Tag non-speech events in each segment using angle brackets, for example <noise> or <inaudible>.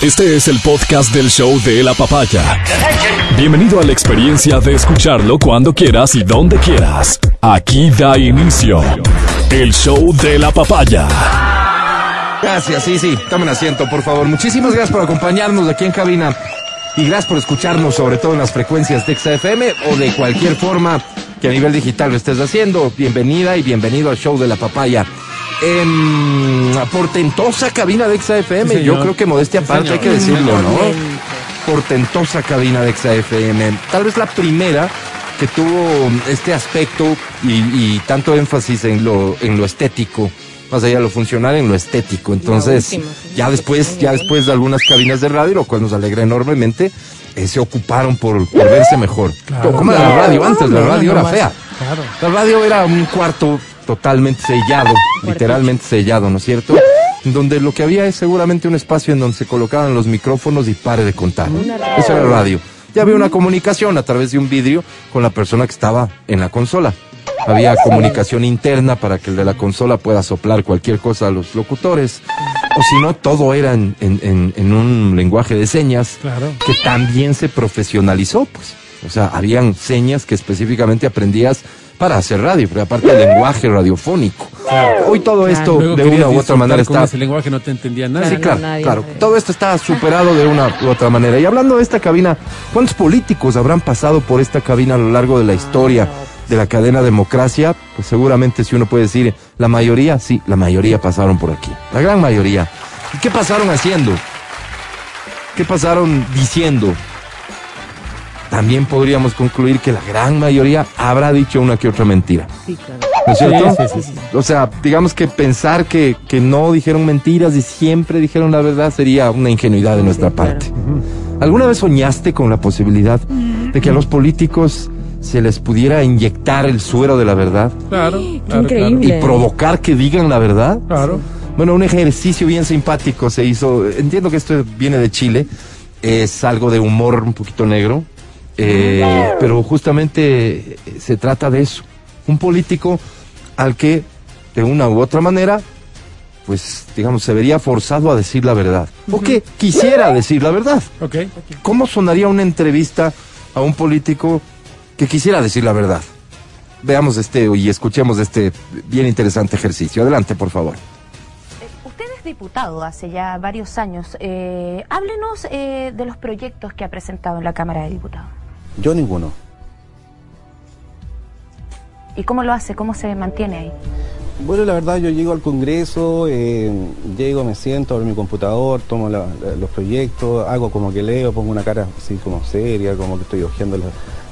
Este es el podcast del show de la papaya. Bienvenido a la experiencia de escucharlo cuando quieras y donde quieras. Aquí da inicio el show de la papaya. Gracias, sí, sí. Tomen asiento, por favor. Muchísimas gracias por acompañarnos aquí en cabina. Y gracias por escucharnos, sobre todo en las frecuencias de XFM o de cualquier forma que a nivel digital lo estés haciendo. Bienvenida y bienvenido al show de la papaya. En portentosa cabina de XFM. Sí, Yo creo que modestia Sí, aparte señor. hay que decirlo, ¿no? Portentosa cabina de XFM. Tal vez la primera que tuvo este aspecto y, y tanto énfasis en lo, en lo estético, más allá de lo funcional, en lo estético. Entonces, última, sí. ya después, ya después de algunas cabinas de radio, lo cual nos alegra enormemente, eh, se ocuparon por, por verse mejor. Claro. Como era la radio antes, la radio no era fea. Claro. La radio era un cuarto totalmente sellado, literalmente sellado, ¿no es cierto? Donde lo que había es seguramente un espacio en donde se colocaban los micrófonos y pare de contar. Eso era radio. Ya había una comunicación a través de un vidrio con la persona que estaba en la consola. Había comunicación interna para que el de la consola pueda soplar cualquier cosa a los locutores. O si no, todo era en, en- en- en un lenguaje de señas Claro. que también se profesionalizó, pues. O sea, habían señas que específicamente aprendías para hacer radio, pero aparte del lenguaje radiofónico. Hoy todo esto Luego de una u otra manera está... ese lenguaje no te entendía nadie. Sí, no, claro, nadie, claro. Todo esto está superado de una u otra manera. Y hablando de esta cabina, ¿cuántos políticos habrán pasado por esta cabina a lo largo de la historia de la cadena democracia? Pues seguramente si uno puede decir la mayoría, sí, la mayoría pasaron por aquí. La gran mayoría. ¿Y qué pasaron haciendo? ¿Qué pasaron diciendo? También podríamos concluir que la gran mayoría habrá dicho una que otra mentira. Sí, claro. ¿No es cierto? Sí, sí. O sea, digamos que pensar que, que no dijeron mentiras y siempre dijeron la verdad sería una ingenuidad de nuestra claro. parte. ¿Alguna vez soñaste con la posibilidad de que a los políticos se les pudiera inyectar el suero de la verdad <gasps> Claro. claro, increíble. y provocar que digan la verdad? Claro. Bueno, un ejercicio bien simpático se hizo. Entiendo que esto viene de Chile. Es algo de humor un poquito negro. eh, pero justamente eh, se trata de eso. Un político al que, de una u otra manera, pues, digamos, se vería forzado a decir la verdad. O que quisiera decir la verdad. Ok. ¿Cómo sonaría una entrevista a un político que quisiera decir la verdad? Veamos este y escuchemos este bien interesante ejercicio. Adelante, por favor. Usted es diputado hace ya varios años. Eh, háblenos eh, de los proyectos que ha presentado en la Cámara de Diputados. Yo ninguno. ¿Y cómo lo hace? ¿Cómo se mantiene ahí? Bueno, la verdad yo llego al Congreso, eh, llego, me siento, abro mi computador, tomo la- la- los proyectos, hago como que leo, pongo una cara así como seria, como que estoy hojeando.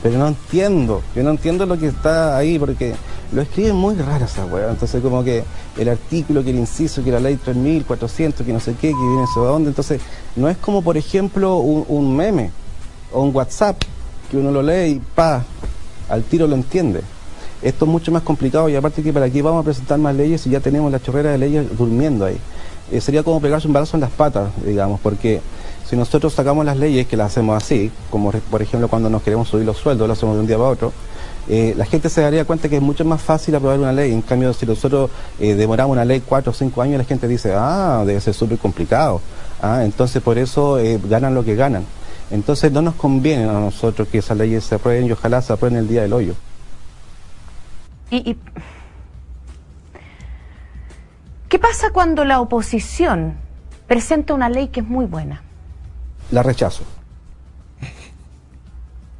Pero no entiendo, yo no entiendo lo que está ahí porque lo escriben muy raro esa weá. Entonces como que el artículo, que el inciso, que la ley 3400, que no sé qué, que viene eso de dónde. Entonces no es como por ejemplo un, meme o un WhatsApp que uno lo lee y pa, al tiro lo entiende. Esto es mucho más complicado y aparte que para qué vamos a presentar más leyes si ya tenemos la chorrera de leyes durmiendo ahí. Eh, sería como pegarse un balazo en las patas, digamos, porque si nosotros sacamos las leyes que las hacemos así, como por ejemplo cuando nos queremos subir los sueldos, lo hacemos de un día para otro, eh, la gente se daría cuenta que es mucho más fácil aprobar una ley. En cambio, si nosotros eh, demoramos una ley cuatro o cinco años, la gente dice, ah, debe ser súper complicado. Ah, entonces por eso eh, ganan lo que ganan. Entonces no nos conviene a nosotros que esas leyes se aprueben y ojalá se aprueben el día del hoyo. ¿Y, y- qué pasa cuando la oposición presenta una ley que es muy buena? La rechazo.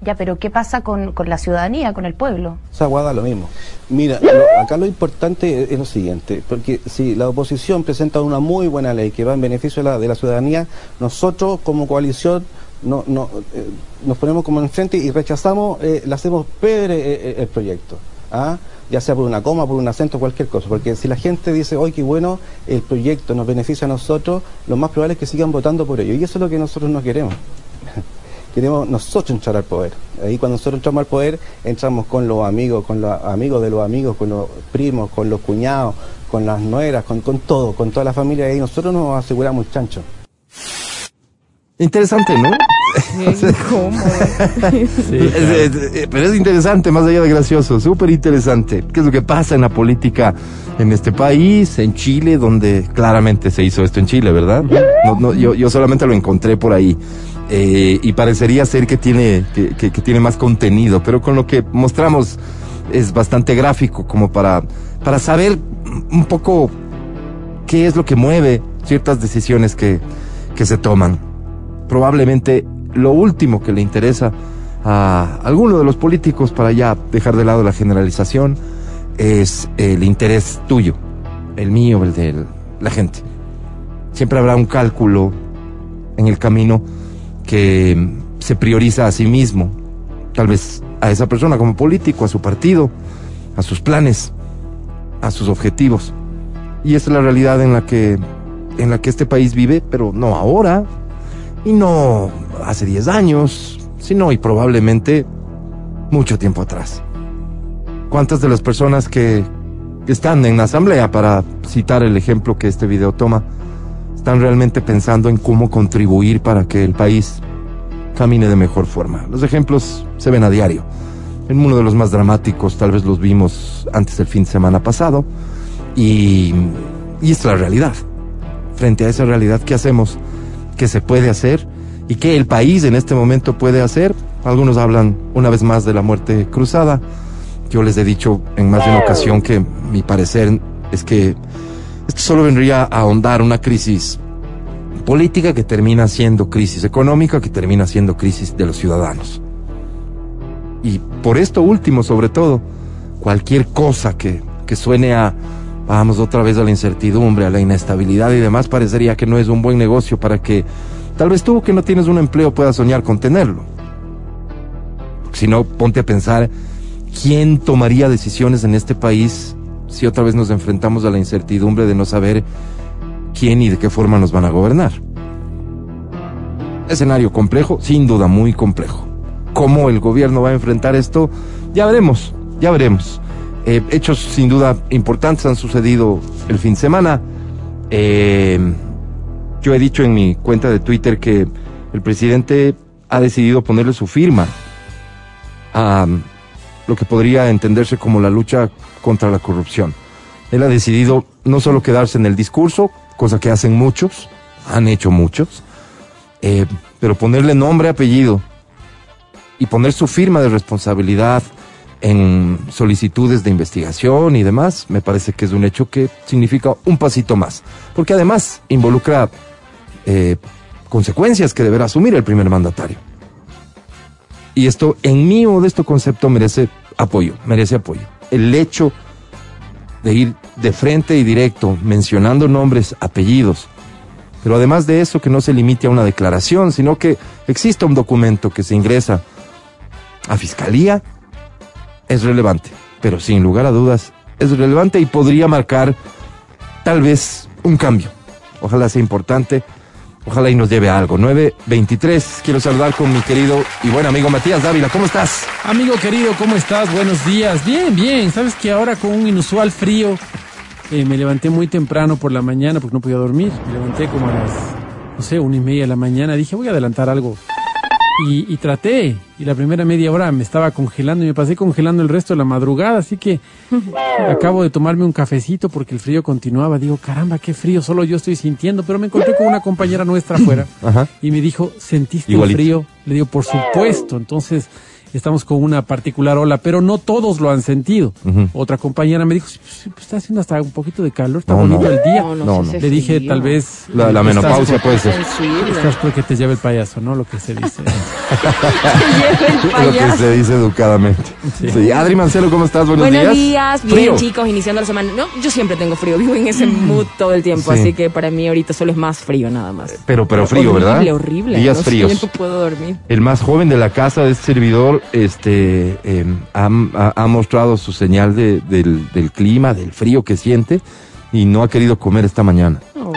Ya, pero ¿qué pasa con, con la ciudadanía, con el pueblo? Esa guada lo mismo. Mira, lo- acá lo importante es, es lo siguiente, porque si la oposición presenta una muy buena ley que va en beneficio de la, de la ciudadanía, nosotros como coalición no, no, eh, nos ponemos como enfrente y rechazamos, eh, le hacemos peor eh, eh, el proyecto. ¿ah? Ya sea por una coma, por un acento, cualquier cosa, porque si la gente dice, hoy qué bueno, el proyecto nos beneficia a nosotros, lo más probable es que sigan votando por ello, y eso es lo que nosotros no queremos. <laughs> queremos nosotros entrar al poder. Ahí cuando nosotros entramos al poder, entramos con los amigos, con los amigos de los amigos, con los primos, con los cuñados, con las nueras, con, todo, con toda la familia, y nosotros nos aseguramos chancho. Interesante, ¿no? <laughs> <laughs> Es- pero es interesante, más allá de gracioso, súper interesante. ¿Qué es lo que pasa en la política en este país, en Chile, donde claramente se hizo esto en Chile, verdad? No, no, yo, yo solamente lo encontré por ahí. eh, y parecería ser que tiene, que, que- que tiene más contenido, pero con lo que mostramos es bastante gráfico como para, para saber un poco qué es lo que mueve ciertas decisiones que, que se toman. Probablemente lo último que le interesa a alguno de los políticos para ya dejar de lado la generalización es el interés tuyo, el mío, el de la gente. Siempre habrá un cálculo en el camino que se prioriza a sí mismo, tal vez a esa persona como político, a su partido, a sus planes, a sus objetivos. Y esa es la realidad en la que en la que este país vive, pero no ahora y no hace 10 años, sino y probablemente mucho tiempo atrás. ¿Cuántas de las personas que están en la asamblea, para citar el ejemplo que este video toma, están realmente pensando en cómo contribuir para que el país camine de mejor forma? Los ejemplos se ven a diario. En uno de los más dramáticos, tal vez los vimos antes del fin de semana pasado, y, y es la realidad. Frente a esa realidad, ¿qué hacemos? ¿Qué se puede hacer? ¿Y qué el país en este momento puede hacer? Algunos hablan una vez más de la muerte cruzada. Yo les he dicho en más de una ocasión que mi parecer es que esto solo vendría a ahondar una crisis política que termina siendo crisis económica, que termina siendo crisis de los ciudadanos. Y por esto último, sobre todo, cualquier cosa que, que suene a, vamos otra vez a la incertidumbre, a la inestabilidad y demás, parecería que no es un buen negocio para que tal vez tú que no tienes un empleo puedas soñar con tenerlo. Si no, ponte a pensar quién tomaría decisiones en este país si otra vez nos enfrentamos a la incertidumbre de no saber quién y de qué forma nos van a gobernar. Escenario complejo, sin duda muy complejo. ¿Cómo el gobierno va a enfrentar esto? Ya veremos, ya veremos. Eh, hechos sin duda importantes han sucedido el fin de semana. Eh, yo he dicho en mi cuenta de Twitter que el presidente ha decidido ponerle su firma a lo que podría entenderse como la lucha contra la corrupción. Él ha decidido no solo quedarse en el discurso, cosa que hacen muchos, han hecho muchos, eh, pero ponerle nombre, apellido y poner su firma de responsabilidad en solicitudes de investigación y demás, me parece que es un hecho que significa un pasito más, porque además involucra eh, consecuencias que deberá asumir el primer mandatario. Y esto, en mi modesto concepto, merece apoyo, merece apoyo. El hecho de ir de frente y directo, mencionando nombres, apellidos, pero además de eso, que no se limite a una declaración, sino que exista un documento que se ingresa a fiscalía, es relevante. Pero sin lugar a dudas, es relevante y podría marcar tal vez un cambio. Ojalá sea importante. Ojalá y nos lleve a algo. 923. Quiero saludar con mi querido y buen amigo Matías Dávila. ¿Cómo estás? Amigo querido, ¿cómo estás? Buenos días. Bien, bien. Sabes que ahora con un inusual frío eh, me levanté muy temprano por la mañana porque no podía dormir. Me levanté como a las, no sé, una y media de la mañana. Dije, voy a adelantar algo. Y, y traté. Y la primera media hora me estaba congelando y me pasé congelando el resto de la madrugada. Así que <laughs> acabo de tomarme un cafecito porque el frío continuaba. Digo, caramba, qué frío. Solo yo estoy sintiendo. Pero me encontré con una compañera nuestra afuera. Ajá. Y me dijo, ¿sentiste Igualito. el frío? Le digo, por supuesto. Entonces, estamos con una particular ola, pero no todos lo han sentido. Ujú. Otra compañera me dijo, "Sí, pues, pues, está haciendo hasta un poquito de calor, está No, bonito no. el día. No, no, No, sí no. se Le dije, frío. tal vez... La, la menopausia puede ser. Estás porque te lleva el payaso, ¿no? Lo que se dice. <laughs> Lo que se dice educadamente. Sí. Adri Mancelo, ¿cómo estás? Buenos, Buenos días. días, bien Frío. chicos, iniciando la semana. No, yo siempre tengo frío, vivo en ese mood todo el tiempo, Sí. así que para mí ahorita solo es más frío nada más. Pero, pero frío, horrible, ¿verdad? Horrible, Días no sé, fríos. yo no puedo dormir. El más joven de la casa de este servidor este, eh, ha, ha- mostrado su señal de- del, del clima, del frío que siente y no ha querido comer esta mañana. Oh.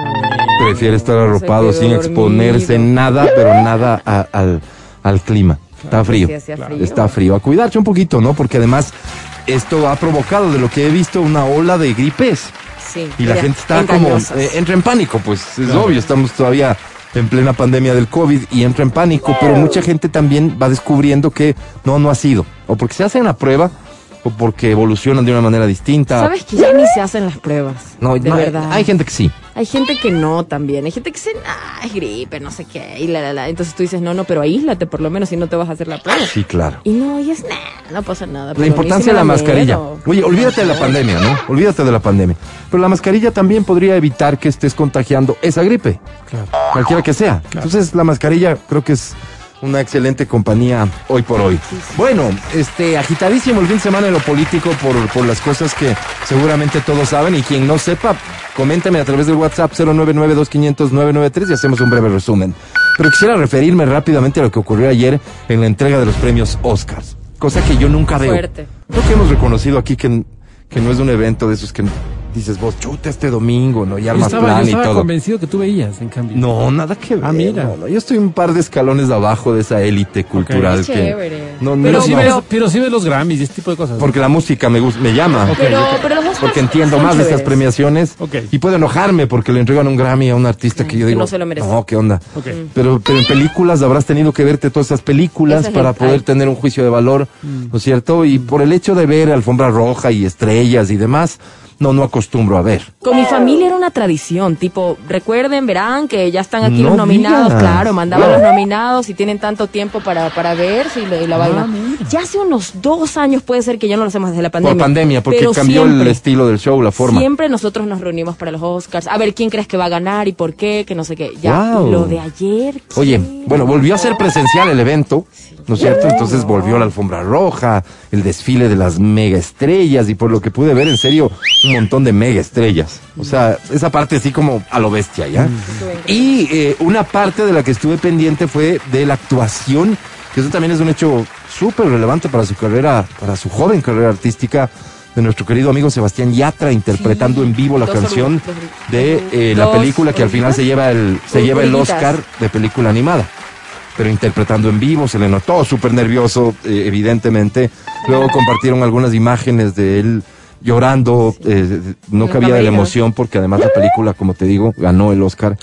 Prefiere estar arropado sin exponerse nada, pero nada a- al, al clima. Está frío. Sí, hacía frío. Está frío. A cuidarse un poquito, ¿no? Porque además esto ha provocado, de lo que he visto, una ola de gripes. Sí, Y la gente está como, eh, entra en pánico, pues es obvio, estamos todavía en plena pandemia del COVID y entra en pánico, pero mucha gente también va descubriendo que no, no ha sido, o porque se hace una prueba, o porque evolucionan de una manera distinta. Sabes que ya ni se hacen las pruebas. No, de no, verdad. Hay gente que sí. Hay gente que no también. Hay gente que dice, ah, es gripe, no sé qué. Y la, la, la. Entonces tú dices, no, no, pero aíslate por lo menos si no te vas a hacer la prueba. Sí, claro. Y no, y es, nah, no pasa nada. La importancia de la mascarilla. miedo. Oye, olvídate de la pandemia, ¿no? Olvídate de la pandemia. Pero la mascarilla también podría evitar que estés contagiando esa gripe, Claro. cualquiera que sea. Entonces, la mascarilla creo que es una excelente compañía hoy por hoy. Bueno, este agitadísimo el fin de semana en lo político por, por las cosas que seguramente todos saben y quien no sepa, coméntame a través del WhatsApp 099-2500-993 y hacemos un breve resumen. Pero quisiera referirme rápidamente a lo que ocurrió ayer en la entrega de los premios Oscars, cosa que yo nunca veo. Fuerte. Creo que hemos reconocido aquí que, que no es un evento de esos que dices vos, chuta este domingo, ¿no? Y Yo armas estaba, yo plan y estaba todo. convencido que tú veías, en cambio. No, nada que ver. Ah, mira. no, no, Yo estoy un par de escalones abajo de esa élite cultural que. chévere. No, no, Pero, no, sí no. ves, pero sí ves los Grammys y este tipo de cosas. Porque la música me gusta, me llama. Pero, pero los Porque entiendo más de estas premiaciones. Y puedo enojarme porque le entregan un Grammy a un artista que yo que digo. no se lo merece. No, ¿qué onda? Ok. Pero, pero en películas habrás tenido que verte todas esas películas para poder ay. tener un juicio de valor, Mm. ¿no es cierto? Y por el hecho de ver alfombra roja y estrellas y demás, no, no acostumbro a ver. Con mi familia era una tradición, tipo, recuerden, verán que ya están aquí No los nominados, digas. claro, mandaban los nominados y tienen tanto tiempo para, para ver si la, y la Ah. Ya hace unos dos años puede ser que ya no lo hacemos desde la pandemia. Por pandemia, porque pero cambió el siempre, estilo del show, la forma. Siempre nosotros nos reunimos para los Oscars, a ver quién crees que va a ganar y por qué, que no sé qué. Ya, lo de ayer. Oye, bueno, volvió a ser presencial el evento, ¿no es cierto? Entonces volvió la alfombra roja, el desfile de las mega estrellas y por lo que pude ver, en serio, un montón de mega estrellas. O sea, esa parte así como a lo bestia, ¿ya? Y eh, una parte de la que estuve pendiente fue de la actuación, que eso también es un hecho súper relevante para su carrera, para su joven carrera artística de nuestro querido amigo Sebastián Yatra interpretando en vivo la canción de eh, la película que al final se lleva el se lleva el. Oscar de película animada. Pero interpretando en vivo, se le notó súper nervioso, eh, evidentemente. Luego compartieron algunas imágenes de él llorando, eh, no Los cabía de la emoción porque además la película, como te digo, ganó el Oscar.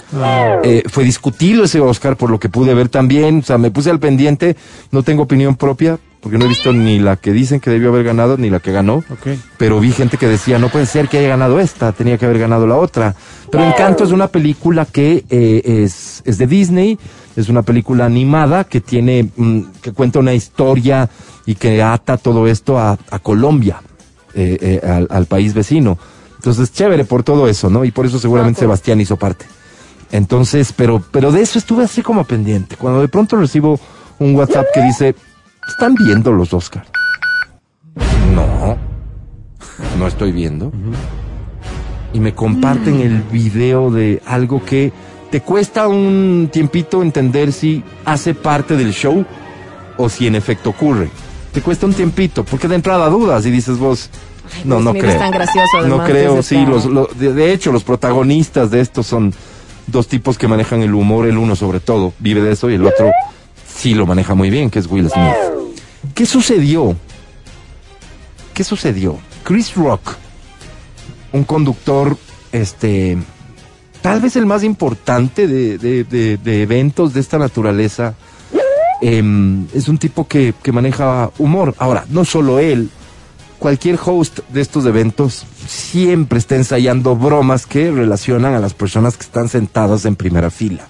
Eh, fue discutido ese Oscar por lo que pude ver también, o sea, me puse al pendiente, no tengo opinión propia porque no he visto ni la que dicen que debió haber ganado ni la que ganó. Ok. Pero vi gente que decía, no puede ser que haya ganado esta, tenía que haber ganado la otra. Pero Encanto es una película que eh, es, es de Disney, es una película animada que tiene, mm, que cuenta una historia y que ata todo esto a, a Colombia, eh, eh, al, al país vecino. Entonces, chévere por todo eso, ¿no? Y por eso seguramente. Sebastián hizo parte. Entonces, pero, pero de eso estuve así como pendiente. Cuando de pronto recibo un WhatsApp que dice, ¿están viendo los Oscars? No, no estoy viendo. Y me comparten el video de algo que te cuesta un tiempito entender si hace parte del show o si en efecto ocurre. Te cuesta un tiempito, porque de entrada dudas y dices vos, Ay, no, Will no creo. es tan gracioso, no creo, sí, los, lo- de, de hecho los protagonistas de esto son dos tipos que manejan el humor, el uno sobre todo vive de eso y el otro sí lo maneja muy bien, que es Will Smith. ¿Qué sucedió? ¿Qué sucedió? Chris Rock, un conductor, este, tal vez el más importante de, de- de- de eventos de esta naturaleza, em, es un tipo que, que maneja humor. Ahora, no solo él, cualquier host de estos eventos siempre está ensayando bromas que relacionan a las personas que están sentadas en primera fila.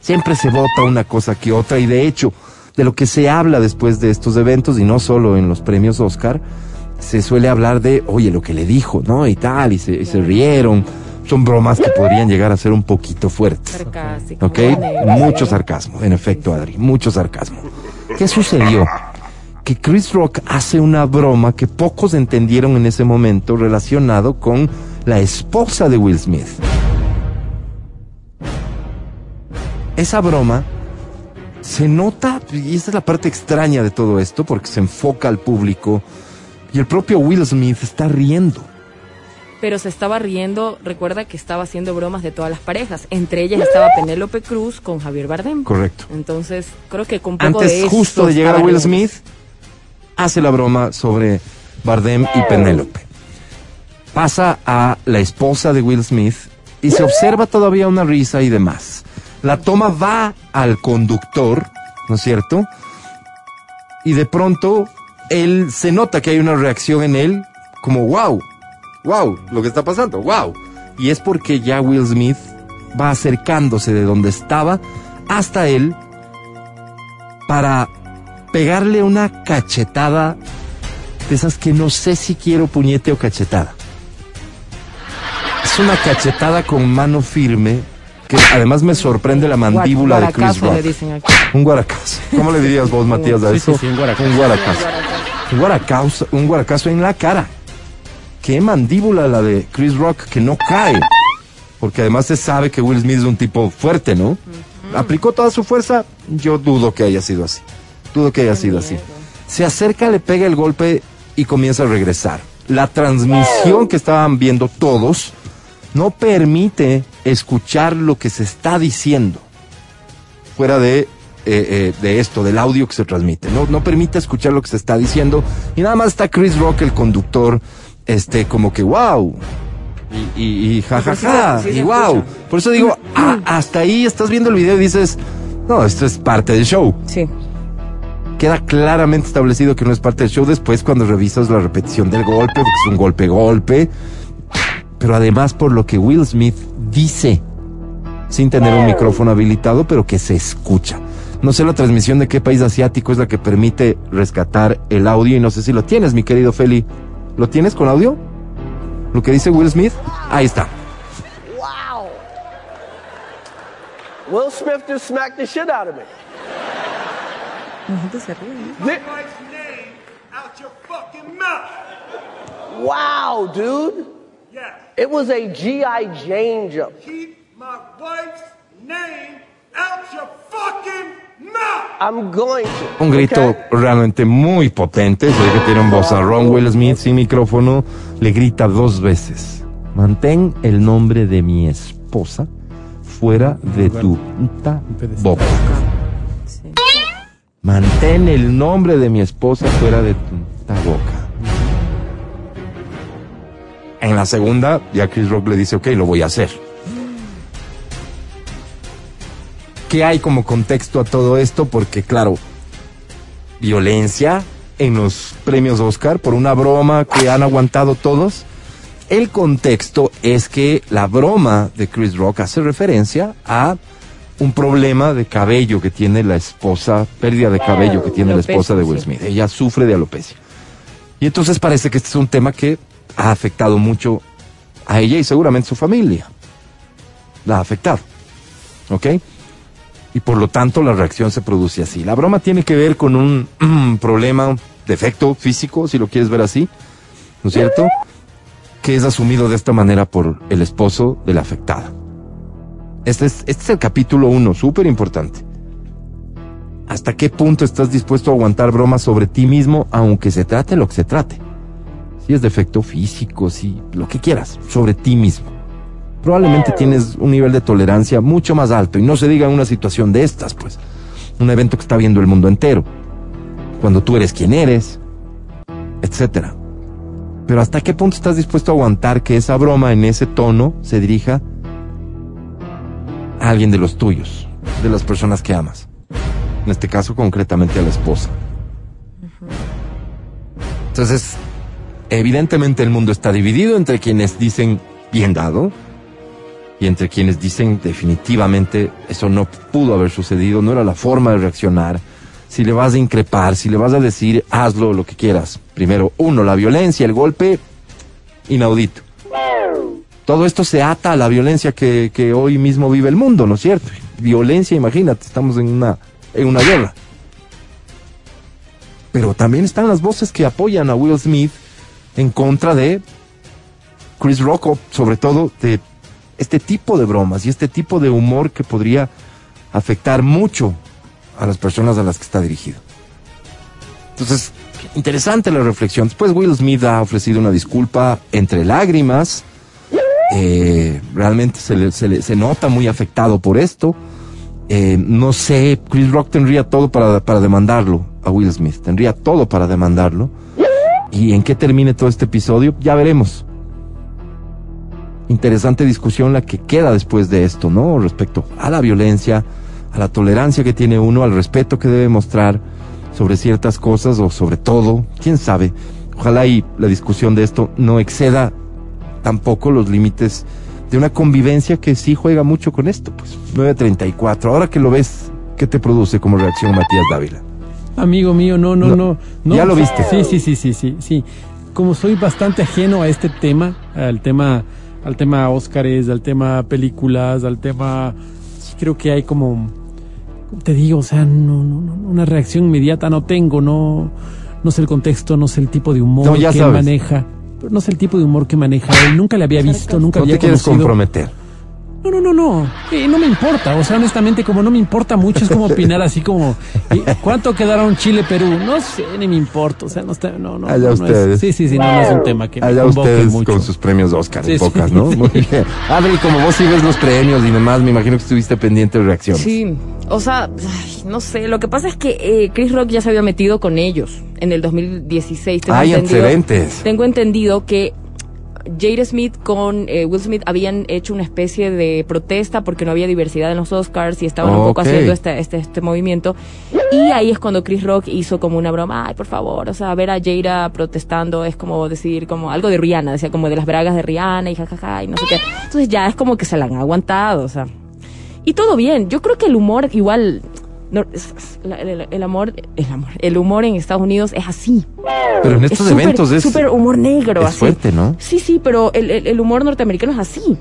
Siempre se vota una cosa que otra y de hecho, de lo que se habla después de estos eventos y no solo en los premios Oscar, se suele hablar de, oye, lo que le dijo, ¿no? Y tal, y se, y se rieron. Son bromas que podrían llegar a ser un poquito fuertes. Sarcástico, ¿Ok? Mucho sarcasmo, en efecto, Adri, mucho sarcasmo. ¿Qué sucedió? Que Chris Rock hace una broma que pocos entendieron en ese momento relacionado con la esposa de Will Smith. Esa broma se nota, y esta es la parte extraña de todo esto, porque se enfoca al público, y el propio Will Smith está riendo. Pero se estaba riendo, recuerda que estaba haciendo bromas de todas las parejas. Entre ellas estaba Penélope Cruz con Javier Bardem. Correcto. Entonces, creo que con poco de Antes eso justo de llegar a Will. Smith, hace la broma sobre Bardem y Penélope. Pasa a la esposa de Will Smith y se observa todavía una risa y demás. La toma va al conductor, ¿no es cierto? Y de pronto él se nota que hay una reacción en él como wow, wow, lo que está pasando, wow. Y es porque ya Will Smith va acercándose de donde estaba hasta él para pegarle una cachetada de esas que no sé si quiero puñete o cachetada. Es una cachetada con mano firme que además me sorprende la mandíbula de Chris Rock. le dicen aquí. Un guaracazo. ¿Cómo le dirías vos, Matías, a Sí, eso? sí, sí, un guaracazo. Un guaracazo. Un guaracazo, un guaracazo en la cara. Qué mandíbula la de Chris Rock que no cae. Porque además se sabe que Will Smith es un tipo fuerte, ¿no? Aplicó toda su fuerza. Yo dudo que haya sido así. Dudo que haya sido así. Se acerca, le pega el golpe y comienza a regresar. La transmisión que estaban viendo todos no permite escuchar lo que se está diciendo fuera de, eh, eh, de esto, del audio que se transmite. No, no permite escuchar lo que se está diciendo. Y nada más está Chris Rock, el conductor, este, como que wow. Y, y, y ja, ja, ja, y wow. Por eso digo, ah, hasta ahí estás viendo el video y dices, no, esto es parte del show. Sí. Queda claramente establecido que no es parte del show después cuando revisas la repetición del golpe, porque es un golpe-golpe. Pero además por lo que Will Smith dice, sin tener un micrófono habilitado, pero que se escucha. No sé la transmisión de qué país asiático es la que permite rescatar el audio y no sé si lo tienes, mi querido Feli. ¿Lo tienes con audio? ¿Lo que dice Will Smith? Ahí está. Wow. Will Smith just smacked the shit out of me. La gente se ríe. ¿no? Thi- wife's name out your fucking mouth. wow, dude. Yes. It was a G.I. Jane jump. Keep my wife's name out your fucking mouth. I'm going to. Un grito okay? realmente muy potente. Se ve que tiene un vozarrón. Will Smith sin micrófono le grita dos veces. Mantén el nombre de mi esposa fuera de tu puta boca. Sí. Mantén el nombre de mi esposa fuera de tu puta boca. En la segunda, ya Chris Rock le dice, ok, lo voy a hacer. ¿Qué hay como contexto a todo esto? Porque claro, violencia en los premios Oscar por una broma que han aguantado todos. El contexto es que la broma de Chris Rock hace referencia a un problema de cabello que tiene la esposa, pérdida de cabello que tiene la esposa de Will sí. Smith. Ella sufre de alopecia. Y entonces parece que este es un tema que ha afectado mucho a ella y seguramente su familia. La ha afectado. ¿Ok? Y por lo tanto la reacción se produce así. La broma tiene que ver con un <clears throat> problema, defecto físico, si lo quieres ver así, ¿no es cierto? Que es asumido de esta manera por el esposo de la afectada. Este es, este es el capítulo uno, súper importante. ¿Hasta qué punto estás dispuesto a aguantar bromas sobre ti mismo, aunque se trate lo que se trate? Si es defecto físico, si lo que quieras, sobre ti mismo probablemente tienes un nivel de tolerancia mucho más alto y no se diga en una situación de estas, pues, un evento que está viendo el mundo entero, cuando tú eres quien eres, etcétera. Pero hasta qué punto estás dispuesto a aguantar que esa broma en ese tono se dirija a alguien de los tuyos, de las personas que amas. En este caso, concretamente a la esposa. Entonces, evidentemente el mundo está dividido entre quienes dicen bien dado, y entre quienes dicen definitivamente eso no pudo haber sucedido, no era la forma de reaccionar. Si le vas a increpar, si le vas a decir, hazlo lo que quieras. Primero, uno, la violencia, el golpe, inaudito. Todo esto se ata a la violencia que, hoy mismo vive el mundo, ¿no es cierto? Violencia, imagínate, estamos en una, en una guerra. Pero también están las voces que apoyan a Will Smith en contra de Chris Rock, sobre todo de este tipo de bromas y este tipo de humor que podría afectar mucho a las personas a las que está dirigido. Entonces, interesante la reflexión. Después Will Smith ha ofrecido una disculpa entre lágrimas. Eh, realmente se, le- se le- se nota muy afectado por esto. Eh, no sé, Chris Rock tendría todo para, para demandarlo a Will Smith. Tendría todo para demandarlo. ¿Y en qué termine todo este episodio? Ya veremos. Interesante discusión la que queda después de esto, ¿no? Respecto a la violencia, a la tolerancia que tiene uno, al respeto que debe mostrar sobre ciertas cosas o sobre todo, quién sabe. Ojalá y la discusión de esto no exceda tampoco los límites de una convivencia que sí juega mucho con esto, pues 934. Ahora que lo ves, ¿qué te produce como reacción Matías Dávila? Amigo mío, no, no, No, no. no. ya lo viste. Sí, sí, sí, sí, sí, sí. Como soy bastante ajeno a este tema, al tema, al tema Óscares, al tema películas, al tema, sí creo que hay como, te digo, o sea, no, no, no, una reacción inmediata no tengo, no, no sé el contexto, no sé el tipo de humor No, ya que sabes. maneja, pero no sé el tipo de humor que maneja él, nunca le había visto, nunca No había te quieres conocido. comprometer. No, no, no, no. Eh, no me importa. O sea, honestamente, como no me importa mucho, es como opinar así como, eh, ¿cuánto quedaron Chile-Perú? No sé, ni me importa. O sea, no está, no, no. Allá no, no es- ustedes. sí, sí, sí, no, no es un tema que me Allá convoque ustedes mucho. con sus premios Oscar Sí, en sí. pocas, ¿no? <laughs> Muy bien. Adri, como vos sí ves los premios y demás, me imagino que estuviste pendiente de reacciones. Sí, o sea, ay, no sé, lo que pasa es que eh, Chris Rock ya se había metido con ellos en el 2016. Tengo Ay, entendido- excelentes. Tengo entendido que Jada Smith con eh, Will Smith habían hecho una especie de protesta porque no había diversidad en los Oscars y estaban un poco haciendo este, este, este movimiento. Y ahí es cuando Chris Rock hizo como una broma, ay, por favor, o sea, ver a Jada protestando es como decir, como algo de Rihanna, decía como de las bragas de Rihanna y jajaja y no sé qué. Entonces ya es como que se la han aguantado, o sea. Y todo bien. Yo creo que el humor igual. No, el, el amor, el amor, el humor en Estados Unidos es así. Pero en estos es eventos es, súper humor negro. es así. fuerte, ¿no? Sí, sí, pero el, el- el humor norteamericano es así.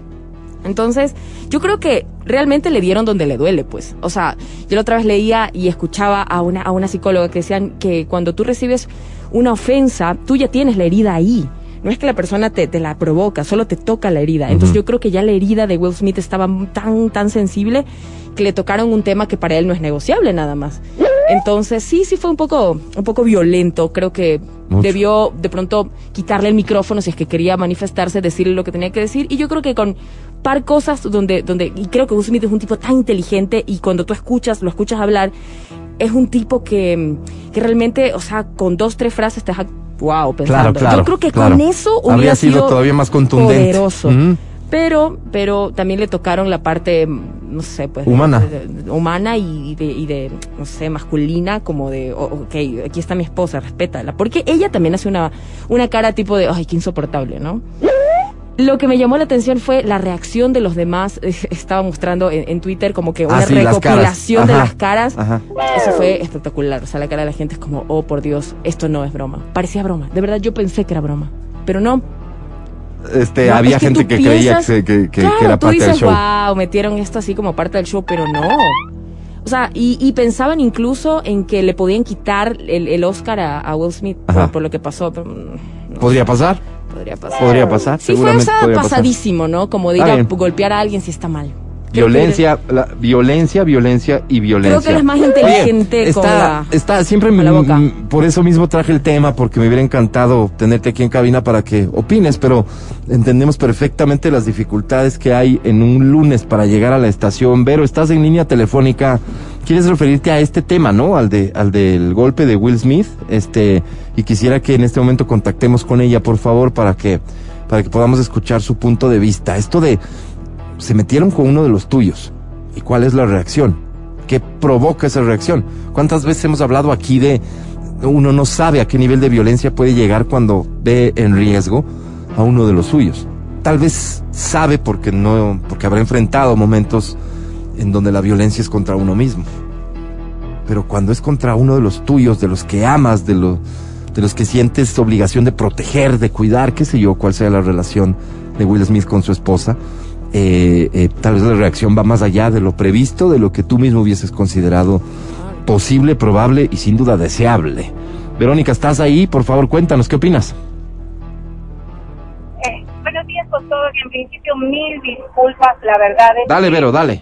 Entonces, yo creo que realmente le dieron donde le duele, pues. O sea, yo la otra vez leía y escuchaba a una, a una psicóloga que decían que cuando tú recibes una ofensa, tú ya tienes la herida ahí. No es que la persona te, te la provoca, solo te toca la herida. Entonces yo creo que ya la herida de Will Smith estaba tan, tan sensible que le tocaron un tema que para él no es negociable nada más. Entonces sí, sí fue un poco, un poco violento. Creo que Mucho. debió de pronto quitarle el micrófono si es que quería manifestarse, decirle lo que tenía que decir. Y yo creo que con par cosas donde, donde, y creo que Will Smith es un tipo tan inteligente y cuando tú escuchas, lo escuchas hablar, es un tipo que, que realmente, o sea, con dos, tres frases te deja, wow, pensando. Claro, claro. yo creo que claro. con eso hubiera Habría sido, sido todavía más contundente. poderoso. Pero, pero también le tocaron la parte, no sé, pues. Humana. de- de- humana y de, y de, no sé, masculina, como de, ok, aquí está mi esposa, respétala. Porque ella también hace una, una cara tipo de, ay, qué insoportable, ¿no? Lo que me llamó la atención fue la reacción de los demás. <laughs> Estaba mostrando en, en Twitter como que una Ah, sí, las caras. recopilación de las caras. ajá. Eso fue espectacular. O sea, la cara de la gente es como, oh, por Dios, esto no es broma. Parecía broma. De verdad, yo pensé que era broma. Pero no, Este, no, había es que gente tú que creía piensas- que, que- que- claro, que era tú parte dices, del show. wow, metieron esto así como parte del show, pero no. O sea, y, y pensaban incluso en que le podían quitar el, el Oscar a, a Will Smith por, lo que pasó. pero, mm, no ¿Podría pasar? Podría pasar. Podría pasar, Sí, fue pasar. pasadísimo, ¿no? Como de ir a golpear a alguien si está mal. Violencia, la, violencia, violencia y violencia. Creo que él es más inteligente Oye, con está, la- está siempre con la boca. por eso mismo traje el tema porque me hubiera encantado tenerte aquí en cabina para que opines, pero entendemos perfectamente las dificultades que hay en un lunes para llegar a la estación. Vero, estás en línea telefónica. ¿Quieres referirte a este tema, no? Al de al del golpe de Will Smith, este y quisiera que en este momento contactemos con ella, por favor, para que para que podamos escuchar su punto de vista. Esto de se metieron con uno de los tuyos. ¿Y cuál es la reacción? ¿Qué provoca esa reacción? ¿Cuántas veces hemos hablado aquí de uno no sabe a qué nivel de violencia puede llegar cuando ve en riesgo a uno de los suyos? Tal vez sabe porque no porque habrá enfrentado momentos en donde la violencia es contra uno mismo. Pero cuando es contra uno de los tuyos, de los que amas, de los de los que sientes obligación de proteger, de cuidar, qué sé yo, cuál sea la relación de Will Smith con su esposa, eh, eh, tal vez la reacción va más allá de lo previsto, de lo que tú mismo hubieses considerado posible, probable y sin duda deseable. Verónica, ¿estás ahí? Por favor, cuéntanos, ¿qué opinas? Eh, buenos días con todos y en principio mil disculpas, la verdad es Dale, Vero, dale.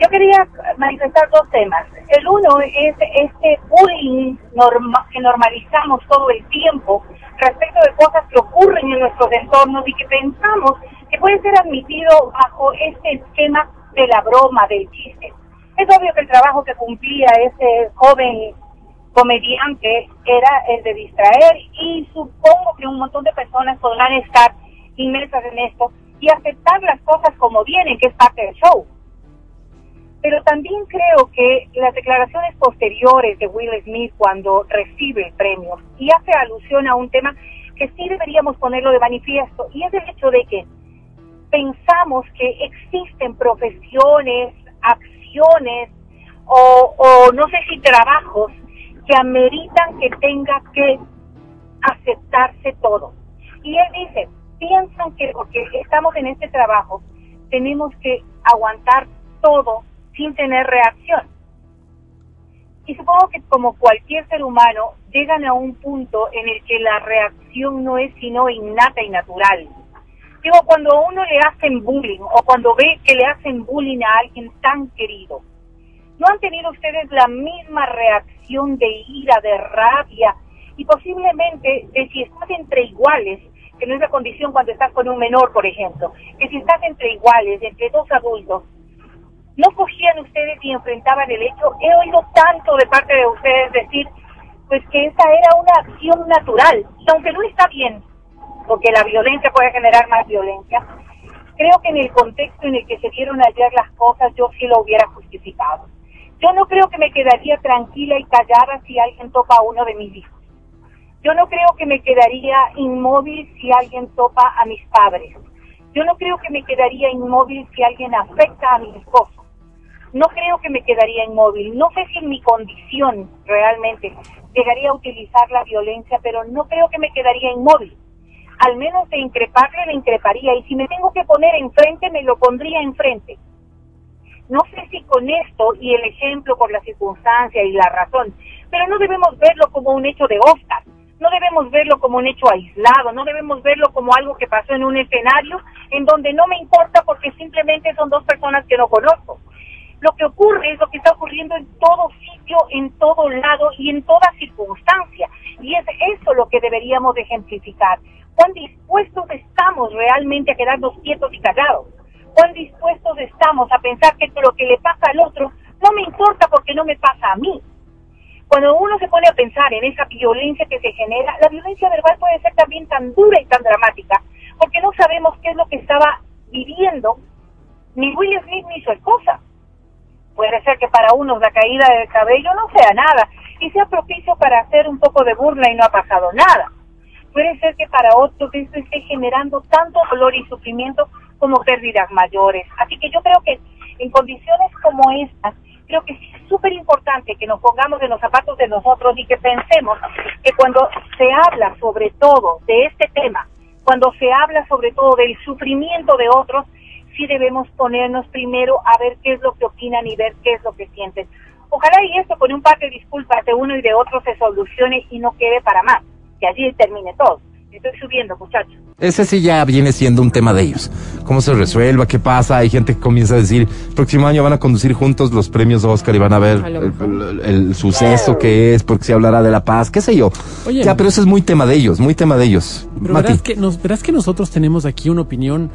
Yo quería manifestar dos temas. El uno es este bullying norma- que normalizamos todo el tiempo respecto de cosas que ocurren en nuestros entornos y que pensamos que puede ser admitido bajo este esquema de la broma, del chiste. Es obvio que el trabajo que cumplía ese joven comediante era el de distraer y supongo que un montón de personas podrán estar inmersas en esto y aceptar las cosas como vienen, que es parte del show. Pero también creo que las declaraciones posteriores de Will Smith cuando recibe el premio y hace alusión a un tema que sí deberíamos ponerlo de manifiesto y es el hecho de que pensamos que existen profesiones, acciones o, o no sé si trabajos que ameritan que tenga que aceptarse todo. Y él dice, piensan que porque estamos en este trabajo tenemos que aguantar todo sin tener reacción. Y supongo que como cualquier ser humano llegan a un punto en el que la reacción no es sino innata y natural. Digo, cuando uno le hacen bullying o cuando ve que le hacen bullying a alguien tan querido, ¿no han tenido ustedes la misma reacción de ira, de rabia y posiblemente de si estás entre iguales, que no es la condición cuando estás con un menor, por ejemplo, que si estás entre iguales, entre dos adultos, no cogían ustedes y enfrentaban el hecho. He oído tanto de parte de ustedes decir, pues que esa era una acción natural, y aunque no está bien, porque la violencia puede generar más violencia, creo que en el contexto en el que se dieron ayer las cosas, yo sí lo hubiera justificado. Yo no creo que me quedaría tranquila y callada si alguien topa a uno de mis hijos. Yo no creo que me quedaría inmóvil si alguien topa a mis padres. Yo no creo que me quedaría inmóvil si alguien afecta a mi esposo. No creo que me quedaría inmóvil. No sé si en mi condición realmente llegaría a utilizar la violencia, pero no creo que me quedaría inmóvil. Al menos de increparle, le increparía. Y si me tengo que poner enfrente, me lo pondría enfrente. No sé si con esto y el ejemplo por la circunstancia y la razón, pero no debemos verlo como un hecho de Oscar no debemos verlo como un hecho aislado, no debemos verlo como algo que pasó en un escenario en donde no me importa porque simplemente son dos personas que no conozco. Lo que ocurre es lo que está ocurriendo en todo sitio, en todo lado y en toda circunstancia. Y es eso lo que deberíamos ejemplificar. ¿Cuán dispuestos estamos realmente a quedarnos quietos y callados? ¿Cuán dispuestos estamos a pensar que lo que le pasa al otro no me importa porque no me pasa a mí? Cuando uno se pone a pensar en esa violencia que se genera, la violencia verbal puede ser también tan dura y tan dramática, porque no sabemos qué es lo que estaba viviendo ni Will Smith ni su esposa. Puede ser que para unos la caída del cabello no sea nada y sea propicio para hacer un poco de burla y no ha pasado nada. Puede ser que para otros esto esté generando tanto dolor y sufrimiento como pérdidas mayores. Así que yo creo que en condiciones como estas, creo que es súper importante que nos pongamos en los zapatos de nosotros y que pensemos que cuando se habla sobre todo de este tema, cuando se habla sobre todo del sufrimiento de otros, sí debemos ponernos primero a ver qué es lo que opinan y ver qué es lo que sienten. Ojalá y esto con un par de disculpas de uno y de otro se solucione y no quede para más, que allí termine todo. Estoy subiendo, muchachos. Ese sí ya viene siendo un tema de ellos. ¿Cómo se resuelva? ¿Qué pasa? Hay gente que comienza a decir, próximo año van a conducir juntos los premios Oscar y van a ver A el, el- el suceso que es, porque se hablará de la paz, qué sé yo. Oye. ya, pero eso es muy tema de ellos, muy tema de ellos. Pero Mati, verás que, nos, verás que nosotros tenemos aquí una opinión.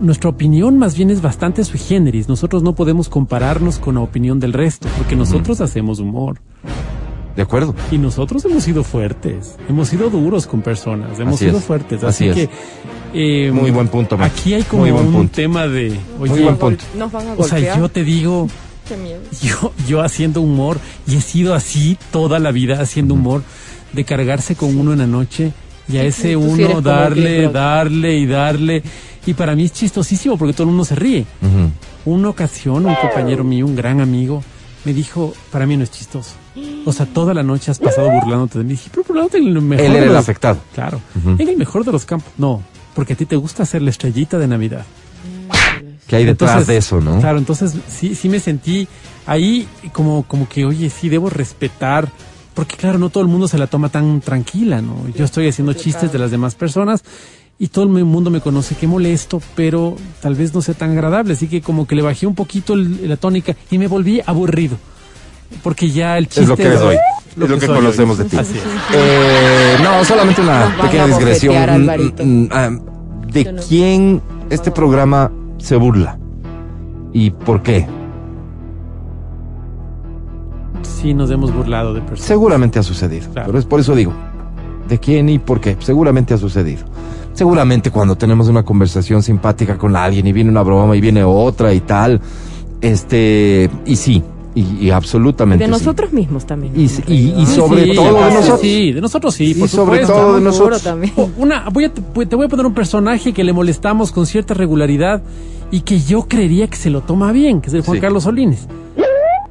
Nuestra opinión más bien es bastante sui generis. Nosotros no podemos compararnos con la opinión del resto, porque nosotros hacemos humor. de acuerdo. Y nosotros hemos sido fuertes, hemos sido duros con personas, hemos Así sido es, fuertes. así Así, es. que. eh, Muy buen punto, Mati. Aquí hay como Muy buen un punto. tema de. Oye, Muy buen punto. Nos van a o sea, yo te digo, <laughs> Qué miedo. yo, yo haciendo humor, y he sido así toda la vida haciendo humor, de cargarse con uno en la noche y a ese sí uno como darle, darle y darle. Y para mí es chistosísimo porque todo el mundo se ríe. Ujú. Una ocasión, un compañero mío, un gran amigo, me dijo, para mí no es chistoso. O sea, toda la noche has pasado burlándote de mí. Dije, pero burlándote en el mejor Él era el los- afectado. Claro. Ujú. En el mejor de los campos. No, porque a ti te gusta hacer la estrellita de Navidad. ¿Qué hay detrás Entonces, de eso, no? Claro, entonces sí, sí me sentí ahí como, como que, oye, sí debo respetar, porque claro, no todo el mundo se la toma tan tranquila, ¿no? Yo estoy haciendo chistes de las demás personas y todo el mundo me conoce que molesto, pero tal vez no sea tan agradable, así que como que le bajé un poquito el- la tónica y me volví aburrido, porque ya el chiste Es lo que eres hoy. Es lo que hoy. conocemos de ti. Así es. Eh, no, solamente una Nos pequeña a digresión. Mm, mm, ah, ¿De quién este programa se burla? ¿Y por qué? Sí nos hemos burlado de personas. Seguramente ha sucedido. Claro. Pero es por eso digo, ¿de quién y por qué? Seguramente ha sucedido. Seguramente cuando tenemos una conversación simpática con alguien y viene una broma y viene otra y tal, este, y sí, y, y absolutamente. De sí. nosotros mismos también. Y, y- y sobre Sí, todo de nosotros. Sí, de nosotros sí, por Y sobre supuesto. todo de nosotros. también. Oh, Una, voy a, te te voy a poner un personaje que le molestamos con cierta regularidad y que yo creería que se lo toma bien, que es el Juan Sí. Carlos Solines.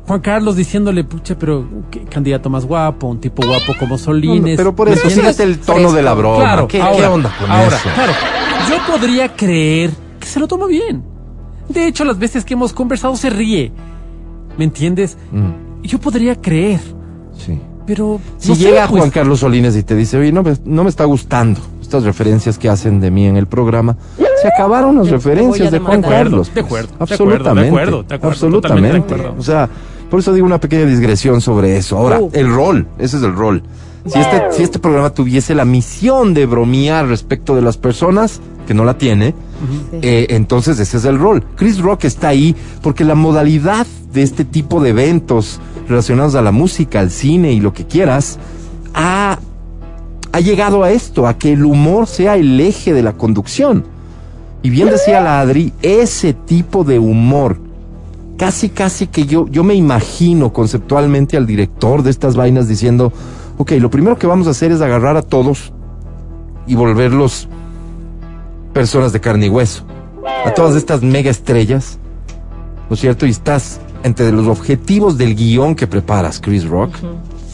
Juan Carlos diciéndole, pucha, pero qué candidato más guapo, un tipo guapo como Solines. Pero por ¿Me eso es el tono de la broma. Claro, ¿Qué, ahora, qué onda con ahora, eso? Claro, yo podría creer que se lo toma bien. De hecho, las veces que hemos conversado se ríe. ¿Me entiendes? Mm, Yo podría creer, sí. pero Si no sé, llega pues, Juan Carlos Solines y te dice, oye, no me, no me está gustando estas referencias que hacen de mí en el programa, se acabaron las referencias de Juan. Carlos. De acuerdo, de absolutamente. acuerdo, de acuerdo, de acuerdo, absolutamente. de acuerdo. O sea, por eso digo una pequeña digresión sobre eso. Ahora, Uh. el rol, ese es el rol. Si este, si este programa tuviese la misión de bromear respecto de las personas, que no la tiene, eh, entonces ese es el rol. Chris Rock está ahí porque la modalidad de este tipo de eventos relacionados a la música, al cine y lo que quieras, ha, ha llegado a esto, a que el humor sea el eje de la conducción. Y bien decía la Adri, ese tipo de humor, casi casi que yo, yo me imagino conceptualmente al director de estas vainas diciendo, ok, lo primero que vamos a hacer es agarrar a todos y volverlos personas de carne y hueso. A todas estas mega estrellas, ¿no es cierto? Y estás entre los objetivos del guion que preparas, Chris Rock,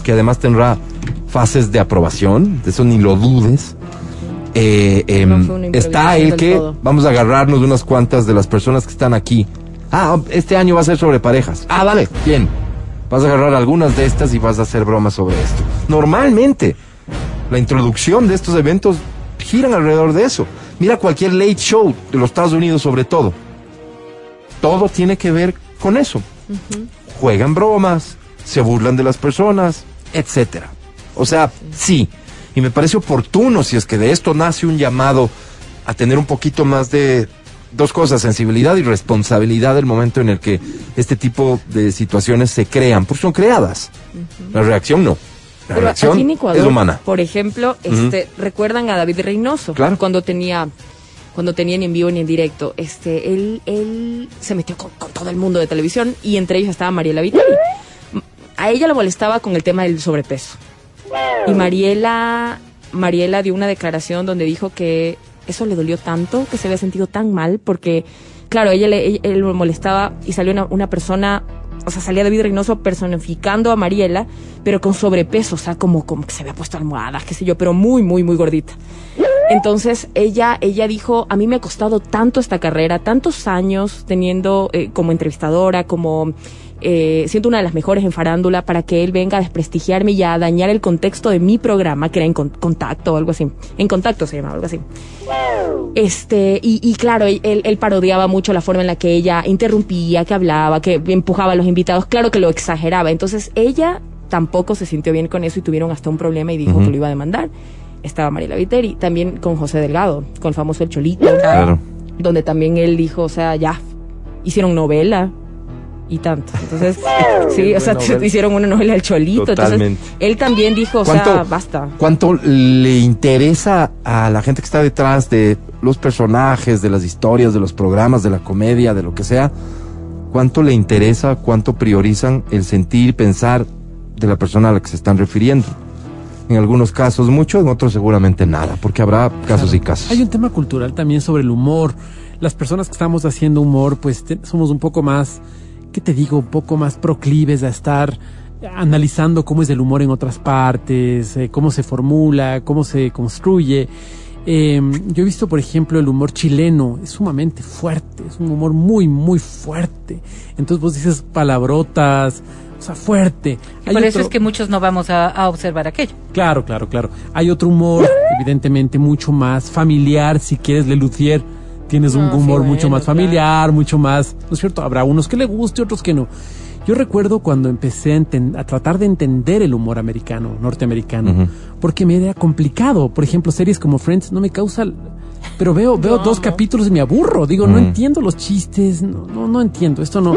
que además tendrá fases de aprobación, de eso ni lo dudes. Eh, em, No está el que todo. vamos a agarrarnos de unas cuantas de las personas que están aquí. Ah, este año va a ser sobre parejas. Ah, dale, bien. Vas a agarrar algunas de estas y vas a hacer bromas sobre esto. Normalmente, la introducción de estos eventos giran alrededor de eso. Mira cualquier late show de los Estados Unidos sobre todo. Todo tiene que ver con eso. Juegan bromas, se burlan de las personas, etcétera. O sea, sí. Y me parece oportuno si es que de esto nace un llamado a tener un poquito más de dos cosas, sensibilidad y responsabilidad del momento en el que este tipo de situaciones se crean, porque son creadas. La reacción no. La Pero reacción aquí en Ecuador, es humana. por ejemplo, este, recuerdan a David Reynoso Claro. cuando tenía cuando tenía ni en vivo ni en directo, este, él, él se metió con, con todo el mundo de televisión y entre ellos estaba Mariela Viteri. A ella le molestaba con el tema del sobrepeso. Y Mariela, Mariela dio una declaración donde dijo que eso le dolió tanto, que se había sentido tan mal, porque, claro, ella le, él molestaba y salió una, una persona, o sea, salía David Reynoso personificando a Mariela, pero con sobrepeso, o sea, como, como que se había puesto almohadas, qué sé yo, pero muy, muy, muy gordita. Entonces ella, ella dijo, a mí me ha costado tanto esta carrera, tantos años teniendo eh, como entrevistadora, como eh, siendo una de las mejores en farándula, para que él venga a desprestigiarme y a dañar el contexto de mi programa, que era en Con- contacto o algo así. En contacto se llamaba algo así. Este, y, y claro, él, él parodiaba mucho la forma en la que ella interrumpía, que hablaba, que empujaba a los invitados, claro que lo exageraba. Entonces ella tampoco se sintió bien con eso y tuvieron hasta un problema y dijo que lo iba a demandar. Estaba Mariela Viteri, también con José Delgado, con el famoso El Cholito, Claro. donde también él dijo, o sea, ya, hicieron novela y tanto. Entonces, sí, o sea, <laughs> novela. hicieron una novela del Cholito. Totalmente. Entonces, él también dijo, o sea, ¿Cuánto- basta. ¿Cuánto le interesa a la gente que está detrás de los personajes, de las historias, de los programas, de la comedia, de lo que sea? ¿Cuánto le interesa, cuánto priorizan el sentir, pensar de la persona a la que se están refiriendo? En algunos casos mucho, en otros seguramente nada, porque habrá casos y casos. Hay un tema cultural también sobre el humor. Las personas que estamos haciendo humor, pues te- somos un poco más, ¿qué te digo? Un poco más proclives a estar analizando cómo es el humor en otras partes, eh, cómo se formula, cómo se construye. Eh, yo he visto, por ejemplo, el humor chileno, es sumamente fuerte, es un humor muy, muy fuerte. Entonces vos dices palabrotas, o sea, fuerte. Hay Por eso es que muchos no vamos a, a observar aquello. Claro, claro, claro. Hay otro humor, evidentemente, mucho más familiar. Si quieres, Lelutier, tienes un sí, humor bueno, mucho más claro. familiar, mucho más, ¿no es cierto? Habrá unos que le guste, otros que no. Yo recuerdo cuando empecé a, enten- a tratar de entender el humor americano, norteamericano, porque me era complicado. Por ejemplo, series como Friends no me causa... Pero veo, veo dos capítulos y me aburro. Digo, no entiendo los chistes, no, no, no entiendo. Esto no.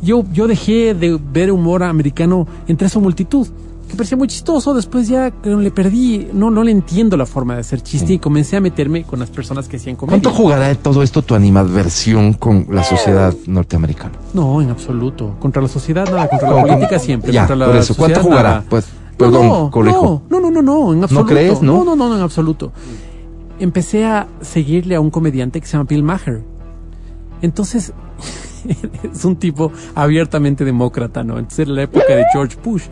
Yo, yo dejé de ver humor americano entre esa multitud. Que parecía muy chistoso. Después ya eh, le perdí, no, no le entiendo la forma de hacer chiste y comencé a meterme con las personas que hacían comedia. ¿Cuánto jugará de todo esto tu animadversión con la sociedad norteamericana? No, en absoluto. Contra la sociedad nada, contra la ¿Cómo- política cómo? siempre. Ya, contra la por eso. ¿Cuánto sociedad, jugará? nada. Pues, No, perdón, no, conejo. No, no, no, no, en absoluto. crees, no? No, no, no, en absoluto. Empecé a seguirle a un comediante que se llama Bill Maher. Entonces, <laughs> es un tipo abiertamente demócrata, ¿no? Entonces era la época de George Bush.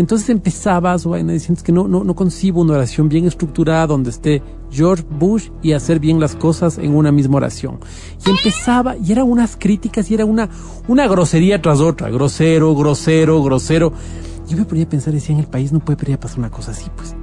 Entonces empezaba su vaina diciendo "Es que no, no, no concibo una oración bien estructurada donde esté George Bush y hacer bien las cosas en una misma oración. Y empezaba, y era unas críticas y era una, una grosería tras otra, grosero, grosero, grosero. Yo me ponía a pensar, decía, en el país no puede pasar una cosa así, pues.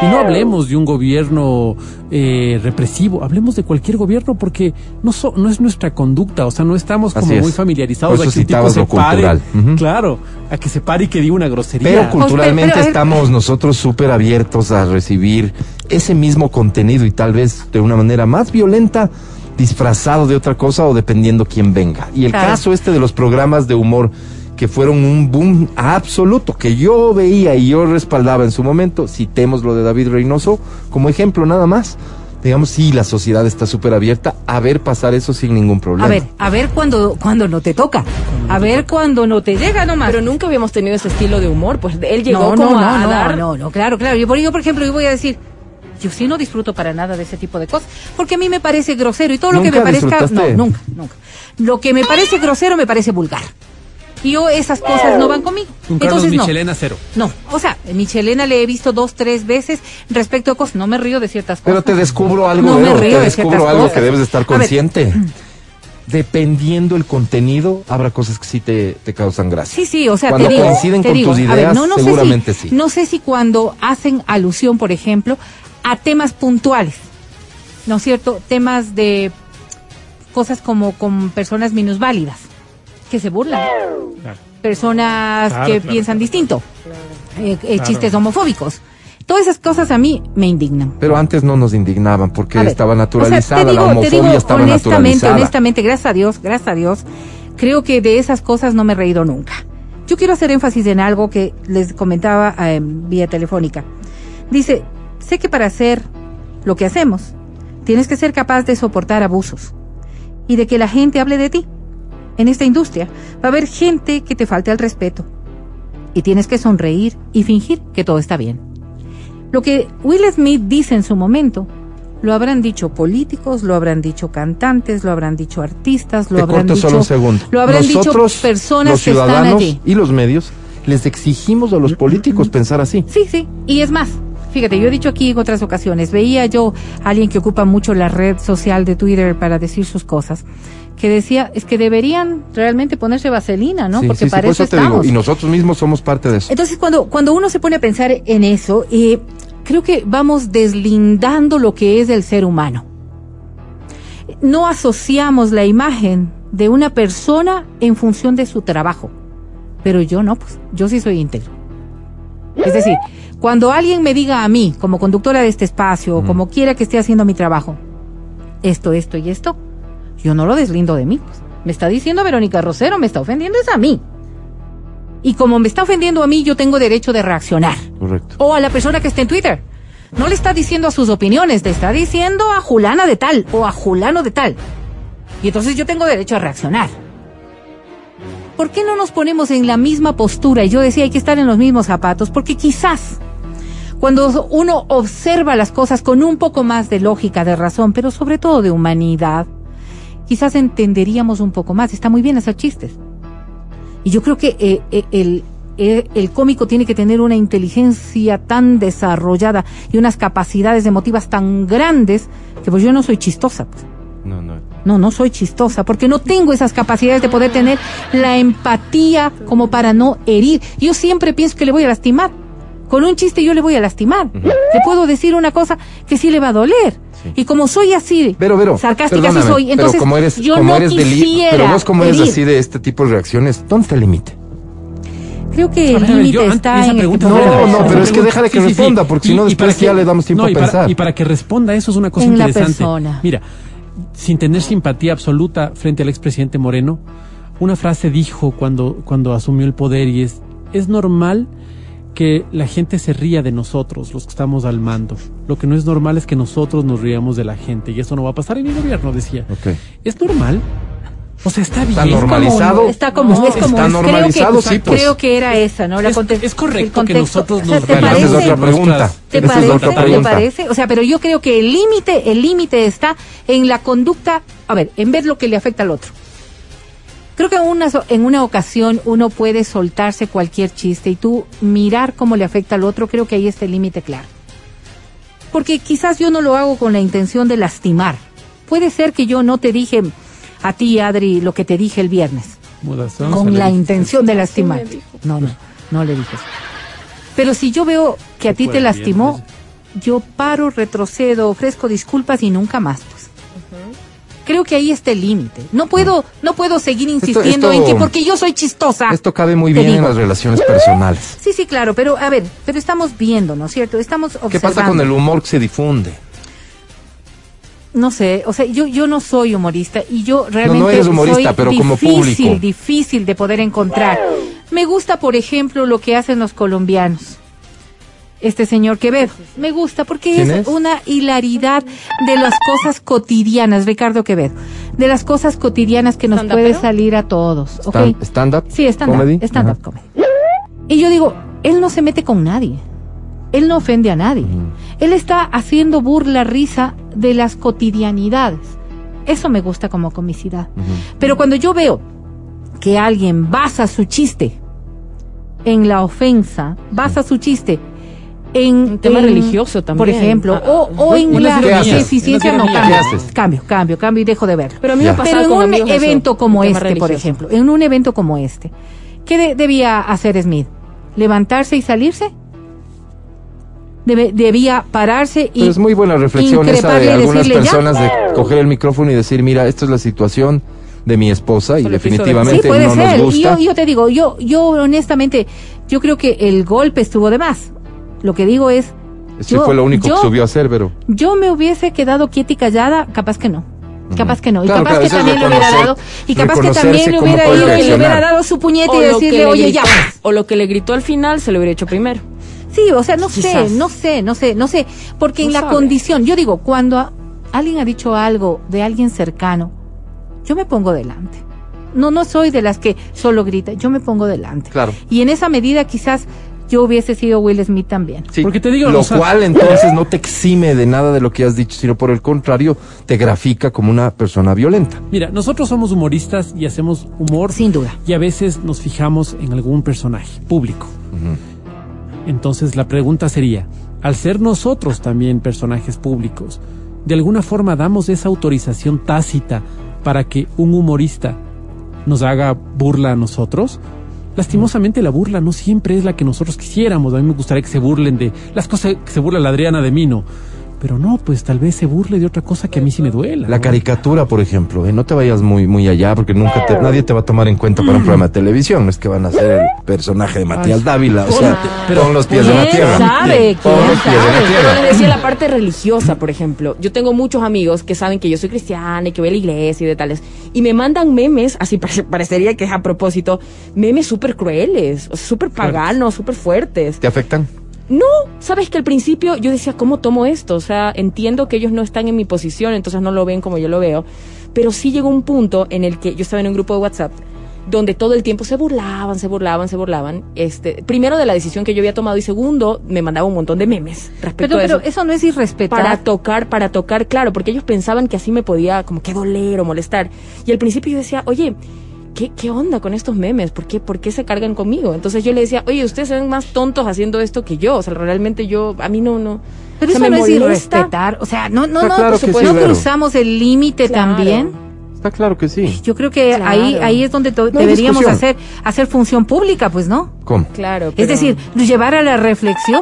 Y no hablemos de un gobierno eh, represivo, hablemos de cualquier gobierno porque no, so- no es nuestra conducta, o sea, no estamos como es. muy familiarizados a eso que un tipo se lo pare, cultural. Ujú. claro, a que se pare y que diga una grosería. Pero culturalmente estamos nosotros súper abiertos a recibir ese mismo contenido y tal vez de una manera más violenta, disfrazado de otra cosa o dependiendo quién venga. Y el Claro. caso este de los programas de humor que fueron un boom absoluto, que yo veía y yo respaldaba en su momento, citemos lo de David Reynoso como ejemplo nada más. Digamos, sí, la sociedad está súper abierta a ver pasar eso sin ningún problema. A ver, a ver cuando, cuando no te toca. A ver cuando no te llega nomás. Pero nunca habíamos tenido ese estilo de humor, pues él llegó no, como no, a no, dar... no, no, claro, claro. Yo por, yo, por ejemplo, yo voy a decir, yo sí no disfruto para nada de ese tipo de cosas, porque a mí me parece grosero y todo lo que me ¿Nunca parezca, no, nunca, nunca. Lo que me parece grosero me parece vulgar. Y yo esas cosas no van conmigo. Un Carlos Entonces no. Michelena cero. No, o sea, Michelena le he visto dos, tres veces respecto a cosas. No me río de ciertas cosas. Pero te descubro algo, No me Vero, río te de descubro algo cosas. que debes de estar consciente. Dependiendo el contenido, habrá cosas que sí te, te causan gracia. Sí, sí, o sea, Cuando te digo, coinciden te con digo, tus a ideas, ver, no, no seguramente si- sí. No sé si cuando hacen alusión, por ejemplo, a temas puntuales, ¿no es cierto? Temas de cosas como con personas minusválidas, que se burlan, personas Claro, que claro, piensan claro. distinto, eh, eh, Claro. chistes homofóbicos. Todas esas cosas a mí me indignan. Pero antes no nos indignaban porque ver, estaba o sea, naturalizada, te digo- la te homofobia digo estaba honestamente, naturalizada. honestamente, gracias a Dios, gracias a Dios, creo que de esas cosas no me he reído nunca. Yo quiero hacer énfasis en algo que les comentaba eh, vía telefónica. Dice, sé que para hacer lo que hacemos, tienes que ser capaz de soportar abusos y de que la gente hable de ti. En esta industria va a haber gente que te falte al respeto y tienes que sonreír y fingir que todo está bien. Lo que Will Smith dice en su momento, lo habrán dicho políticos, lo habrán dicho cantantes, lo habrán dicho artistas, lo Te habrán corto dicho, solo un segundo. lo habrán Nosotros, dicho personas los que están ciudadanos allí. y los medios les exigimos a los políticos pensar así. Sí, sí, y es más. Fíjate, yo he dicho aquí en otras ocasiones, veía yo a alguien que ocupa mucho la red social de Twitter para decir sus cosas, que decía, es que deberían realmente ponerse vaselina, ¿no? Sí, Porque sí, sí, para por eso eso te digo, estamos. y nosotros mismos somos parte de eso. Entonces, cuando, cuando uno se pone a pensar en eso, eh, creo que vamos deslindando lo que es el ser humano. No asociamos la imagen de una persona en función de su trabajo. Pero yo no, pues yo sí soy íntegro. Es decir, cuando alguien me diga a mí, como conductora de este espacio, o como quiera que esté haciendo mi trabajo, esto, esto y esto, yo no lo deslindo de mí. pues. Me está diciendo Verónica Rosero, me está ofendiendo es a mí. Y como me está ofendiendo a mí, yo tengo derecho de reaccionar. Correcto. O a la persona que está en Twitter. No le está diciendo a sus opiniones, le está diciendo a Julana de tal o a Julano de tal. Y entonces yo tengo derecho a reaccionar. ¿Por qué no nos ponemos en la misma postura? Y yo decía, hay que estar en los mismos zapatos, porque quizás cuando uno observa las cosas con un poco más de lógica, de razón, pero sobre todo de humanidad, quizás entenderíamos un poco más. Está muy bien hacer chistes. Y yo creo que eh, eh, el, eh, el cómico tiene que tener una inteligencia tan desarrollada y unas capacidades emotivas tan grandes que pues yo no soy chistosa. pues. No, no. No, no soy chistosa porque no tengo esas capacidades de poder tener la empatía como para no herir. Yo siempre pienso que le voy a lastimar. Con un chiste yo le voy a lastimar. Le puedo decir una cosa que sí le va a doler. Y como soy así, Pero, sarcástica sí perdóname, soy, entonces pero como eres, yo como no eres de quisiera pero vos como eres así de este tipo de reacciones, ¿dónde está el límite? Creo que A el límite está en pregunta No, no, esa pero es que pregunta- déjale que responda, porque si no después ya le damos tiempo no, a para- pensar. y para que responda eso es una cosa En la interesante. persona. Mira, sin tener simpatía absoluta frente al expresidente Moreno, una frase dijo cuando, cuando asumió el poder y es, es normal que la gente se ría de nosotros, los que estamos al mando. Lo que no es normal es que nosotros nos riamos de la gente y eso no va a pasar en mi gobierno, decía. Ok. ¿Es normal? O sea, está bien. Está normalizado. Está como, No, es como está creo normalizado, que, sí, pues. creo que era esa, ¿no? La Es- es correcto que nosotros O sea, nos ¿te esa es parece? otra pregunta. ¿Te Esa es parece? otra ¿Te pregunta. parece? O sea, pero yo creo que el límite, el límite está en la conducta, a ver, en ver lo que le afecta al otro. Creo que en una, en una ocasión uno puede soltarse cualquier chiste y tú mirar cómo le afecta al otro, creo que ahí está el límite claro. Porque quizás yo no lo hago con la intención de lastimar. Puede ser que yo no te dije a ti, Adri, lo que te dije el viernes con la intención de lastimar. No, no, no le dije eso. Pero si yo veo que a ti te lastimó, yo paro, retrocedo, ofrezco disculpas y nunca más, pues. Creo que ahí está el límite. No puedo, no puedo seguir insistiendo esto- en que porque yo soy chistosa. Esto cabe muy bien en las relaciones personales. Sí, sí, claro, pero a ver, pero estamos viendo, ¿no es cierto? Estamos observando. ¿Qué pasa con el humor que se difunde? No sé, o sea, yo, yo no soy humorista y yo realmente eres humorista, soy pero como difícil, público. difícil de poder encontrar. Me gusta, por ejemplo, lo que hacen los colombianos. Este señor Quevedo. Me gusta porque ¿Quién es, es? una hilaridad de las cosas cotidianas, Ricardo Quevedo. De las cosas cotidianas que nos puede salir a todos. ¿ok? Stand- ¿Stand-up? Sí, stand-up. comedy? Stand-up Ajá. comedy. Y yo digo, él no se mete con nadie. Él no ofende a nadie. Él está haciendo burla, risa de las cotidianidades. Eso me gusta como comicidad. Pero cuando yo veo que alguien basa su chiste en la ofensa, basa su chiste en Un tema en- religioso también. por ejemplo, Ah, o, o en la deficiencia, no cambio, cambio, cambio, cambio y dejo de verlo. Pero a mí me Pero en con un eso, evento como un este, por ejemplo, en un evento como este, ¿qué de- debía hacer Smith? ¿Levantarse y salirse? Debe- debía pararse y Pero es muy buena reflexión esa de algunas decirle, "Ya". personas de coger el micrófono y decir, mira, esta es la situación de mi esposa y hizo Sí, definitivamente puede no ser. nos Y yo, gusta. yo te digo, yo, yo honestamente, yo creo que el golpe estuvo de más. Lo que digo es, Sí yo- fue lo único yo- que subió a hacer, pero yo me hubiese quedado quieta y callada, capaz que no. Capaz que no. Y Claro, capaz que también le hubiera dado. Y capaz que también le hubiera ido y le hubiera dado su puñete O y decirle, oye, gritó- ya. O lo que le gritó al final se lo hubiera hecho primero. Sí, o sea, no sé, no sé, no sé, no sé. Porque en la sabe. condición, yo digo, cuando a- alguien ha dicho algo de alguien cercano, yo me pongo delante. No, no soy de las que solo grita, yo me pongo delante. Claro. Y en esa medida quizás yo hubiese sido Will Smith también. Sí, Porque te digo, lo o sea- cual <laughs> entonces no te exime de nada de lo que has dicho, sino por el contrario, te grafica como una persona violenta. Mira, nosotros somos humoristas y hacemos humor. Sin duda. Y a veces nos fijamos en algún personaje público. Entonces la pregunta sería, al ser nosotros también personajes públicos, ¿de alguna forma damos esa autorización tácita para que un humorista nos haga burla a nosotros? Lastimosamente la burla no siempre es la que nosotros quisiéramos. A mí me gustaría que se burlen de las cosas que se burla la Adriana de Mino. Pero no, pues tal vez se burle de otra cosa que a mí sí me duela. La ¿no? caricatura, por ejemplo, ¿eh? no te vayas muy muy allá porque nunca te- nadie te va a tomar en cuenta para un programa de televisión. No es que van a ser el personaje de Matías Ay, Dávila, o sea, pero- con los pies en la ¿Quién tierra. sabe? Con ¿Quién los pies en la sabe? tierra. Pero decía la parte religiosa, por ejemplo. Yo tengo muchos amigos que saben que yo soy cristiana y que voy a la iglesia y de tales. Y me mandan memes, así parece- parecería que es a propósito, memes súper crueles, o sea, súper paganos, súper fuertes. ¿Te afectan? No, sabes que al principio yo decía, ¿cómo tomo esto? O sea, entiendo que ellos no están en mi posición, entonces no lo ven como yo lo veo. Pero sí llegó un punto en el que yo estaba en un grupo de WhatsApp donde todo el tiempo se burlaban, se burlaban, se burlaban. Este, primero de la decisión que yo había tomado y segundo, me mandaba un montón de memes respecto Pero, a pero eso. eso no es irrespetar. Para tocar, para tocar, claro, porque ellos pensaban que así me podía como que doler o molestar. Y al principio yo decía, oye, ¿qué, qué onda con estos memes? ¿Por qué, ¿Por qué se cargan conmigo? Entonces yo le decía, oye, ustedes se ven más tontos haciendo esto que yo. O sea, realmente yo, a mí no, no. Pero o sea, eso me no es irrespetar. O sea, no, no, Está no, claro por supuesto, sí, no cruzamos el límite Claro. también. Está claro que sí. Yo creo que Claro. ahí, ahí es donde No deberíamos discusión. hacer, hacer función pública, pues, ¿no? ¿Cómo? Claro. Es pero- decir, llevar a la reflexión,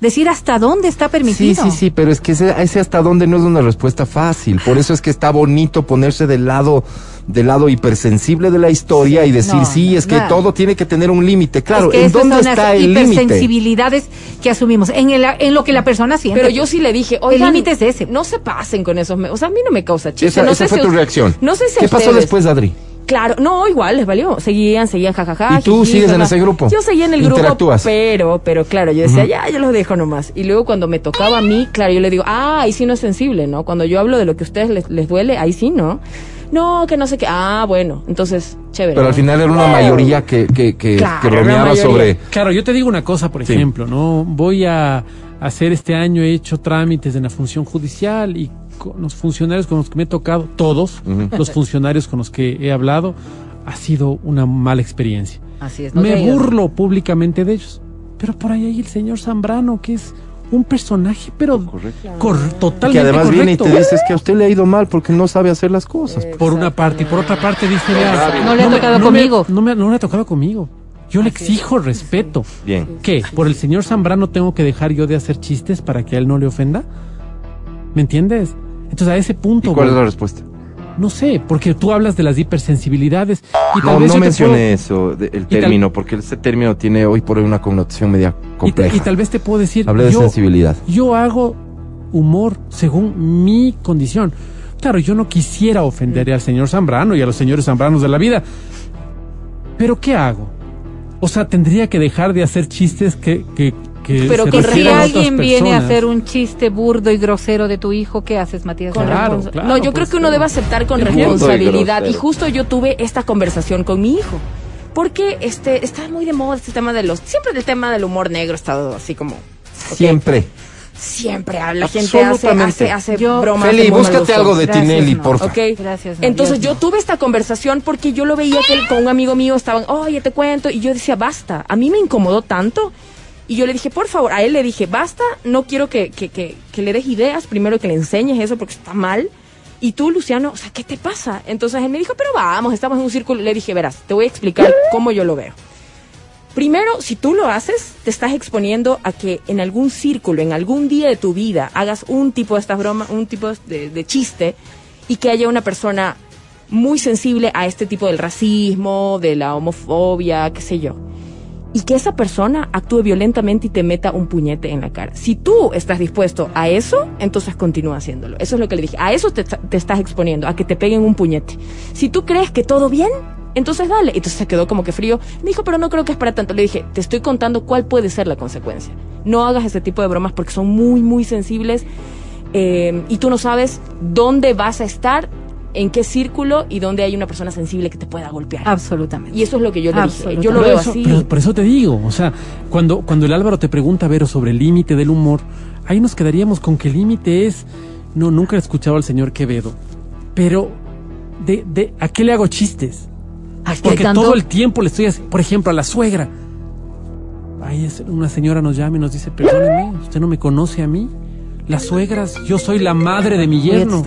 decir hasta dónde está Sí, permitido. sí, sí, pero es que ese, ese hasta dónde no es una respuesta fácil. Por eso es que está bonito ponerse del lado del lado hipersensible de la historia y decir, No, sí, es que nada. todo tiene que tener un límite. Claro, Es que ¿en esas dónde son las está el límite? hipersensibilidades que asumimos, en, el, en lo que la persona siente. Pero yo sí le dije, El oigan, límite es ese. No se pasen con esos. O sea, a mí no me causa chiste. Esa, no esa sé fue si tu reacción. No sé si a ¿Qué pasó ustedes- después, Adri? Claro, no, igual les valió. Seguían, seguían, jajaja. ¿Y tú jiji, sigues en ese grupo? Yo seguía en el grupo, ¿Interactúas? pero, pero claro, yo decía, ya, yo los dejo nomás. Y luego cuando me tocaba a mí, claro, yo le digo, ah, ahí sí no es sensible, ¿no? Cuando yo hablo de lo que a ustedes les, les duele, ahí sí, ¿no? No, que no sé qué. Ah, bueno, entonces, chévere. Pero al final era una mayoría que, que, que, Claro, que bromeaba mayoría. sobre... Claro, yo te digo una cosa, por Sí. ejemplo, ¿no? Voy a hacer este año, he hecho trámites en la función judicial y los funcionarios con los que me he tocado, todos los <laughs> funcionarios con los que he hablado, ha sido una mala experiencia. Así es. no me burlo públicamente de ellos. Pero por ahí hay el señor Zambrano, que es un personaje, pero cor- totalmente Que además viene y correcto. te dice es que a usted le ha ido mal porque no sabe hacer las cosas. Por una parte, y por otra parte dice, vea, No le ha me- tocado me- conmigo. no, me, no le ha tocado conmigo. Yo le exijo respeto. Bien. ¿Qué? ¿Por el señor Zambrano tengo que dejar yo de hacer chistes para que a él no le ofenda? ¿Me entiendes? Entonces a ese punto... ¿Y cuál es la respuesta? No sé, porque tú hablas de las hipersensibilidades y tal No, vez no mencioné eso, de- el tal- término, porque ese término tiene hoy por hoy una connotación media y, compleja. y tal vez te puedo decir... Hablé de yo, sensibilidad. Yo hago humor según mi condición. Claro, yo no quisiera ofender al señor Zambrano y a los señores Zambranos de la vida. Pero ¿qué hago? O sea, tendría que dejar de hacer chistes que... que, que Pero se si alguien viene a hacer un chiste burdo y grosero de tu hijo, ¿qué haces, Matías? Con Claro, no, yo pues, creo que uno debe aceptar con responsabilidad. Y justo yo tuve esta conversación con mi hijo. Porque este está muy de moda este tema de los. Siempre el tema del humor negro ha estado así como. Siempre. Siempre habla. La gente hace, hace, hace Yo- bromas. Feli, búscate algo de Gracias, Tinelli, no. porfa. Ok. Gracias, no, Entonces Dios yo tuve esta conversación porque yo lo veía que él con un amigo mío estaban, oye, te cuento. Y yo decía, basta. A mí me incomodó tanto. Y yo le dije, por favor, a él le dije, basta, no quiero que, que, le des ideas, primero que le enseñes eso porque está mal. Y tú, Luciano, o sea, ¿qué te pasa? Entonces él me dijo, pero vamos, estamos en un círculo. Le dije, verás, te voy a explicar cómo yo lo veo. Primero, si tú lo haces, te estás exponiendo a que en algún círculo, en algún día de tu vida, hagas un tipo de estas bromas, un tipo de, de chiste y que haya una persona muy sensible a este tipo del racismo, de la homofobia, qué sé yo. Y que esa persona actúe violentamente y te meta un puñete en la cara. Si tú estás dispuesto a eso, entonces continúa haciéndolo. Eso es lo que le dije. A eso te, estás exponiendo, a que te peguen un puñete. Si tú crees que todo bien, entonces dale. Entonces se quedó como que frío. Me dijo, pero no creo que es para tanto. Le dije, te estoy contando cuál puede ser la consecuencia. No hagas ese tipo de bromas porque son muy, muy sensibles. eh, y tú no sabes dónde vas a estar, en qué círculo y dónde hay una persona sensible que te pueda golpear. Absolutamente. Y eso es lo que yo le dije. Yo lo Por veo eso- así. Pero por eso te digo, o sea, cuando, cuando el Álvaro te pregunta, Vero, sobre el límite del humor, ahí nos quedaríamos con que el límite es, no, nunca he escuchado al señor Quevedo, pero de, de, ¿a qué le hago chistes? Porque tanto- todo el tiempo le estoy haciendo, por ejemplo, a la suegra. Ahí es, una señora nos llama y nos dice, perdóneme, usted no me conoce a mí. Las suegras, yo soy la madre de mi yerno.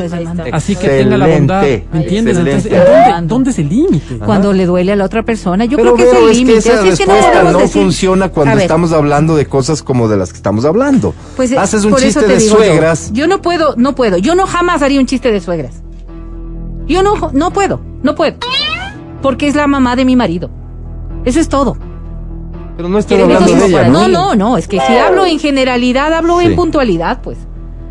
Así que tenga la bondad, Excelente. ¿me entiendes? Entonces. ¿dónde, ¿dónde es el límite? Cuando le duele a la otra persona, yo Pero creo que es el es que límite. esa Así es que no respuesta no decir- funciona cuando estamos hablando de cosas como de las que estamos hablando. Pues, eh, Haces un chiste te de digo yo, suegras. Yo, no puedo, no puedo. Yo no jamás haría un chiste de suegras. Yo no, no puedo, no puedo. Porque es la mamá de mi marido. Eso es todo. Pero no estoy ¿Quieren hablando de ella, eso ¿no? No, no, no. Es que si hablo en generalidad, hablo Sí. en puntualidad, pues.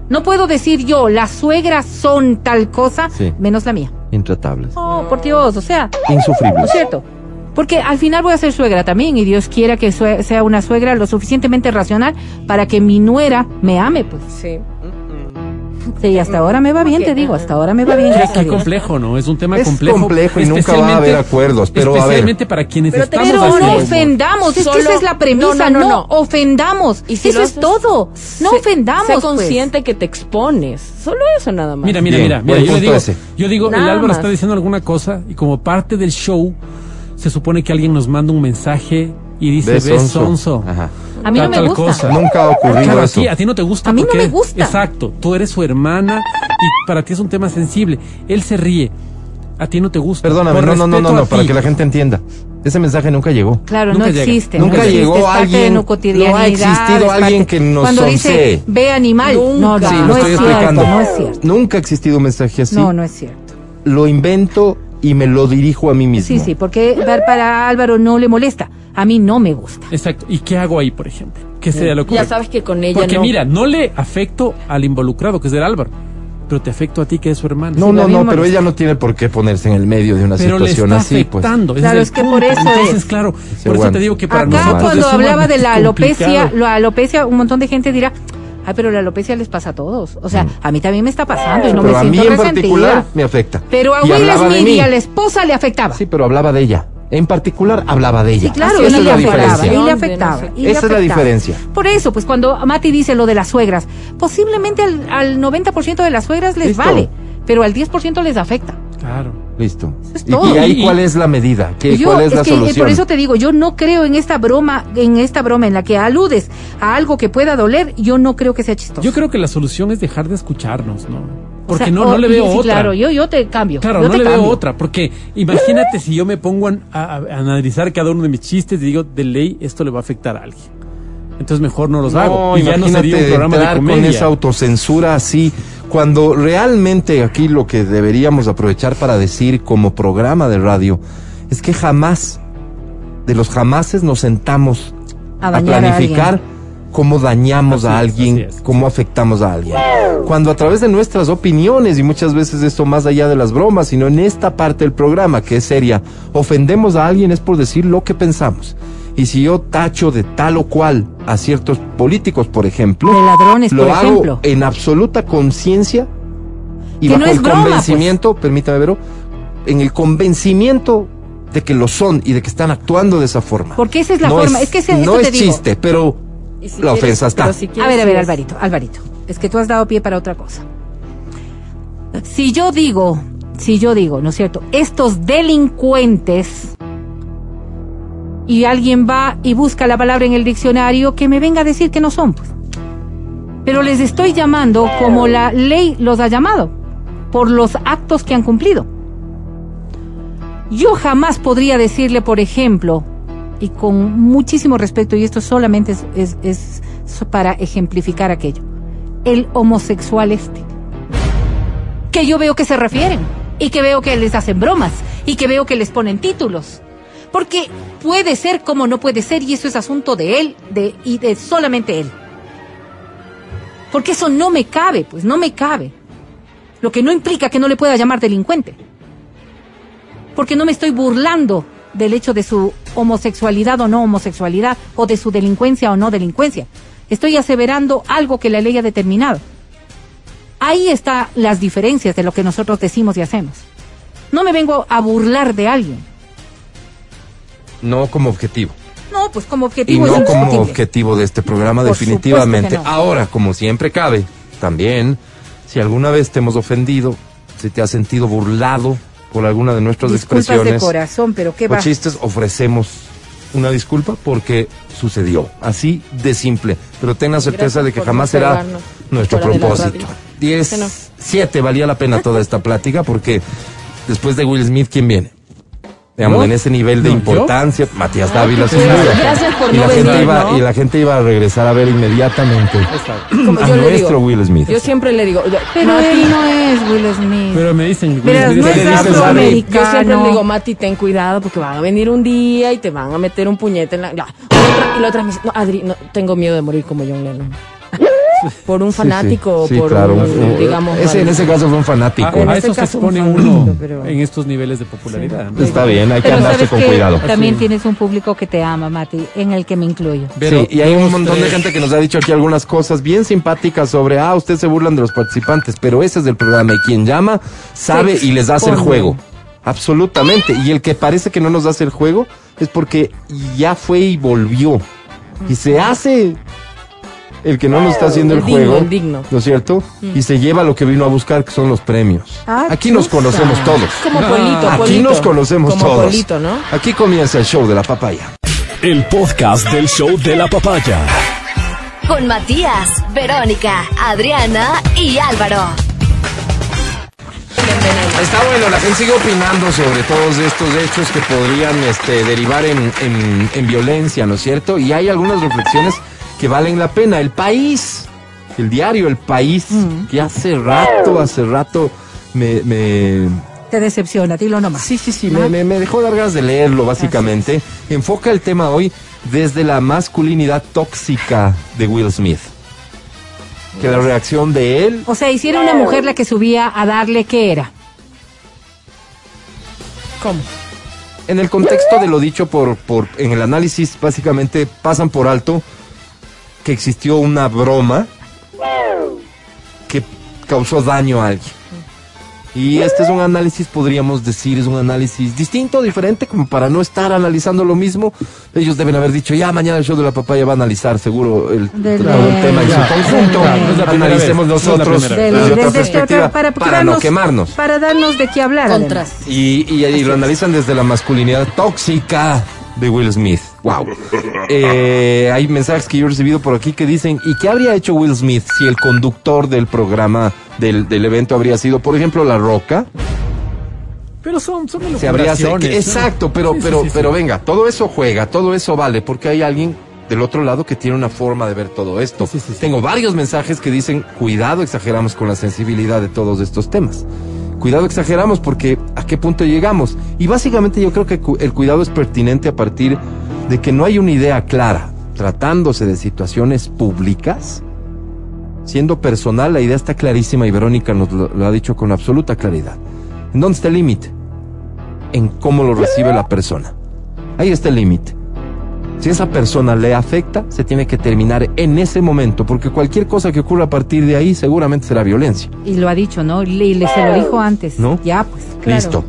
No puedo decir yo, las suegras son tal cosa, Sí. menos la mía. Intratables. Oh, por Dios, o sea, ¿no Insufribles. es cierto? Porque al final voy a ser suegra también y Dios quiera que sea una suegra lo suficientemente racional para que mi nuera me ame, pues. Sí. Sí, hasta ahora me va bien, te digo, hasta ahora me va bien. Dios. complejo, ¿no? Es un tema Es complejo. complejo y nunca va a haber especialmente- acuerdos, pero a ver. Especialmente para quienes Pero estamos Pero no ofendamos, es Solo- que esa es la premisa, No, no, no, no, ofendamos. Y si eso es todo. No sé- ofendamos. Sé pues. consciente que te expones. Solo eso nada más. Mira, mira, Bien, mira, mira, yo digo, yo digo, el Nada Álvaro más. está diciendo alguna cosa y como parte del show se supone que alguien nos manda un mensaje y dice, Ve ves sonso". sonso. Ajá. A mí no me gusta. cosa. Nunca ha ocurrido Claro, a eso. ti, a ti no te gusta. A mí no me gusta. Exacto, tú eres su hermana y para ti es un tema sensible. Él se ríe, a ti no te gusta. Perdóname, no, no, no, no, no, para que la gente entienda. Ese mensaje nunca llegó. Claro, Nunca no llega. existe. Nunca no existe, llegó es parte alguien- de no ha existido alguien que nos Cuando dice, ve animal. No, no, Nunca. Sí, no lo es estoy cierto, explicando. no es cierto. Nunca ha existido un mensaje así. No, no es cierto. Lo invento y me lo dirijo a mí mismo. Sí, sí, porque ver para Álvaro no le molesta. A mí no me gusta. Exacto. ¿Y qué hago ahí, por ejemplo? ¿Qué sería lo Ya correcto? sabes que con ella Porque no. mira, no le afecto al involucrado, que es del Álvaro. pero te afecto a ti que es su hermano. No, Sí, no, no, pero ella no tiene por qué ponerse en el medio de una pero le situación está así, pues. afectando. ese Claro, el es que por eso Entonces, es. claro, por eso te digo que para Acá nosotros cuando es hablaba de la alopecia, complicado. la alopecia, un montón de gente dirá, ay, pero la alopecia les pasa a todos. O sea, a mí también me está pasando y no Mm. pero me a mí siento en particular resentida. me afecta. Pero a Will Smith y a la esposa le afectaba. Sí, pero hablaba de ella. En particular hablaba de ella. Sí, claro, Esa y es le la afectaba, diferencia. y le afectaba. y le Esa es la diferencia. Por eso, pues cuando Mati dice lo de las suegras, posiblemente al, al 90% de las suegras les Listo. vale, pero al 10% les afecta. Claro. Listo. es ¿Y- todo. ¿Y, ahí Y- cuál es la medida? ¿Qué, Yo, ¿Cuál es, la que, solución? Por eso te digo, yo no creo en esta broma, en esta broma en la que aludes a algo que pueda doler, yo no creo que sea chistoso. Yo creo que la solución es dejar de escucharnos, ¿no? O Porque sea, no, o- no le veo sí, otra. Claro, yo, yo te cambio. Claro, yo no te le veo cambio. otra, porque imagínate si yo me pongo a, a- a analizar cada uno de mis chistes y digo, de ley, esto le va a afectar a alguien. Entonces mejor no los hago. Y ya no sería un programa de entrar con comedia. esa autocensura así, cuando realmente aquí lo que deberíamos aprovechar para decir como programa de radio es que jamás, de los jamases nos sentamos A a, dañar a planificar cómo dañamos Así a es, alguien, así es. cómo afectamos a alguien. Cuando a través de nuestras opiniones, y muchas veces esto más allá de las bromas, sino en esta parte del programa que es seria, ofendemos a alguien es por decir lo que pensamos. Y si yo tacho de tal o cual a ciertos políticos, por ejemplo, De ladrones, lo por hago ejemplo. en absoluta conciencia y Que bajo no es el broma, pues. convencimiento, permítame verlo, en el convencimiento de que lo son y de que están actuando de esa forma. Porque esa es la No forma, es que ese- no eso te es digo. chiste, pero Y si la quieres- ofensa está. A ver, a ver, Alvarito, Alvarito. Es que tú has dado pie para otra cosa. Si yo digo, si yo digo, ¿no es cierto? Estos delincuentes y alguien va y busca la palabra en el diccionario, que me venga a decir que no son, pues. Pero les estoy llamando como la ley los ha llamado, por los actos que han cumplido. Yo jamás podría decirle, por ejemplo, y con muchísimo respeto, y esto solamente es, es- para ejemplificar aquello, el homosexual este. Que yo veo que se refieren, y que veo que les hacen bromas, y que veo que les ponen títulos. Porque puede ser como no puede ser, y eso es asunto de él de, y de solamente él. Porque eso no me cabe, pues no me cabe. Lo que no implica que no le pueda llamar delincuente porque no me estoy burlando del hecho de su homosexualidad o no homosexualidad, o de su delincuencia o no delincuencia. Estoy aseverando algo que la ley ha determinado. Ahí están las diferencias de lo que nosotros decimos y hacemos. No me vengo a burlar de alguien. No como objetivo. No, pues como Y objetivo es no como objetivo de este programa, Por definitivamente. no. Ahora, como siempre cabe, también, si alguna vez te hemos ofendido, si te has sentido burlado por alguna de nuestras Disculpas de expresiones corazón, pero qué o chistes, ofrecemos una disculpa porque sucedió. Así de simple. Pero ten la certeza Gracias de que jamás será nuestro de propósito. radio. 10, Que no. 7, valía la pena toda esta plática porque después de Will Smith, ¿quién viene? Digamos, en ese nivel de No, importancia, Matías Ah, Dávila. Gracias por y no la gente iba ¿no? Y la gente iba a regresar a ver inmediatamente Como a yo nuestro digo, Will Smith. Yo siempre le digo, Pero Mati, él no es Will Smith. Pero me dicen, Will Verás, Smith no es- afroamericano. Yo siempre le digo, Mati, ten cuidado porque van a venir un día y te van a meter un puñete en la. la- otra- y la otra me dice, no, Adri, no, tengo miedo de morir como John Lennon. Por un Sí, sí. fanático, Sí, por claro, un, un- digamos. ese, en ese caso fue un fanático. a, En a este eso se caso, expone un uno pero- en estos niveles de popularidad. ¿no? Está bien, hay que Pero andarse con que cuidado. también Sí. tienes un público que te ama, Mati, en el que me incluyo. Pero sí, y hay un montón de gente que nos ha dicho aquí algunas cosas bien simpáticas sobre, ah, ustedes se burlan de los participantes, pero ese es el programa y quien llama sabe y les hace el juego. Absolutamente. Y el que parece que no nos hace el juego es porque ya fue y volvió. Y se hace el que no nos está haciendo el, El digno, juego. el digno. ¿No es cierto? Y se lleva lo que vino a buscar, que son los premios. Ah, aquí nos conocemos todos. Como Ah, Polito, Aquí Polito. nos conocemos Como todos. Polito, ¿no? Aquí comienza el show de la papaya. El podcast del show de la papaya. Con Matías, Verónica, Adriana y Álvaro. Está bueno, la gente sigue opinando sobre todos estos hechos que podrían este, derivar en, en- en violencia, ¿no es cierto? Y hay algunas reflexiones que valen la pena. El país, el diario El País, que hace rato, hace rato me... me Te decepciona, dilo nomás. Sí, sí, sí, me, me- me dejó dar ganas de leerlo, básicamente. Enfoca el tema hoy desde la masculinidad tóxica de Will Smith. que la reacción de él O sea, y si era una mujer la que subía a darle, ¿qué era? ¿Cómo? en el contexto de lo dicho por, por en el análisis básicamente pasan por alto que existió una broma que causó daño a alguien. Y este es un análisis, podríamos decir, es un análisis distinto, diferente, como para no estar analizando lo mismo. Ellos deben haber dicho, ya mañana el show de la papaya va a analizar seguro el, Del- todo el tema en su conjunto. claro, no es la primera Analicemos nosotros desde otra perspectiva para- no darnos- quemarnos. Para darnos de qué hablar. Y, y, y lo analizan desde la masculinidad tóxica de Will Smith. Wow. Eh, hay mensajes que yo he recibido por aquí que dicen, ¿y qué habría hecho Will Smith si el conductor del programa, del, del evento habría sido, por ejemplo, La Roca? Pero son, son Se habría. Exacto, pero, Sí, pero, sí, sí. pero venga, todo eso juega, todo eso vale, porque hay alguien del otro lado que tiene una forma de ver todo esto. Sí, sí, sí. Tengo varios mensajes que dicen, cuidado, exageramos con la sensibilidad de todos estos temas. Cuidado, exageramos porque a qué punto llegamos. Y básicamente yo creo que el cuidado es pertinente a partir de que no hay una idea clara. Tratándose de situaciones públicas, siendo personal, la idea está clarísima y Verónica nos lo, lo ha dicho con absoluta claridad. ¿En dónde está el límite? En cómo lo recibe la persona. Ahí está el límite. Si esa persona le afecta, se tiene que terminar en ese momento, porque cualquier cosa que ocurra a partir de ahí seguramente será violencia. Y lo ha dicho, ¿no? Y le, se lo dijo antes. ¿No? Ya, pues. claro. Listo.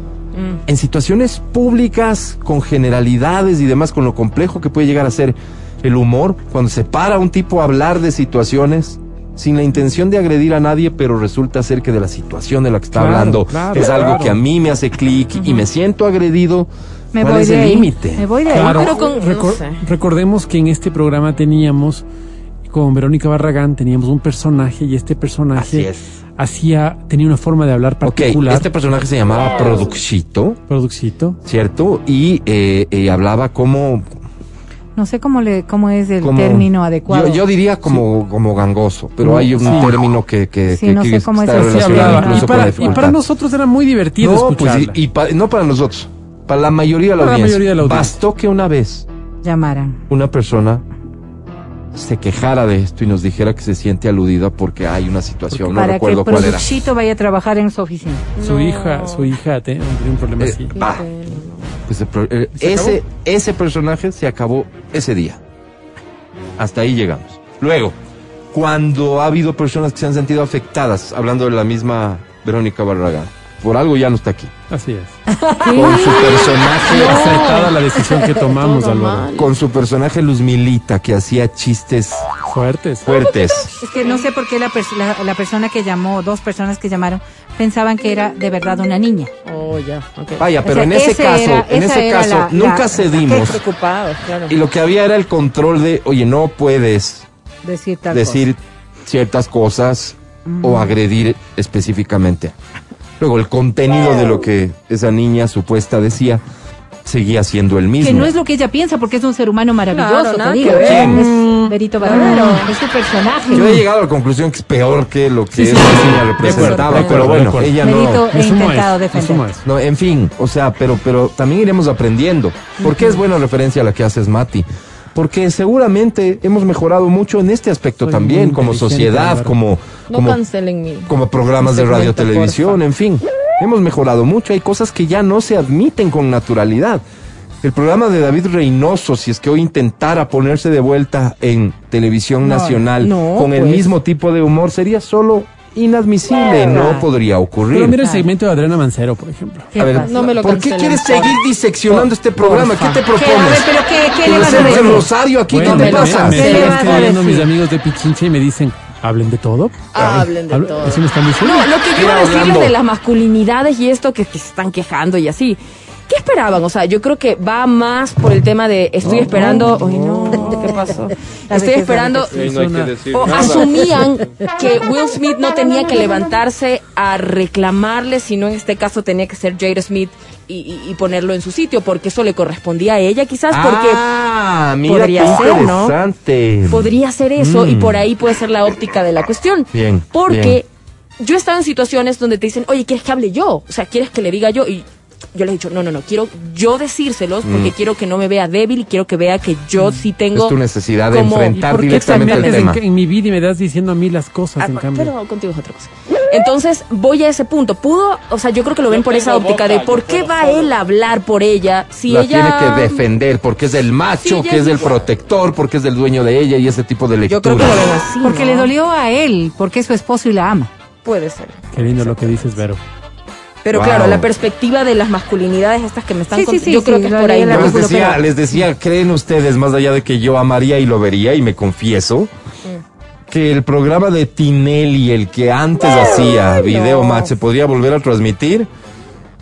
En situaciones públicas, con generalidades y demás, con lo complejo que puede llegar a ser el humor, cuando se para un tipo a hablar de situaciones sin la intención de agredir a nadie, pero resulta ser que de la situación de la que está Claro, hablando claro, es algo claro. que a mí me hace clic y me siento agredido. Me ¿Cuál voy es de el límite? Me voy de ahí. Claro, pero con- no recor- sé. recordemos que en este programa teníamos, con Verónica Barragán, teníamos un personaje y este personaje es. hacía, tenía una forma de hablar particular. este personaje se llamaba Producchito, Producito. ¿cierto? Y eh, eh, hablaba como, No sé cómo, le, cómo es el como- término adecuado. Yo, yo diría como, como gangoso, pero hay un sí. término que, que, Sí, que- no sé cómo es hablaba. incluso Y con la para, y dificultad. para nosotros era muy divertido no, pues, y, y pa- no para nosotros, para la mayoría de la, Para la audiencia. mayoría de la audiencia. Bastó que una vez Llamaran. una persona se quejara de esto y nos dijera que se siente aludida porque hay una situación, no para que el recuerdo cuál era. vaya a trabajar en su oficina. Su hija, su hija te- tenía un problema Eh, así. bah, pues el eh, ¿Se acabó? ese, ese personaje se acabó ese día. Hasta ahí llegamos. Luego, cuando ha habido personas que se han sentido afectadas, hablando de la misma Verónica Barragán, por algo ya no está aquí. Así es. Con su personaje, Acertada la decisión que tomamos, Álvaro. con su personaje Luzmilita, que hacía chistes Fuertes. fuertes. Es que no sé por qué la, pers- la, la persona que llamó, dos personas que llamaron, pensaban que era de verdad una niña. Oh, ya, ok. Vaya, pero O sea, en ese ese caso, era- en ese caso, la- nunca la- cedimos. Preocupados, claro. Y lo que había era el control de, oye, no puedes Decir tal decir ciertas cosas o agredir específicamente. Luego, el contenido de lo que esa niña supuesta decía seguía siendo el mismo. Que no es lo que ella piensa porque es un ser humano maravilloso, Claro, te digo. que ver. ¿Quién? Es Berito Barrero, es su personaje. Yo he llegado a la conclusión que es peor que lo que Sí, sí, esa sí, niña De representaba, acuerdo, de pero bueno, de ella Benito, no. he intentado defender. No, en fin, o sea, pero, pero también iremos aprendiendo. ¿Por qué es buena referencia a la que haces, Mati? Porque seguramente hemos mejorado mucho en este aspecto Soy también, como sociedad, como, No como, como programas de radio, televisión, porfa. en fin. Hemos mejorado mucho, hay cosas que ya no se admiten con naturalidad. El programa de David Reynoso, si es que hoy intentara ponerse de vuelta en televisión No, nacional no, con el pues. mismo tipo de humor, sería solo inadmisible, no podría ocurrir. Pero mira el segmento de Adriana Mancero, por ejemplo. ¿Qué A ver, pasa? No me lo ¿por qué quieres seguir diseccionando este programa? ¿Qué te ¿Qué? A ver, propones? pero ¿qué, qué ¿Que le vas a hacemos el rosario aquí? Bueno, ¿Qué te pasa? Me, ¿Qué están escribiendo mis amigos de Pichincha y me dicen, ¿hablen de todo? Hablen de todo. ¿Eso me están diciendo? No, lo que quiero decirles de las masculinidades y esto que, que se están quejando y así. ¿Qué esperaban? O sea, yo creo que va más por el tema de estoy esperando. Ay, no, ¿qué pasó? Estoy esperando. la vejez. no hay que decir O nada. asumían que Will Smith no tenía que levantarse a reclamarle, sino en este caso tenía que ser Jada Smith y, y- ponerlo en su sitio, porque eso le correspondía a ella, quizás porque Ah, mira podría qué ser, ¿no? podría ser eso y Mm. por ahí puede ser la óptica de la cuestión. Bien, Porque yo he estado en situaciones donde te dicen, oye, ¿quieres que hable yo? O sea, ¿quieres que le diga yo? Y yo le he dicho, no, no, no, quiero yo decírselos porque quiero que no me vea débil y quiero que vea que yo sí tengo... Mm. Es tu necesidad de enfrentar ¿Por qué te directamente el tema. en, en mi vida y me das diciendo a mí las cosas, Ah, en cambio? pero contigo es otra cosa. Entonces voy a ese punto. Pudo, o sea, yo creo que lo ven por esa óptica de por qué va él a hablar por ella si la ella tiene que defender porque es el macho, Sí, que es es el igual. protector, porque es el dueño de ella y ese tipo de Yo lectura. creo que lo ven así. Porque ¿no? le dolió a él, porque es su esposo y la ama. Puede ser. Qué lindo lo que dices, Vero. Pero Wow. claro, la perspectiva de las masculinidades estas que me están Sí, sí, cont- sí, yo creo sí, que es por ahí. Yo les decía, Pero- les decía, ¿creen ustedes, más allá de que yo amaría y lo vería, y me confieso, que el programa de Tinelli, el que antes hacía Video Match, se podría volver a transmitir?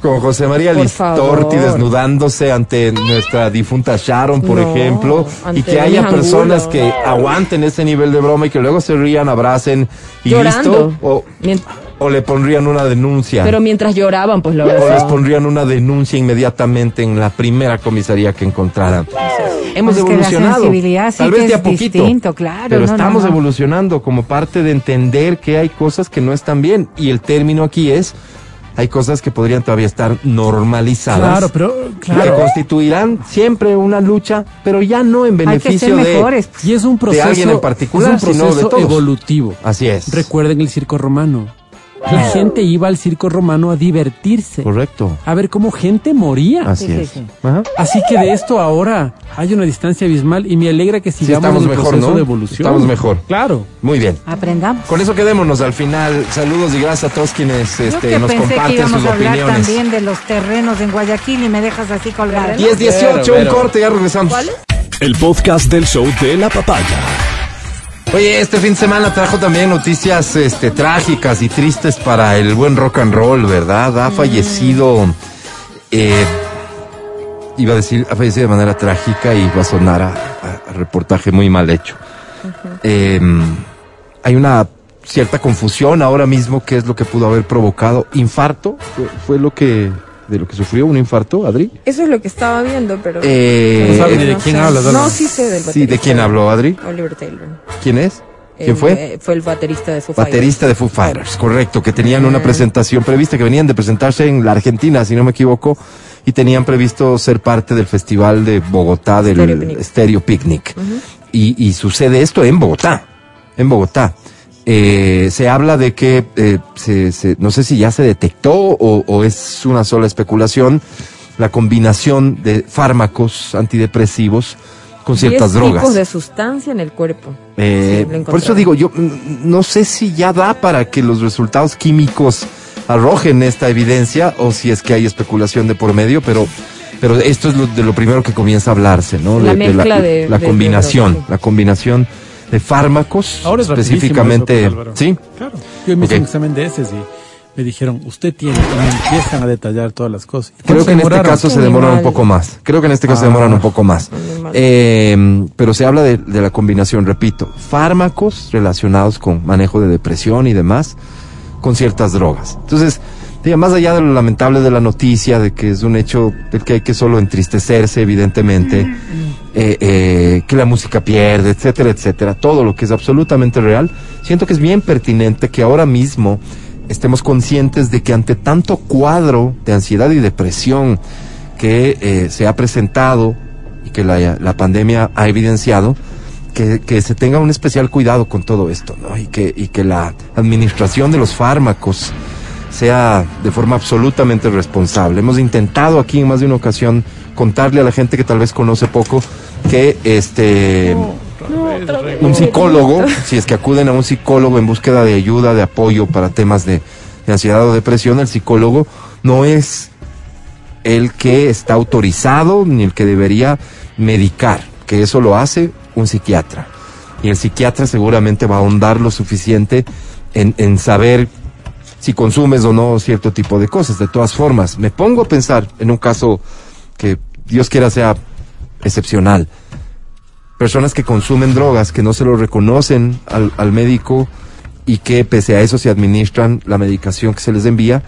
Con José María Por Listorti favor. desnudándose ante nuestra difunta Sharon, por No, ejemplo, y que haya personas Angulo. que aguanten ese nivel de broma y que luego se rían, abracen y Llorando. listo, o, o le pondrían una denuncia. Pero mientras lloraban, pues lo o les pondrían una denuncia inmediatamente en la primera comisaría que encontraran. Hemos Es que la evolucionado. sensibilidad sí tal que vez de es a poquito. distinto, claro, Pero no, estamos no. evolucionando como parte de entender que hay cosas que no están bien. Y el término aquí es, hay cosas que podrían todavía estar normalizadas. Claro, pero Que claro. constituirán siempre una lucha, pero ya no en Hay que beneficio ser de... mejores. pues. Y es un proceso, alguien en particular, es un sino de proceso todos. evolutivo. Así es. Recuerden el circo romano. La gente iba al circo romano a divertirse, Correcto. a ver cómo gente moría. Así Sí, sí, es. sí. Ajá. Así que de esto ahora hay una distancia abismal y me alegra que Sí, sigamos estamos en el mejor, proceso ¿no? de evolución. Estamos mejor. Claro. Muy bien. Aprendamos. Con eso quedémonos al final. Saludos y gracias a todos quienes Yo este, que nos pensé que comparten íbamos sus a hablar opiniones. también de los terrenos en Guayaquil y me dejas así colgada. 10, 18, un corte, ya regresamos. El podcast del show de la papaya. Oye, este fin de semana trajo también noticias este, trágicas y tristes para el buen rock and roll, ¿verdad? Ha fallecido, eh, iba a decir, ha fallecido de manera trágica y va a sonar a, a- a reportaje muy mal hecho. Eh, hay una cierta confusión ahora mismo qué es lo que pudo haber provocado. Infarto, fue, fue lo que, de lo que sufrió un infarto, Adri. Eso es lo que estaba viendo, pero... Eh, No sabe ni de no quién hablas. No, sí sé del baterista. Sí, ¿de quién habló, Adri? Oliver Taylor. ¿Quién es? ¿Quién El, fue? eh, fue el baterista de Foo Fighters. Baterista de Foo Fighters, correcto, que tenían una presentación prevista, que venían de presentarse en la Argentina, si no me equivoco, y tenían previsto ser parte del festival de Bogotá, del Stereo Picnic. Stereo Picnic. y, y sucede esto en Bogotá, en Bogotá. Eh, se habla de que, eh, se, se- no sé si ya se detectó o, o es una sola especulación, la combinación de fármacos antidepresivos con ciertas drogas. tipos de sustancia en el cuerpo. Eh, Sí, por eso digo, yo mm, no sé si ya da para que los resultados químicos arrojen esta evidencia o si es que hay especulación de por medio, pero, pero esto es lo, de lo primero que comienza a hablarse, ¿no? La De- mezcla la, de- la de- combinación, la combinación de fármacos, Ahora es rapidísimo específicamente, eso, pues, sí. Claro. Yo me hice Ok. un examen de ese y me dijeron, usted tiene, y me empiezan a detallar todas las cosas. ¿Y Creo que en este caso se demoran un poco más. Creo que en este caso se Ah. demoran un poco más. Eh, pero se habla de, de la combinación, repito, fármacos relacionados con manejo de depresión y demás, con ciertas drogas. Entonces, diga, más allá de lo lamentable de la noticia, de que es un hecho del que hay que solo entristecerse, evidentemente, eh, eh, que la música pierde, etcétera, etcétera, todo lo que es absolutamente real, siento que es bien pertinente que ahora mismo estemos conscientes de que ante tanto cuadro de ansiedad y depresión que eh, se ha presentado y que la, la pandemia ha evidenciado, que, que se tenga un especial cuidado con todo esto, ¿no? Y que, y que la administración de los fármacos sea de forma absolutamente responsable. Hemos intentado aquí en más de una ocasión contarle a la gente que tal vez conoce poco que este un psicólogo, si es que acuden a un psicólogo en búsqueda de ayuda, de apoyo para temas de, ansiedad o depresión, el psicólogo no es el que está autorizado ni el que debería medicar, que eso lo hace un psiquiatra. Y el psiquiatra seguramente va a ahondar lo suficiente en, en saber si consumes o no cierto tipo de cosas. De todas formas, me pongo a pensar en un caso que Dios quiera sea excepcional. Personas que consumen drogas, que no se lo reconocen al, al médico y que pese a eso se administran la medicación que se les envía,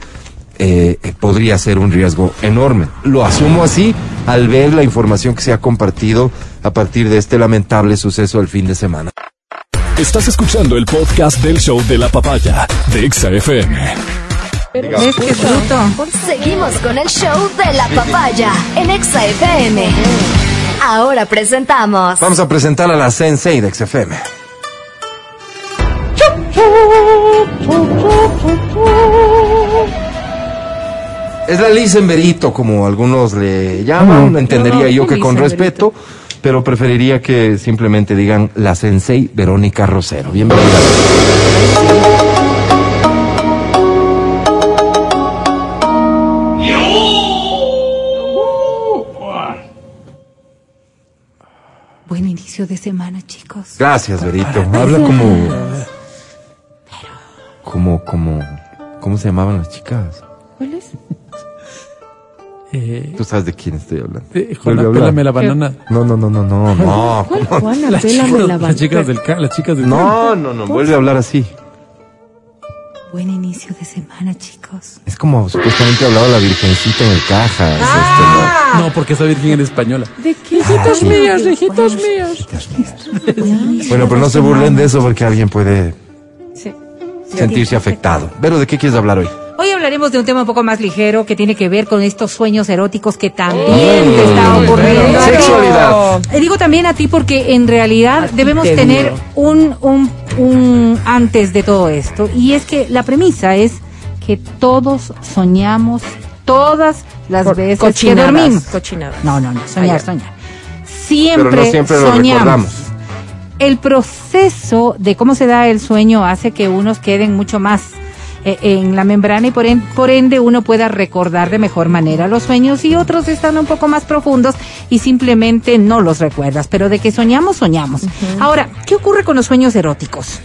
eh, eh, podría ser un riesgo enorme. Lo asumo así al ver la información que se ha compartido a partir de este lamentable suceso del fin de semana. Estás escuchando el podcast del show de la papaya de Exa FM. ¿Ves que es bruto? Seguimos con el show de la papaya en Exa FM. Ahora presentamos. Vamos a presentar a la Sensei de XFM. Es la Lisenberito, como algunos le llaman. Entendería No, yo que con respeto, pero preferiría que simplemente digan la Sensei Verónica Rosero. Bienvenida. Buen inicio de semana, chicos. Gracias, Verito. Habla como. Como, como. ¿Cómo se llamaban las chicas? ¿Cuál es? Eh, Tú sabes de quién estoy hablando. eh, Juana, pélame la banana. No, no, no, no, no, no. ¿Cuál? Juana, Las pélame chicas, la las chicas banana. del ca- las chicas del No, no, no, vuelve a hablar así. Buen inicio de semana, chicos. Es como supuestamente hablaba la virgencita en el caja. es este, No, porque esa virgen era española. ¿De qué? Hijitos míos, hijitos míos. ¿no? Bueno, pero no se burlen de eso porque alguien puede Sí. sentirse afectado. Pero ¿de qué quieres hablar hoy? Hoy hablaremos de un tema un poco más ligero que tiene que ver con estos sueños eróticos que también te está ocurriendo. Sexualidad. Eh, digo también a ti porque en realidad debemos te tener un, un, un antes de todo esto. Y es que la premisa es que todos soñamos todas las Por- veces que cochinadas, dormimos. cochinadas. No, no, no, soñar, Ah, soñar. Siempre, Pero no siempre lo soñamos. recordamos. El proceso de cómo se da el sueño hace que unos queden mucho más en la membrana y por, en- por ende uno pueda recordar de mejor manera los sueños y otros están un poco más profundos y simplemente no los recuerdas, pero de que soñamos, soñamos. Ahora, ¿qué ocurre con los sueños eróticos?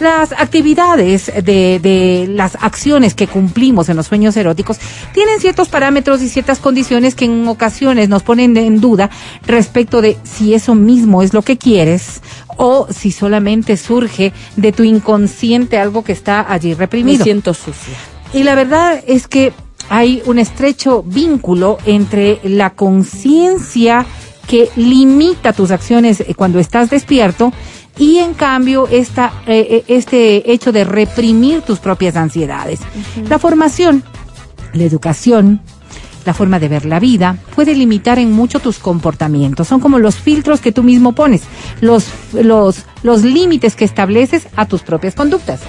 Las actividades de, de las acciones que cumplimos en los sueños eróticos tienen ciertos parámetros y ciertas condiciones que en ocasiones nos ponen en duda respecto de si eso mismo es lo que quieres o si solamente surge de tu inconsciente algo que está allí Me reprimido. siento sucia. Y la verdad es que hay un estrecho vínculo entre la conciencia que limita tus acciones cuando estás despierto y en cambio esta, eh, eh, este hecho de reprimir tus propias ansiedades. La formación, la educación, la forma de ver la vida puede limitar en mucho tus comportamientos. Son como los filtros que tú mismo pones, los, los, los límites que estableces a tus propias conductas.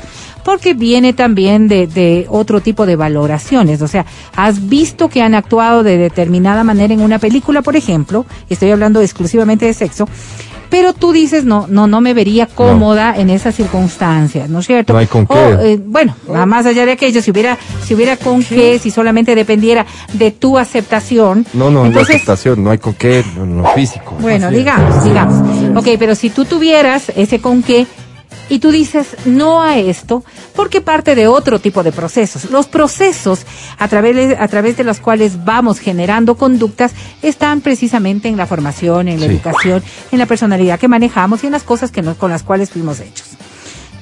Porque viene también de, de otro tipo de valoraciones. O sea, has visto que han actuado de determinada manera en una película, por ejemplo, estoy hablando exclusivamente de sexo, pero tú dices, no, no, no me vería cómoda en esas circunstancias, ¿no es cierto? No hay con O, qué. eh, bueno, nada más allá de aquello, si hubiera, si hubiera con qué, si solamente dependiera de tu aceptación. No, no, la entonces, aceptación, no hay con qué, no, no físico. bueno, Así es. digamos, digamos. Ok, pero si tú tuvieras ese con qué y tú dices no a esto, porque parte de otro tipo de procesos. Los procesos a través de, a través de los cuales vamos generando conductas están precisamente en la formación, en la Sí. educación, en la personalidad que manejamos y en las cosas que nos- con las cuales fuimos hechos.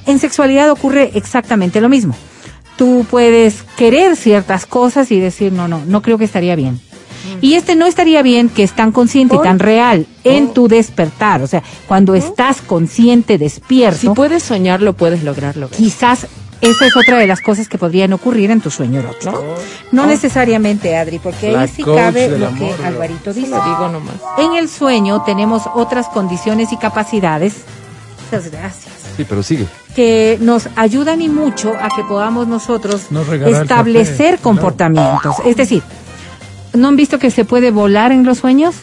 En sexualidad ocurre exactamente lo mismo. Tú puedes querer ciertas cosas y decir, no, no, no creo que estaría bien. Y este no estaría bien que es tan consciente y tan real en tu despertar. O sea, cuando estás consciente, despierto, Si puedes soñar, lo puedes lograr, lograr. quizás esa es otra de las cosas que podrían ocurrir en tu sueño erótico. No, necesariamente, Adri, porque La ahí sí cabe lo amor, que ¿no? Alvarito dice. Lo digo nomás. En el sueño tenemos otras condiciones y capacidades. Muchas gracias Sí, pero sigue. que nos ayudan y mucho a que podamos nosotros Nos establecer café, comportamientos. Es decir, ¿no han visto que se puede volar en los sueños?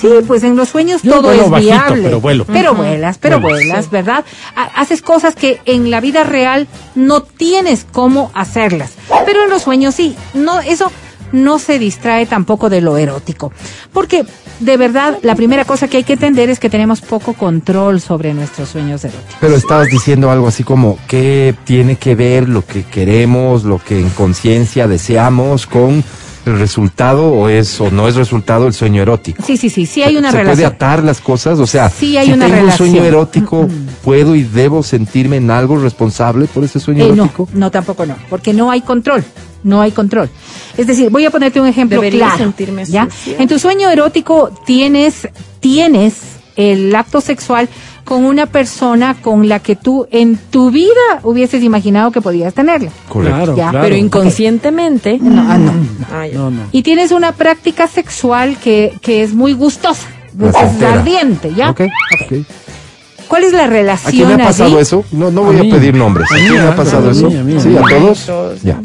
Sí, pues en los sueños Yo todo vuelo es bajito, viable. pero vuelo. Pero vuelas, pero Vuelo. vuelas, ¿verdad? Ha- Haces cosas que en la vida real no tienes cómo hacerlas. Pero en los sueños sí. No, eso no se distrae tampoco de lo erótico. Porque de verdad, la primera cosa que hay que entender es que tenemos poco control sobre nuestros sueños eróticos. Pero estabas diciendo algo así como, ¿qué tiene que ver lo que queremos, lo que en conciencia deseamos con el resultado o es o no es resultado el sueño erótico? Sí, sí, sí, sí hay una ¿Se puede relación. atar las cosas? O sea, Sí hay si una tengo un sueño erótico, ¿puedo y debo sentirme en algo responsable por ese sueño Eh, no, erótico? no, tampoco no, porque no hay control, no hay control. Es decir, voy a ponerte un ejemplo Debería claro. sentirme ¿ya? En tu sueño erótico tienes, tienes el acto sexual con una persona con la que tú en tu vida hubieses imaginado que podías tenerla. Claro, Ya, claro. Pero inconscientemente. No, ah, no. Ah. No, no. Y tienes una práctica sexual que, que es muy gustosa, es ardiente, ¿ya? Ok, ok. ¿Cuál es la ¿A relación quién le ha pasado allí? eso? No, no voy A a, pedir nombres. ¿A A quién le ha pasado a mí, eso? a mí, a sí, mí. a todos. Todos. Ya.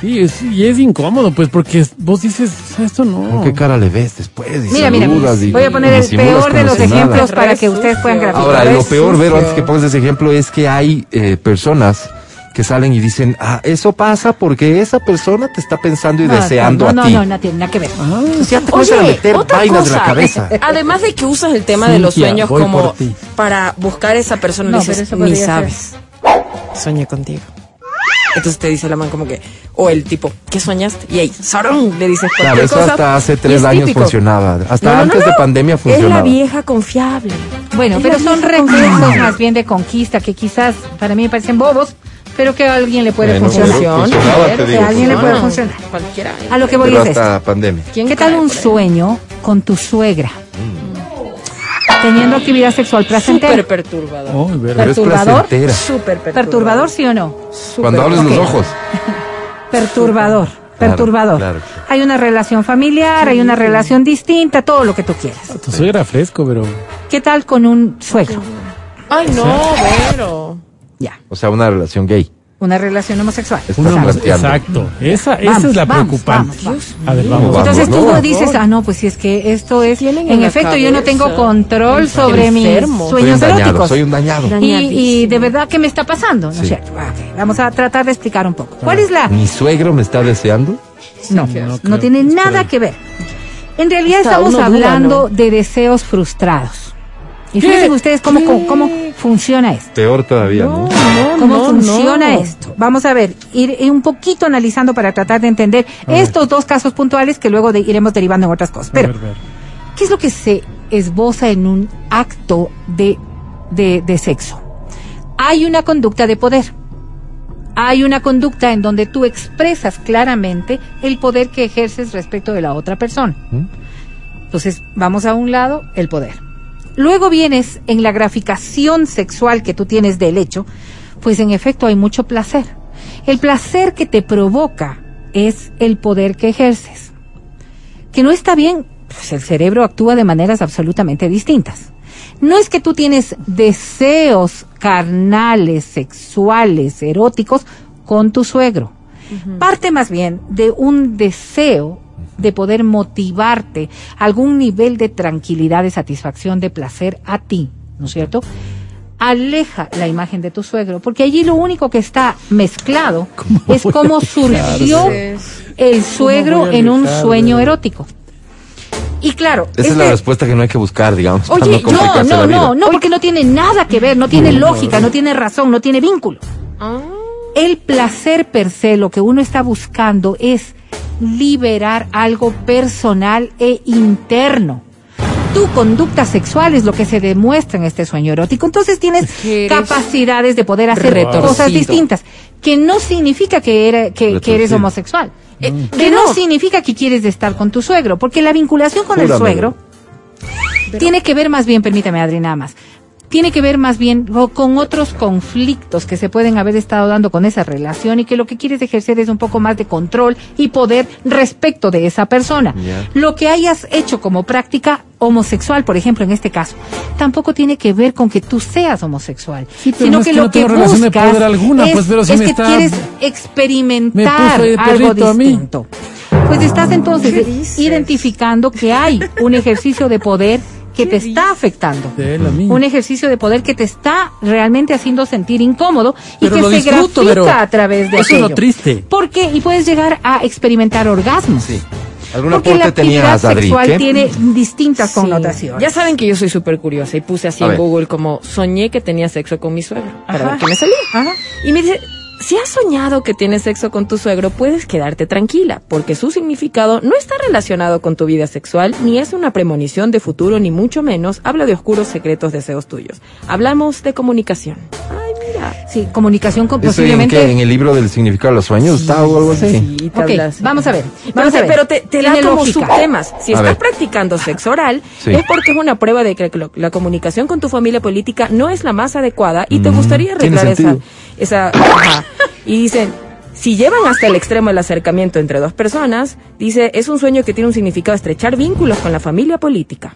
Sí, es- y es incómodo, pues, porque vos dices, o sea, esto no. ¿Con qué cara le ves después? Y Mira, mira, y- voy a poner y el peor de los si ejemplos para que ustedes puedan graficar. Ahora, lo peor, Vero, antes que pongas ese ejemplo, es que hay eh, personas que salen y dicen, ah, eso pasa porque esa persona te está pensando y No, deseando no, no, a ti. no, no tiene nada que ver. Ah, Entonces ya te comienzan a meter otra vainas en la cosa, cabeza. <laughs> Además de que usas el tema de los sueños como para buscar esa persona, No, le dices, pero eso ni podría ser. sabes. Soñé contigo. Entonces te dice la man como que, o el tipo, ¿qué soñaste? Y ahí, ¡sarón! Le dices Claro, eso cosa. hasta hace tres es años típico. funcionaba. Hasta No, no, no, antes de pandemia Es funcionaba. la vieja confiable. Bueno, Es pero son recursos más bien de conquista que quizás para mí me parecen bobos, pero que a alguien le puede Bueno, funcionar. Que a alguien le puede funcionar. Cualquiera. A lo que voy Pero es esto. hasta pandemia. ¿Quién ¿Qué tal un sueño con tu suegra? Teniendo actividad sexual placentera. Súper perturbador. Oh. Pero ¿Perturbador? Súper perturbador. ¿Perturbador sí o no? Súper Cuando abres los ojos. <laughs> Perturbador. Claro, Perturbador. claro. Hay una relación familiar, hay una relación distinta, todo lo que tú quieras. Tu suegra fresco, pero. ¿Qué tal con un suegro? Ay, no, Vero. Ya. O sea, una relación gay. Una relación homosexual. Más- planteando. exacto. Esa, esa Vamos, es la vamos, preocupante. vamos, A ver, vamos. Vamos. Entonces tú no, dices, ah, no, pues si es que esto es, en efecto, yo no tengo control sobre mis Enfermo. Soy un sueños dañado, eróticos. soy un dañado. Y, y de verdad, ¿qué me está pasando? ¿No es cierto? Vamos a tratar de explicar un poco. ¿Cuál es la...? ¿Mi suegro me está deseando? No, no tiene Es nada que ver. En realidad Hasta estamos hablando ¿no? de deseos frustrados. Y ¿Qué? fíjense ustedes cómo, ¿Qué? cómo funciona esto. Peor todavía, ¿no? No, ¿Cómo no, funciona no. esto? Vamos a ver, ir, ir un poquito analizando para tratar de entender estos dos casos puntuales que luego de- iremos derivando en otras cosas. A Pero, ver, ver. ¿qué es lo que se esboza en un acto de, de, de sexo? Hay una conducta de poder. Hay una conducta en donde tú expresas claramente el poder que ejerces respecto de la otra persona. Entonces, vamos a un lado, el poder. Luego vienes en la graficación sexual que tú tienes del hecho, pues en efecto hay mucho placer. El placer que te provoca es el poder que ejerces. Que no está bien, pues el cerebro actúa de maneras absolutamente distintas. No es que tú tienes deseos carnales, sexuales, eróticos con tu suegro. Parte más bien de un deseo de poder motivarte algún nivel de tranquilidad, de satisfacción, de placer a ti, ¿no es cierto? Aleja la imagen de tu suegro, porque allí lo único que está mezclado <laughs> es cómo surgió el suegro en un sueño erótico. Y claro, Esa es este- la respuesta que no hay que buscar, digamos. Oye, no no, no, no, porque no tiene nada que ver, no tiene lógica, no tiene razón, no tiene vínculo. Ah. El placer per se, lo que uno está buscando es liberar algo personal e interno. Tu conducta sexual es lo que se demuestra en este sueño erótico. Entonces tienes capacidades de poder hacer retorcido. cosas distintas, que no significa que, era- que, que eres homosexual. Eh, Que que no no. significa que quieres estar con tu suegro, porque la vinculación con el suegro tiene que ver más bien, permítame Adri, nada más, tiene que ver más bien con otros conflictos que se pueden haber estado dando con esa relación y que lo que quieres ejercer es un poco más de control y poder respecto de esa persona. Lo que hayas hecho como práctica homosexual, por ejemplo, en este caso, tampoco tiene que ver con que tú seas homosexual, Sí, pero sino no es que que lo no que tengo relación de buscas poder alguna, es, pues, pero si es me que está- quieres me experimentar algo distinto. Pues estás entonces identificando que hay un ejercicio de poder que te está afectando. Un ejercicio de poder que te está realmente haciendo sentir incómodo y Pero que se disfruto, grafica a través de eso es lo triste. ¿Por qué? Y puedes llegar a experimentar orgasmos. Sí. ¿Algún Porque la aporte tenías, Adri? sexual ¿Qué? tiene distintas Sí. connotaciones. Ya saben que yo soy súper curiosa y puse así A en ver. Google como soñé que tenía sexo con mi suegro para Ajá. ver qué me salía. Ajá. Y me dice, si has soñado que tienes sexo con tu suegro, puedes quedarte tranquila, porque su significado no está relacionado con tu vida sexual, ni es una premonición de futuro, ni mucho menos habla de oscuros secretos deseos tuyos. Hablamos de comunicación. Ay, mira. sea, Sí, comunicación con ¿Eso en, posiblemente... qué? ¿En el libro del significado de los sueños está o algo así? sí, te Ok, hablas. vamos a ver. Pero Vamos te, a ver. pero te, te da como lógica. subtemas. Si A estás ver. practicando sexo oral, Sí. es porque es una prueba de que la, la comunicación con tu familia política no es la más adecuada y te gustaría Mm, tiene arreglar esa, sentido. Esa. ajá. Y dicen, si llevan hasta el extremo el acercamiento entre dos personas, dice, es un sueño que tiene un significado estrechar vínculos con la familia política.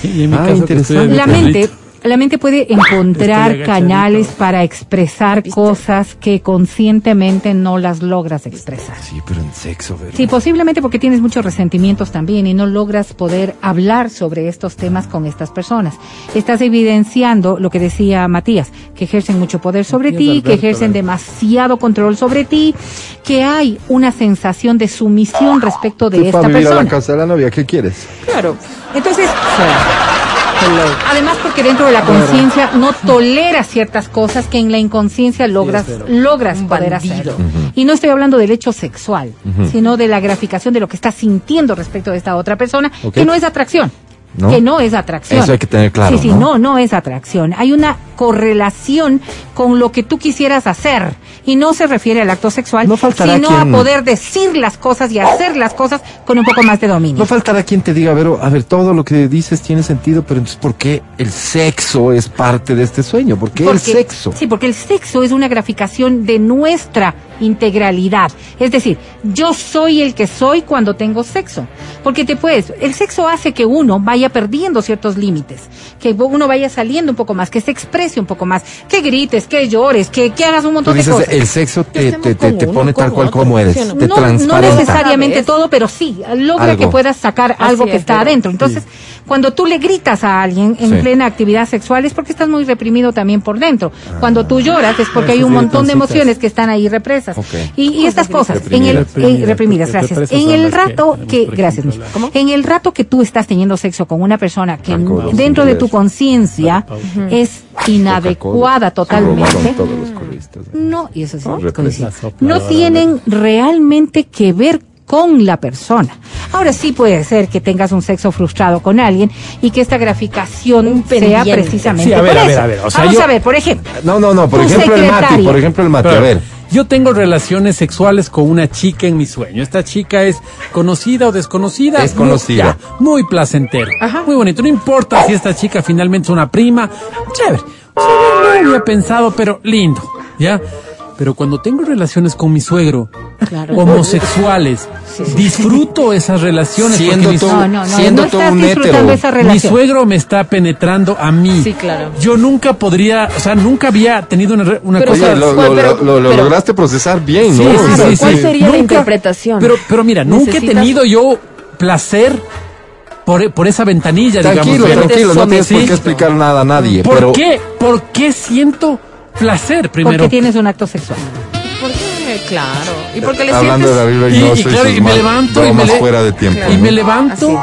Sí, y en mi Ah, caso que estoy La mente, la mente puede encontrar canales para expresar cosas que conscientemente no las logras expresar. Sí, pero en sexo, ¿verdad? Sí, posiblemente porque tienes muchos resentimientos también y no logras poder hablar sobre estos temas con estas personas. Estás evidenciando lo que decía Matías, que ejercen mucho poder sobre Matías ti, Alberto, que ejercen demasiado control sobre ti, que hay una sensación de sumisión respecto de esta para vivir a la persona. casa de la novia, ¿qué quieres? Claro. Entonces, además porque dentro de la conciencia no tolera ciertas cosas que en la inconsciencia logras, logras poder hacerlo. Y no estoy hablando del hecho sexual, sino de la graficación de lo que estás sintiendo respecto de esta otra persona, que no es atracción. ¿No? Que no es atracción. Eso hay que tener claro, Sí, sí, ¿no? no, no es atracción. Hay una correlación con lo que tú quisieras hacer. Y no se refiere al acto sexual, No sino quien- a poder decir las cosas y hacer las cosas con un poco más de dominio. No faltará quien te diga, Vero, a ver, todo lo que dices tiene sentido, pero entonces, ¿por qué el sexo es parte de este sueño? ¿Por qué el Porque- sexo? Sí, porque el sexo es una graficación de nuestra integralidad. Es decir, yo soy el que soy cuando tengo sexo. Porque te puedes, el sexo hace que uno vaya perdiendo ciertos límites, que uno vaya saliendo un poco más, que se exprese un poco más, que grites, que llores, que, que hagas un Tú montón de cosas. el sexo te, te, te, pone tal cual otro, como eres, ¿sí o no? te no, no necesariamente todo, pero sí, logra Algo. que puedas sacar Así algo que es, está pero- adentro. Entonces, cuando tú le gritas a alguien en Sí. plena actividad sexual es porque estás muy reprimido también por dentro. Cuando tú lloras es porque hay un montón de emociones que están ahí represas. Ok. Y, y estas cosas, en el, Reprimidas. eh, reprimidas, gracias. En el que rato que, por gracias, la- en el rato que tú estás teniendo sexo con una persona que Alcohol, dentro de tu conciencia es inadecuada totalmente. todos los coristas. No, y eso sí, sopla, no tienen realmente que ver con la persona. Ahora sí puede ser que tengas un sexo frustrado con alguien y que esta graficación sea precisamente Sí, a ver, por a ver, eso. a ver, o sea, Vamos yo- a ver, por ejemplo, No, no, no, por ejemplo el Mati, por ejemplo el Mati, a ver. Yo tengo relaciones sexuales con una chica en mi sueño. Esta chica es conocida o desconocida. Es conocida. Muy, muy placentero. Muy bonito. No importa si esta chica finalmente es una prima. Chévere. O sea, no había pensado, pero lindo. ¿Ya? Pero cuando tengo relaciones con mi suegro, homosexuales, disfruto esas relaciones. Siendo No, no, no, siendo no estás un hétero. esa mi suegro me está penetrando a mí. Sí, claro. Yo nunca podría, o sea, nunca había tenido una, re- una Pero, cosa. Oye, lo, ¿cuál- lo- pero- lo- lo pero- lograste procesar bien, Sí, ¿no? sí, sea, sí, ¿Cuál sí. sería la Nunca- interpretación? Pero, pero mira, nunca he tenido yo placer por, por esa ventanilla, Tranquilo, digamos. pero- tranquilo, no tienes por Sí. qué explicar nada a nadie. ¿Por pero qué? ¿Por qué siento placer primero? porque tienes un acto sexual. Porque, claro. Y porque le hablando de sientes... Biblia y, Y- claro, y me levanto y me le- fuera de tiempo. Y ¿no? me levanto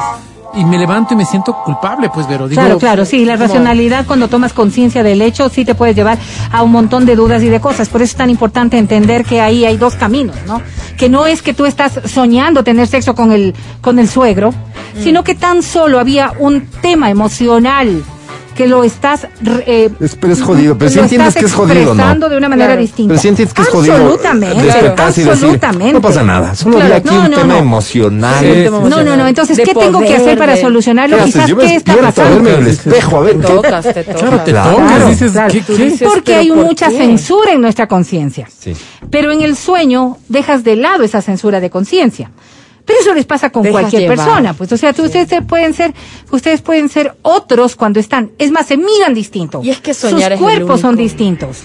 y me levanto y me siento culpable, pues, digo, Claro, claro, sí, la racionalidad cuando tomas conciencia del hecho sí te puede llevar a un montón de dudas y de cosas. Por eso es tan importante entender que ahí hay dos caminos, ¿no? Que no es que tú estás soñando tener sexo con el, con el suegro, Mm. sino que tan solo había un tema emocional que lo estás... eh, Es- pero es jodido, pero lo sí entiendes que es jodido, ¿no? expresando de una manera Claro. distinta. Pero sí entiendes que es jodido Absolutamente. despertarse y decir, absolutamente. no pasa nada, solo Claro, aquí no, un no, tema no. emocional. Sí, sí, No, no, no. Entonces, De ¿qué tengo que hacer para solucionarlo? ¿Qué? Quizás, ¿qué está despierto a pasando? verme en el espejo, a ver, ¿qué? Tocas, te tocas. claro, te Claro, tocas, dices, Porque ¿pero hay mucha censura en nuestra conciencia. Sí. Pero en el sueño dejas de lado esa censura de conciencia. Pero eso les pasa con Dejas cualquier llevar. persona, pues, o sea, tú- ustedes se pueden ser, ustedes pueden ser otros cuando están, es más, se miran distinto. Y es que soñar Sus cuerpos son distintos.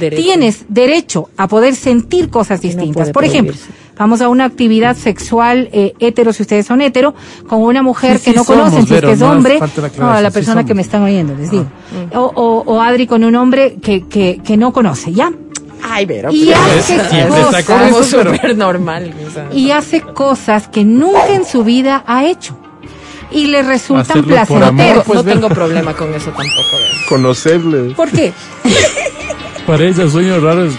derecho. Tienes derecho a poder sentir cosas no distintas. Por ejemplo, vamos a una actividad sexual eh, hetero, si ustedes son hetero, con una mujer Sí, que sí no conocen, si es que es hombre, la no, a la sí persona que me están oyendo, les digo. O, o, o Adri con un hombre que, que, que no conoce, ¿ya? Ay, pero... Y hace cosas, súper normal. y hace cosas que nunca en su vida ha hecho. Y le resultan placenteros. pues, no ver. tengo problema con eso tampoco. ¿ves? Conocerle. ¿Por qué? Para ella sueño raro es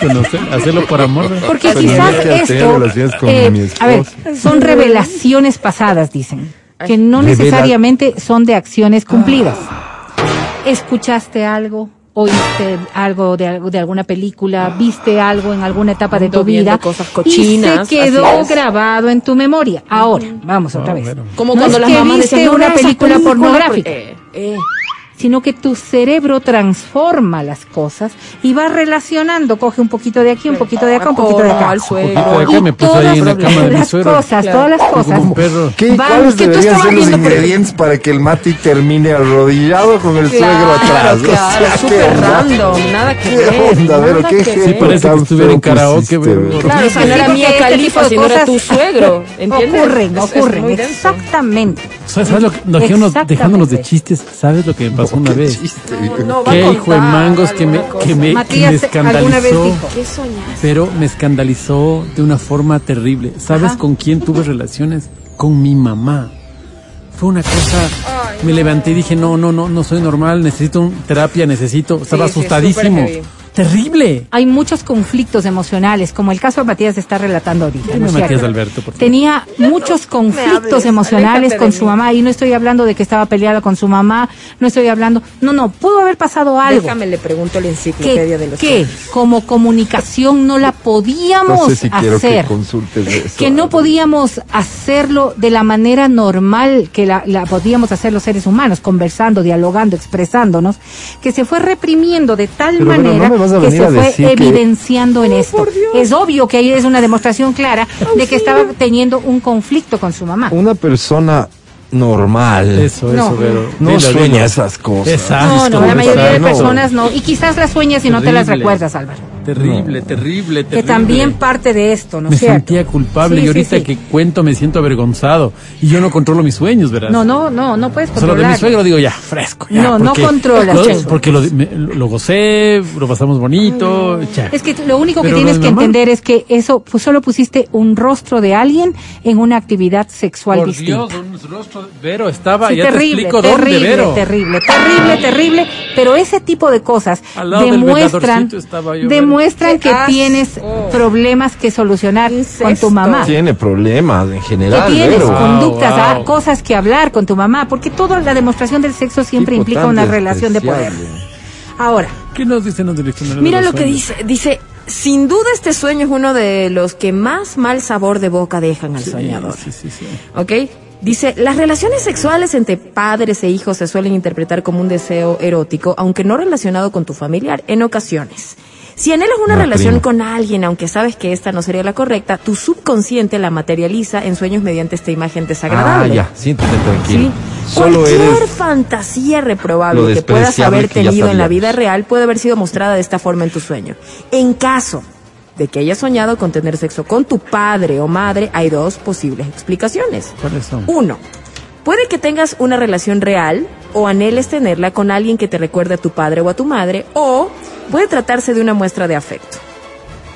conocer, hacerlo por amor. Porque quizás esto, eh, mi a ver, son revelaciones pasadas, dicen, que no Revela- necesariamente son de acciones cumplidas. Escuchaste algo, oíste algo de, algo- de alguna película, viste algo en alguna etapa de tu vida cosas cochinas, y se quedó grabado en tu memoria. Ahora, vamos otra vez. Como No cuando las que mamás viste decían, "No una película película, pornográfica eh, eh. Sino que tu cerebro transforma las cosas y va relacionando, coge un poquito de aquí, un poquito de acá, un poquito de acá. al Un poquito de suegro. acá me puse ahí en la todas las suegro. cosas, Claro. todas las cosas. ¿Qué, Van, ¿Cuáles que deberían ser los viendo por- ingredientes para que el Mati termine arrodillado con el suegro Claro, atrás? O claro, sea, súper ¿qué onda? random, nada que ¿Qué ver. onda, nada pero qué. Sí, parece que estuviera en karaoke. Claro, o sea, no era Mía este Califa, sino era tu suegro, <laughs> ¿entiendes? Ocurren, Es- es ocurren, exactamente. ¿Sabes, lo que, dejándonos de chistes, ¿sabes lo que me pasó una Qué vez? chiste, No, Qué hijo de mangos que me, que me, que me Matías alguna vez escandalizó. dijo. ¿Qué soñas? Pero me escandalizó de una forma terrible. ¿Sabes Ajá. con quién tuve <laughs> relaciones? Con mi mamá. Fue una cosa. Me levanté y dije, no, no, no, no soy normal, necesito un- terapia, necesito. Estaba sí, asustadísimo. Terrible. Hay muchos conflictos emocionales, como el caso de Matías está relatando ahorita. ¿no Matías? Alberto, por favor. Tenía muchos conflictos hables, emocionales con su mamá y no estoy hablando de que estaba peleada con su mamá, no estoy hablando, no, no, pudo haber pasado algo Déjame, le pregunto la enciclopedia de los que como comunicación no la podíamos No sé si quiero que hacer. consultes eso. que no podíamos hacerlo de la manera normal que la, la podíamos hacer los seres humanos, conversando, dialogando, expresándonos, que se fue reprimiendo de tal Pero, manera no vas a que venir se a fue decir que- evidenciando en esto. Es obvio que ahí es una demostración clara de que estaba teniendo un conflicto con su mamá. Una persona normal Eso, No. eso, pero. no dilo, sueña dilo. esas cosas. Exacto. No, no, la mayoría de personas no. Y quizás las sueñas y no te las recuerdas, Álvaro. Terrible, terrible, terrible. Que también parte de esto, ¿no me es cierto? sentía culpable Sí, y sí, ahorita sí. que cuento me siento avergonzado. Y yo no controlo mis sueños, ¿verdad? No, no, no, no puedes O sea, lo de controlar. mi suegro digo ya, fresco. Ya, No, no controlas lo- eso. Porque lo, me- lo gocé, lo pasamos bonito. ya. Es que lo único que Pero lo tienes que mamá- entender es que eso pues, solo pusiste un rostro de alguien en una actividad sexual Por distinta. Dios, un rostro. de- Vero estaba, Sí, ya te terrible, explico terrible, dónde, Vero. terrible, terrible, terrible. Pero ese tipo de cosas Al lado del demuestran, estaba yo, demuestran Vero. que tienes problemas que solucionar con tu mamá. Tiene problemas en que general, tienes pero Wow, conductas, ah, wow. cosas que hablar con tu mamá, porque toda la demostración del sexo siempre Tipo implica una relación de poder. Ahora, ¿Qué nos dicen los direccionarios? Mira de lo que dice. Dice, sin duda este sueño es uno de los que más mal sabor de boca dejan al Sí, soñador. Sí, sí, sí. ¿Ok? Dice, las relaciones sexuales entre padres e hijos se suelen interpretar como un deseo erótico, aunque no relacionado con tu familiar, en ocasiones. Si anhelas una Una relación prima. con alguien, aunque sabes que esta no sería la correcta, tu subconsciente la materializa en sueños mediante esta imagen Ah, desagradable. ya, siéntete tranquilo. ¿Sí? Solo Cualquier eres fantasía reprobable que puedas haber tenido en la vida real puede haber sido mostrada de esta forma en tu sueño. En caso de que hayas soñado con tener sexo con tu padre o madre, hay dos posibles explicaciones. ¿Cuáles son? Uno, puede que tengas una relación real o anheles tenerla con alguien que te recuerde a tu padre o a tu madre, o puede tratarse de una muestra de afecto.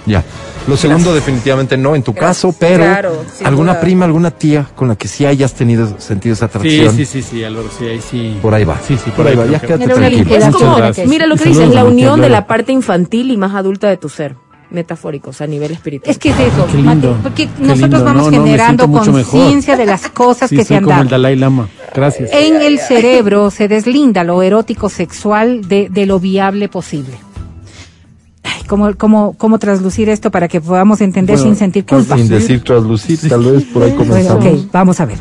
Ya. Lo segundo definitivamente no en tu Gracias. caso, pero Claro, alguna duda. prima, alguna tía con la que sí hayas tenido sentido esa Sí, atracción. sí, sí, sí, Álvaro, sí, ahí sí. Por ahí va. Sí, sí, por ahí va. creo Ya quédate tranquilo. Es como, mira lo que dices, la unión de la parte infantil y más adulta de tu ser. Metafórico, o sea, a nivel espiritual. es que es eso, Qué lindo, Mati, porque qué nosotros lindo. vamos No, generando conciencia de las cosas Sí, que se soy han como el. Dalai Lama. Gracias. En el cerebro se deslinda lo erótico sexual de, de lo viable posible. Ay, ¿Cómo, cómo, ¿Cómo traslucir esto para que podamos entender Bueno, sin sentir culpa? Sin decir traslucir, tal vez por ahí Bueno, comenzamos. ok, vamos a ver.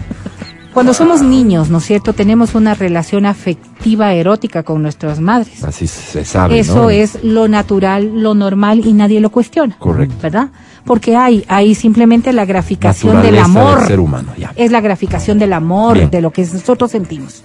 Cuando somos niños, ¿no es cierto? Tenemos una relación afectiva erótica con nuestras madres. Así se sabe, Eso ¿no? es lo natural, lo normal y nadie lo cuestiona. Correcto. ¿Verdad? Porque hay, hay simplemente la graficación del amor. del ser humano, ya. Es la graficación del amor, Bien. de lo que nosotros sentimos.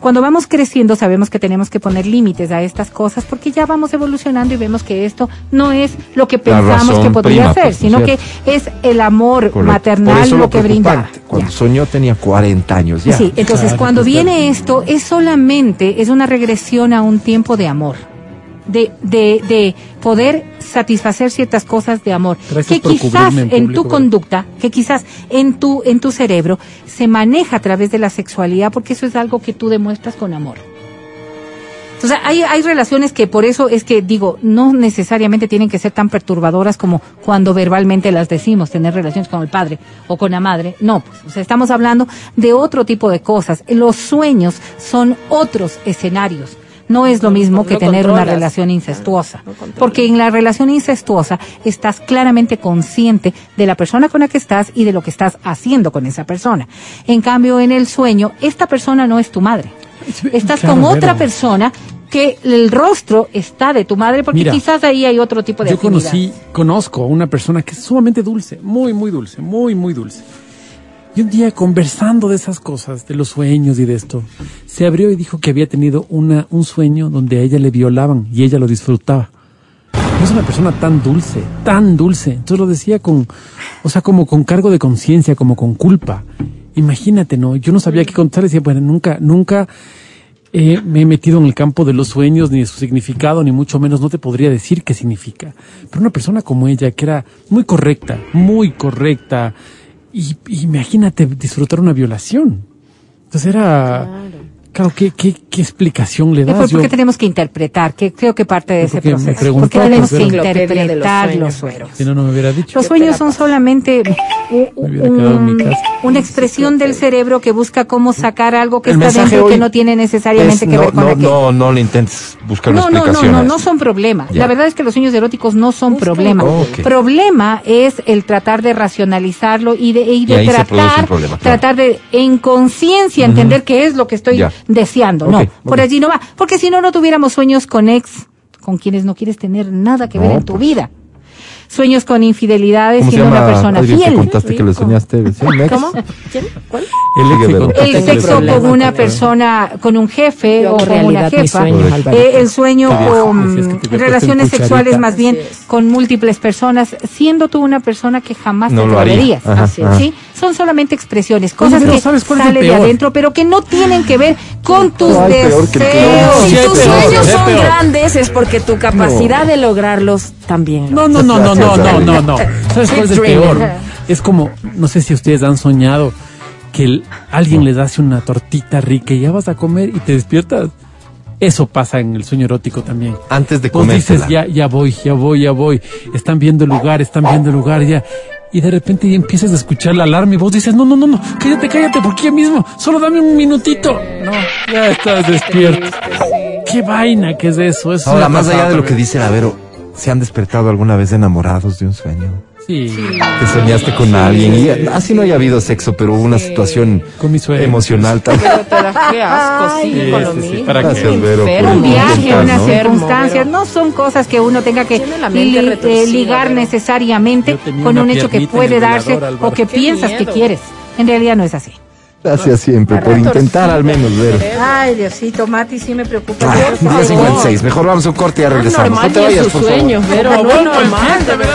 Cuando vamos creciendo sabemos que tenemos que poner límites a estas cosas porque ya vamos evolucionando y vemos que esto no es lo que pensamos que podría prima, ser, sino que es el amor Correcto. maternal lo que brinda. Cuando Ya. soñó tenía 40 años ya. Sí, entonces Claro, cuando viene esto es solamente, es una regresión a un tiempo de amor. De, de, de poder satisfacer ciertas cosas de amor Gracias que quizás en tu ¿verdad? conducta que quizás en tu en tu cerebro se maneja a través de la sexualidad porque eso es algo que tú demuestras con amor sea, hay, hay relaciones que por eso es que digo, no necesariamente tienen que ser tan perturbadoras como cuando verbalmente las decimos, tener relaciones con el padre o con la madre. No, pues, o sea, estamos hablando de otro tipo de cosas. Los sueños son otros escenarios no es lo mismo que no tener una relación incestuosa. Porque en la relación incestuosa estás claramente consciente de la persona con la que estás y de lo que estás haciendo con esa persona. En cambio, en el sueño, esta persona no es tu madre. Estás Claro, con otra persona que el rostro está de tu madre porque Mira, quizás ahí hay otro tipo de Yo afinidad. conocí, conozco a una persona que es sumamente dulce, muy, muy dulce, muy, muy dulce. Y un día conversando de esas cosas, de los sueños y de esto, se abrió y dijo que había tenido una, un sueño donde a ella le violaban y ella lo disfrutaba. Es una persona tan dulce, tan dulce. Entonces lo decía con, o sea, como con cargo de conciencia, como con culpa. Imagínate, ¿no? Yo no sabía qué contar. Decía, bueno, nunca, nunca eh, me he metido en el campo de los sueños, ni de su significado, ni mucho menos no te podría decir qué significa. Pero una persona como ella, que era muy correcta, muy correcta, y, y imagínate disfrutar una violación. Entonces era, claro, ¿qué, qué, qué explicación le ¿Y das? por, por Yo- qué tenemos que interpretar? Que creo que parte de ese proceso. preguntó, Porque tenemos pues, que interpretar los sueños. si no, no me hubiera dicho. Los sueños son solamente un- una expresión del cerebro que busca cómo sacar algo que El está dentro y que no tiene necesariamente Es, que no, ver con no, aquello. no, no le intentes buscar una No, no, no, no, no son problema. Ya. La verdad es que los sueños eróticos no son problema. Ok. Problema es el tratar de racionalizarlo y de, y de Y tratar, problema, claro. tratar de en conciencia entender qué es lo que estoy Ya. Deseando. No, por allí no va. Porque si no, no tuviéramos sueños con ex, con quienes no quieres tener nada que ver en tu pues. vida. Sueños con infidelidades, ¿Cómo se siendo una persona fiel. contaste que le soñaste? ¿Sí? ¿Un ex? ¿Cómo? ¿Quién? ¿Cuál? El sexo con una persona, con un jefe Yo o con una jefa. Eh, el sueño con que relaciones sexuales más bien con múltiples personas, siendo tú una persona que jamás No te atreverías. Ajá. Son solamente expresiones, cosas pero que ¿sabes cuál es el salen de adentro, pero que no tienen que ver con tus ¿Cuál peor que el que deseos. Si tus sueños son peor. grandes es porque tu capacidad de lograrlos también. No, no, no, no, no, no, no, <laughs> no. ¿Sabes cuál es el peor? Es como, no sé si ustedes han soñado que el- alguien les hace una tortita rica y ya vas a comer y te despiertas. Eso pasa en el sueño erótico también. Antes de Vos dices, ya, ya voy, ya voy, ya voy. Están viendo el lugar, están viendo el lugar, ya. Y de repente ya empiezas a escuchar la alarma y vos dices, no, no, no, no, cállate, cállate, porque ya mismo, solo dame un minutito. No, ya estás despierto. Qué vaina que es eso. eso Ahora, más allá de lo que dice la Vero, ¿se han despertado alguna vez enamorados de un sueño? Sí. Que soñaste con alguien y así no haya habido sexo, pero hubo una situación Con mi sueño. emocional tan... Pero te das qué asco, sí, Sí, con lo mismo. ¿para qué? Gracias, Vero, Enfermo. un viaje, intentar, unas ¿no? circunstancias, Pero- no son cosas que uno tenga que li- eh, ligar Vero. necesariamente con una un hecho que puede darse o que Qué piensas que miedo. quieres. En realidad no es así. Gracias siempre, por intentar al menos, Vero. Ay, Diosito, Mati, sí me preocupa. Ah, Por favor. 10.56, mejor vamos a un corte y ya regresamos. normal No te vayas, por favor. sueños, pero no normal, verdad.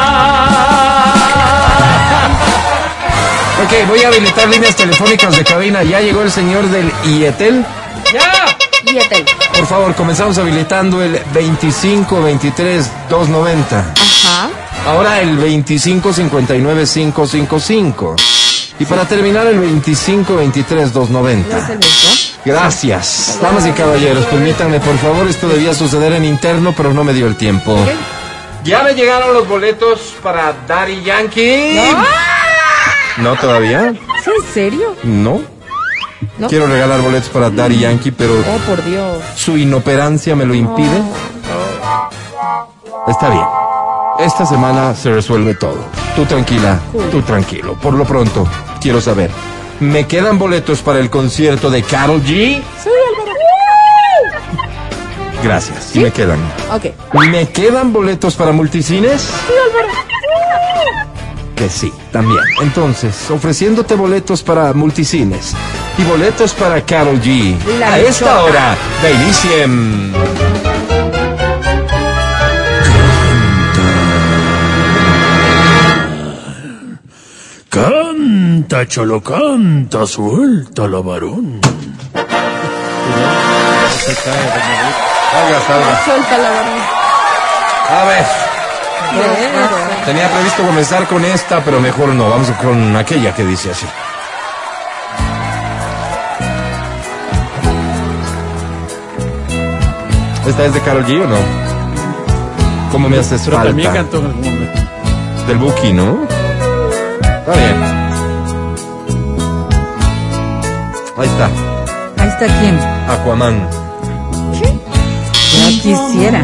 Ok, voy a habilitar líneas telefónicas de cabina. Ya llegó el señor del IETEL. Fíjate. Por favor, comenzamos habilitando el 25 23 290. Ajá. Ahora el 25 59 555. Y para terminar el 25 23 290. ¿Es el mismo? Gracias. Damas y caballeros, permítanme por favor, esto debía suceder en interno, pero no me dio el tiempo. Ya me llegaron los boletos para Daddy Yankee. ¿No todavía? ¿Sí, ¿En serio? No. No. Quiero regalar boletos para Daddy Yankee, pero Oh, por Dios. su inoperancia me lo impide. Está bien. Esta semana se resuelve todo. Tú tranquila, tú tranquilo. Por lo pronto, quiero saber, ¿me quedan boletos para el concierto de Carol G? Sí, Álvaro. Gracias, sí me quedan. Ok. ¿Me quedan boletos para multicines? Sí, Álvaro. Que sí, también. Entonces, ofreciéndote boletos para multicines y boletos para Carol G. La a esta hora de Iniciem. Canta, cholo, canta, suelta la varón. Salga, salga. Suelta la verdad. A ver. Tenía previsto comenzar con esta, pero mejor no. Vamos con aquella que dice así. ¿Esta es de Carol G o no? ¿Cómo me haces Pero falta? también cantó en algún momento. Del Buki, ¿no? Está bien. Ahí está. Ahí está quién. Aquaman. Ya quisiera.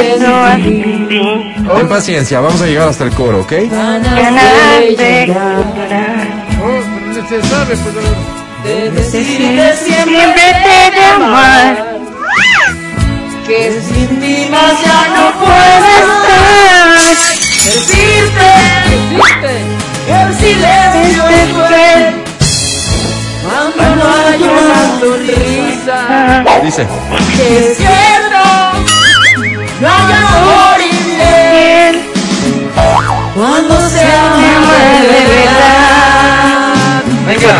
Empiezo a vivir. Ten paciencia, vamos a llegar hasta el coro, ¿ok? Ganas de llorar. Se sabe, pues. de decirte siempre te de amar que sin ti más ya no puedo estar decirte que el silencio es cruel cuando no hay una sonrisa Dice. que es cierto no hay amor infiel cuando se ama de verdad Venga.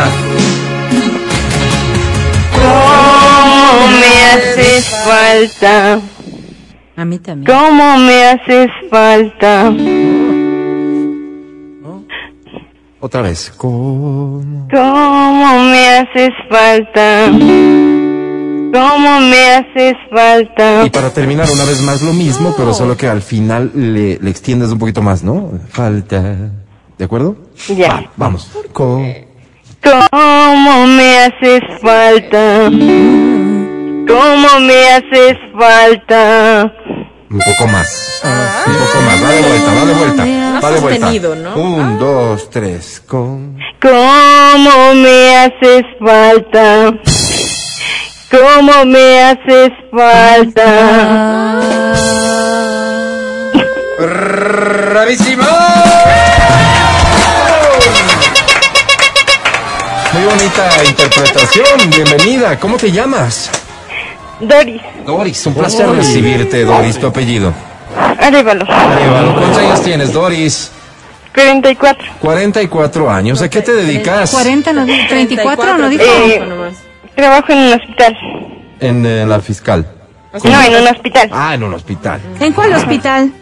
¿Cómo me haces falta? A mí también. ¿Cómo me haces falta? Otra vez. ¿Cómo? ¿Cómo me haces falta? ¿Cómo me haces falta? Y para terminar una vez más lo mismo, pero solo que al final le, le extiendes un poquito más, ¿no? Falta. ¿De acuerdo? Ya. Vamos. ¿Cómo? ¿Cómo me haces falta? ¿Cómo me haces falta? Un poco más. Un poco más. Va de vuelta, va de vuelta. Más Va de vuelta. sostenido, ¿no? Un, dos, tres. Con. ¿Cómo me haces falta? ¿Cómo me haces falta? ¡Bravísimo! Muy bonita interpretación. Bienvenida. ¿Cómo te llamas? Doris, Doris, un placer recibirte, Doris. Tu apellido. Arevalo, Arevalo. ¿Cuántos años tienes, Doris? 44. 44 años. ¿A qué te dedicas? 40, no, 34, no dijo. Eh, trabajo en un hospital. En eh, la fiscal. No, en un hospital. Ah, en un hospital. ¿En cuál hospital?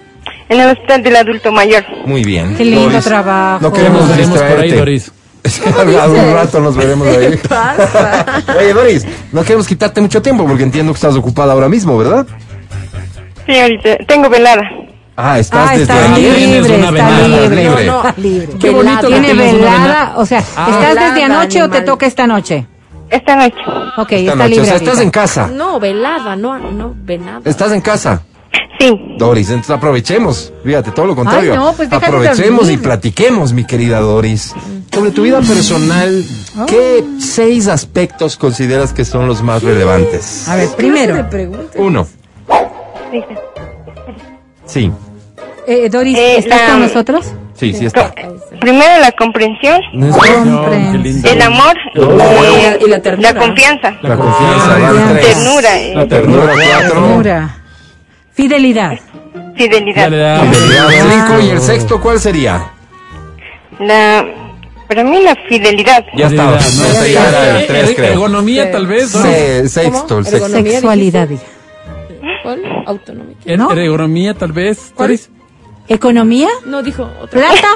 En el hospital del adulto mayor. Muy bien. Qué lindo Doris, trabajo. No queremos Nos veremos por ahí, distraerte. Doris. <laughs> A un rato nos veremos ahí. pasa? <laughs> Oye, Doris, no queremos quitarte mucho tiempo porque entiendo que estás ocupada ahora mismo, ¿verdad? Sí, ahorita tengo velada. Ah, estás Ah, desde está ayer. libre, Tienes una está velada. libre. Libre. No, no. Está libre. Qué bonito que Tiene velada, o sea, ¿estás velada, desde anoche o te animal. toca esta noche? Esta noche. Ok, Esta está noche. libre O sea, estás en casa. No, velada, no, no, venada. Estás en casa. Sí. Doris, entonces aprovechemos. Fíjate, todo lo contrario. Ay, no, pues aprovechemos y platiquemos, mi querida Doris. Sobre tu vida personal, ¿qué seis aspectos consideras que son los más relevantes? A ver, primero, Uno. Sí, eh, Doris, Eh, ¿estás la- con nosotros? sí, sí está. Primero la comprensión, No, lindo. el amor Y, y la ternura. la confianza, La confianza, Ah, van ya. tres. ternura, eh, La ternura, cuatro. Ternura. Fidelidad. fidelidad. Dale. Fidelidad, cinco. ¿Y el sexto cuál sería? La, para mí la fidelidad. Ya estaba. No, ya era el tres, Eh, creo. Ergonomía, tal vez. Se- Sexto, el sexto. Sexualidad. ¿Cuál? Autonomía. Er- ¿No? Ergonomía, tal vez. ¿Cuál? Doris. Economía. No, dijo otra. Plata.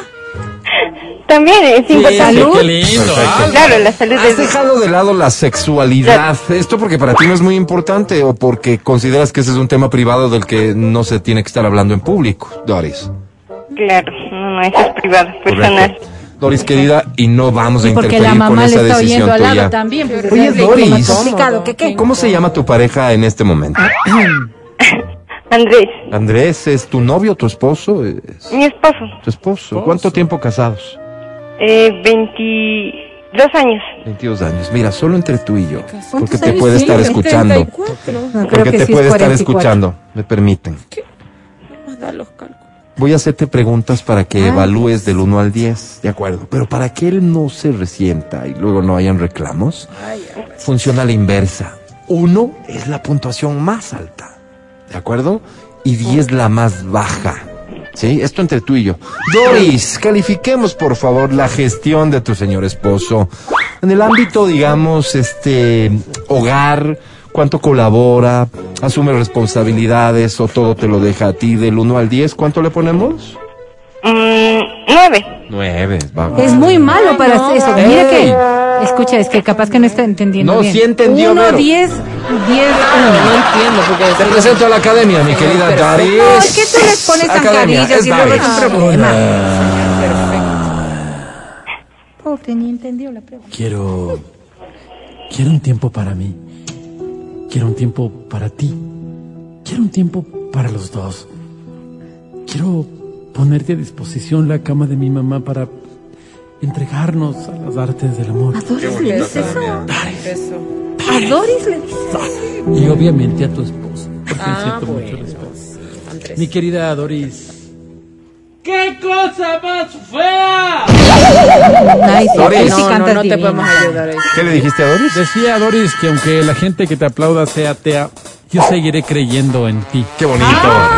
También es importante. salud. Qué lindo. Ah. Claro, la salud ¿Has es dejado de lado la sexualidad? ¿Esto porque para ti no es muy importante o porque consideras que ese es un tema privado del que no se tiene que estar hablando en público, Doris? claro, no, no, eso es privado, personal. Correcto. Doris, querida, y no vamos a porque interferir la con mamá le esa está decisión oyendo al lado tuya. también. pues, Oye, Doris. que qué. ¿Cómo se llama tu pareja en este momento? <coughs> Andrés, Andrés, ¿es tu novio, tu esposo? ¿Es mi esposo, tu esposo? ¿Cuánto tiempo casados? Eh, 22 años. 22 años. Mira, solo entre tú y yo. Porque te puede estar escuchando. 34. No, creo Porque que te sí puede es estar 44. escuchando. Me permiten. Vamos a dar los cálculos. Voy a hacerte preguntas para que Ah. evalúes del 1 al 10. De acuerdo. Pero para que él no se resienta y luego no hayan reclamos, funciona a la inversa. Uno es la puntuación más alta. ¿De acuerdo? Y 10 la más baja. ¿Sí? Esto entre tú y yo. Doris, califiquemos por favor la gestión de tu señor esposo. En el ámbito, digamos, este, hogar, cuánto colabora, asume responsabilidades o todo te lo deja a ti del 1 al 10, ¿cuánto le ponemos? Mm, nueve. 9, vamos. Es muy malo para no, eso. Mira que, escucha, es que capaz que no está entendiendo No, bien. sí entendió, Uno, Vero. diez, diez, No uno. entiendo porque Te presento a la academia, mi querida Daris. No, es que tú les pones zancadillas es y luego es un problema. Hola. Pobre, ni entendió la pregunta. Quiero. Quiero un tiempo para mí. Quiero un tiempo para ti. Quiero un tiempo para los dos. Quiero ponerte a disposición la cama de mi mamá para entregarnos a las artes del amor. ¿A Doris le dices eso? ¿A Doris le dices Y obviamente a tu esposo. Porque Ah, siento mucho bueno, respeto. sí, Andrés. Mi querida Doris. ¡Qué cosa más fea! Ay, sí, Doris. No, no, cantas no te podemos ayudar. ¿Qué le dijiste a Doris? Decía Doris que aunque la gente que te aplauda sea atea, yo seguiré creyendo en ti. Qué bonito.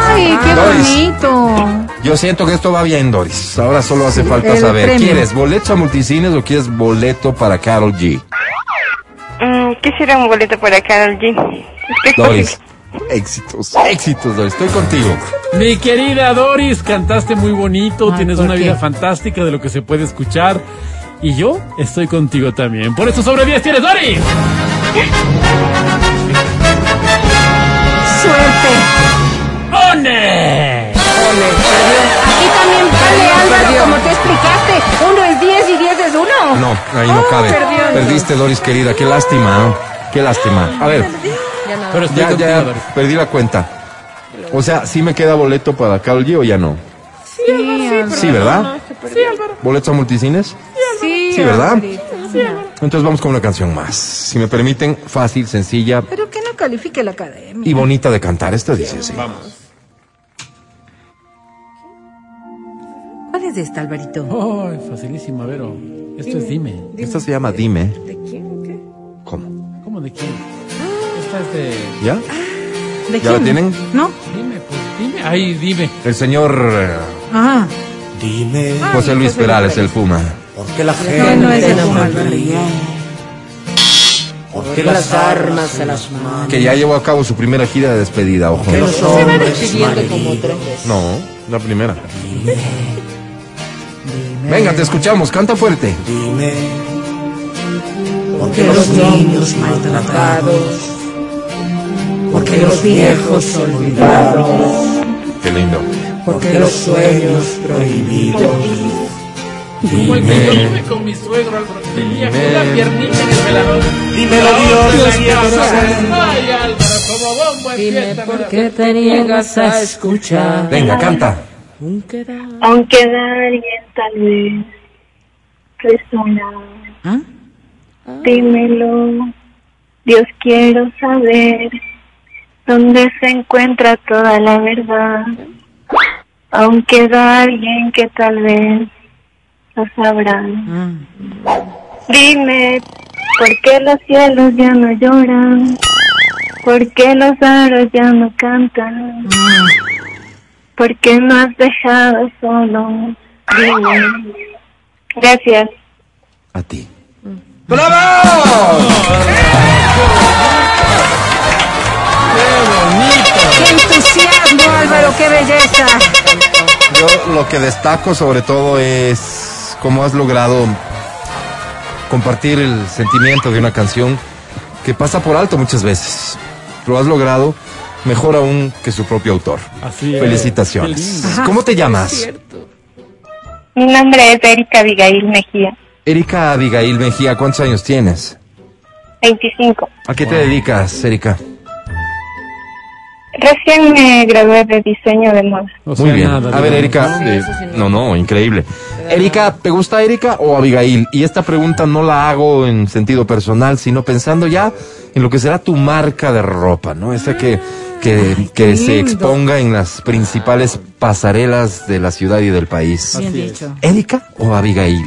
Ay, qué Doris. bonito. Yo siento que esto va bien, Doris. Ahora solo hace falta el saber, premio. ¿quieres boleto a multicines o quieres boleto para Carol G? Mm, quisiera un boleto para Carol G. Doris, éxitos, éxitos, Doris. Estoy contigo. Mi querida Doris, cantaste muy bonito, Ay, tienes ¿por una qué? vida fantástica de lo que se puede escuchar. Y yo estoy contigo también. Por eso sobre 10 tienes, Doris. Ahí no cabe. Perdiste, Doris, querida. Qué lástima, ¿no? Qué lástima. A ver. Pero estoy ya, contigo, ya Doris. perdí la cuenta. O sea, ¿sí me queda boleto para Carol G o ya no? Sí, Álvaro. Sí, ¿verdad? ¿Boletos a multicines? Sí, Sí, ¿verdad? Alvarito. Entonces vamos con una canción más. Si me permiten, fácil, sencilla Pero que no califique la academia. y bonita de cantar. Esta dice así. ¿Cuál es esta, Alvarito? Ay, facilísima, Vero. Esto es dime. Esta se llama Dime. ¿De quién? ¿Qué? ¿Cómo? ¿Cómo de quién? Esta es de. ¿Ya? ¿De ¿Ya la quién? tienen? No. Dime, pues dime. Ay, dime. El señor eh, Ajá. Dime, José Luis Perales, el Puma. ¿por qué la gente no es de no Puma, me ríe? ¿Por qué las armas se las manos? Que ya llevó a cabo su primera gira de despedida, ojo. Que los hombres despidiendo como malheridos. tres veces. No, la primera. Venga, te escuchamos, canta fuerte. Dime, ¿por qué los niños maltratados? ¿Por qué los viejos olvidados? Qué lindo. ¿Por qué los sueños prohibidos? Como el que yo tuve con mi suegro, Álvaro. Tenía una piernita en el velador. Dímelo, Dios, quiero saber. Ay, Álvaro, como bombo en Dime por qué te niegas a escuchar. Venga, canta. Aunque da- Aunque alguien tal vez resona, ¿Ah? dímelo. Dios quiero saber dónde se encuentra toda la verdad. Aunque da alguien que tal vez lo sabrá. Dime, ¿por qué los cielos ya no lloran? ¿Por qué los aros ya no cantan? ¿Por qué no has dejado solo? Dime. Gracias. A ti. ¡Qué entusiasmo, Álvaro! ¡Qué belleza! Yo lo que destaco sobre todo es cómo has logrado compartir el sentimiento de una canción que pasa por alto muchas veces. Lo has logrado mejor aún que su propio autor. Así es. Felicitaciones. ¿Cómo te llamas? Mi nombre es Erika Abigail Mejía, Erika Abigail Mejía, ¿cuántos años tienes? 25. ¿A qué te dedicas, Erika? Recién me gradué de diseño de moda. Muy bien. a ver, Erika. eh, no, no, increíble. Erika, ¿te gusta Erika o Abigail? Y esta pregunta no la hago en sentido personal, sino pensando ya en lo que será tu marca de ropa, ¿no? Esa que, que, que se exponga en las principales pasarelas de la ciudad y del país. Bien dicho. ¿Erika o Abigail?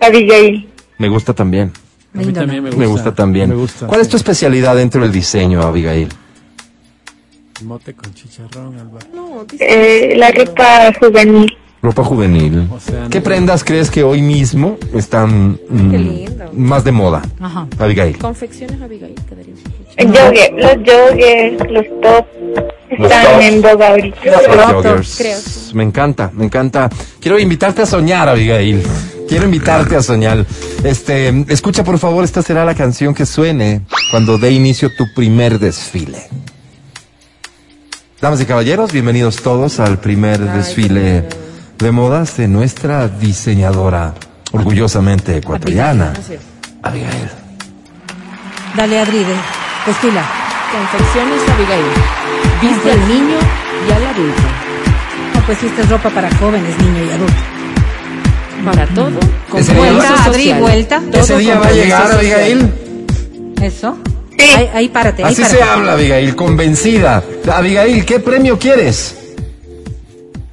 Abigail. Me gusta también. A mí también me Me gusta también. Me gusta. ¿Cuál es tu especialidad dentro del diseño, Abigail? Mote con chicharrón, Alba. Eh, la ropa juvenil. Ropa juvenil. ¿Qué prendas crees que hoy mismo están mm, más de moda? Ajá. Abigail. Confecciones Abigail. Jogger, los joggers, los tops Los están en boga ahorita. Los joggers. Me encanta, me encanta. Quiero invitarte a soñar, Abigail. Quiero invitarte a soñar. Este, escucha por favor, esta será la canción que suene cuando dé inicio tu primer desfile. Damas y caballeros, bienvenidos todos al primer desfile de modas de nuestra diseñadora orgullosamente ecuatoriana. Abigail. Dale, Adri, de- desfila. Confecciones Abigail. Viste al niño y al adulto. No, pues esta es ropa para jóvenes, niño y adulto. Para todo. Con Ese día- Vuelta, compromiso Adri, social. vuelta. Ese día va a llegar, Abigail. Eso. Ahí, ahí párate. ahí Así párate. se habla, Abigail, convencida. Abigail, ¿qué premio quieres?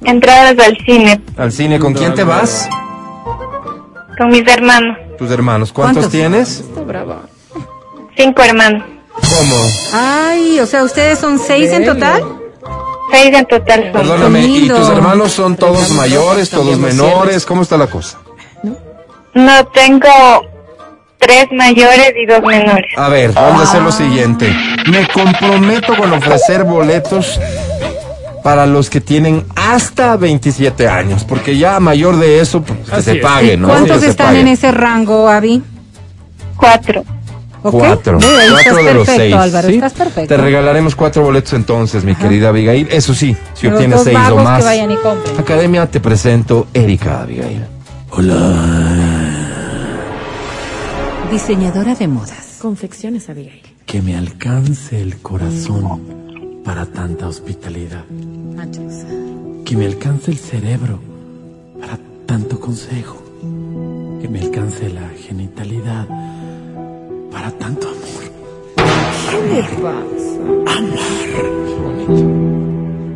Entradas al cine Al cine, ¿con quién te vas? con mis hermanos. Tus hermanos. ¿Cuántos, ¿Cuántos? tienes? Cinco hermanos. ¿Cómo? Ay, o sea, ¿ustedes son seis en total? Seis en total son. Perdóname, ¿y tus hermanos son todos mayores, todos menores? ¿Cómo está la cosa? No tengo tres mayores y dos menores. A ver, vamos a hacer lo siguiente. Me comprometo con ofrecer boletos para los que tienen hasta 27 años, porque ya mayor de eso, pues, que se es. pague, ¿no? ¿Cuántos Que están en ese rango, Avi? Cuatro. Cuatro. Cuatro estás de los seis. Álvaro, ¿sí? estás perfecto. Te regalaremos cuatro boletos entonces, mi querida Abigail. Eso sí, si Los obtienes dos seis o más. que vayan y compren. Academia, te presento Erika Abigail. Diseñadora de modas. Confecciones Abigail. Que me alcance el corazón para tanta hospitalidad. Que me alcance el cerebro para tanto consejo. Que me alcance la genitalidad para tanto amor. ¿Qué le pasa?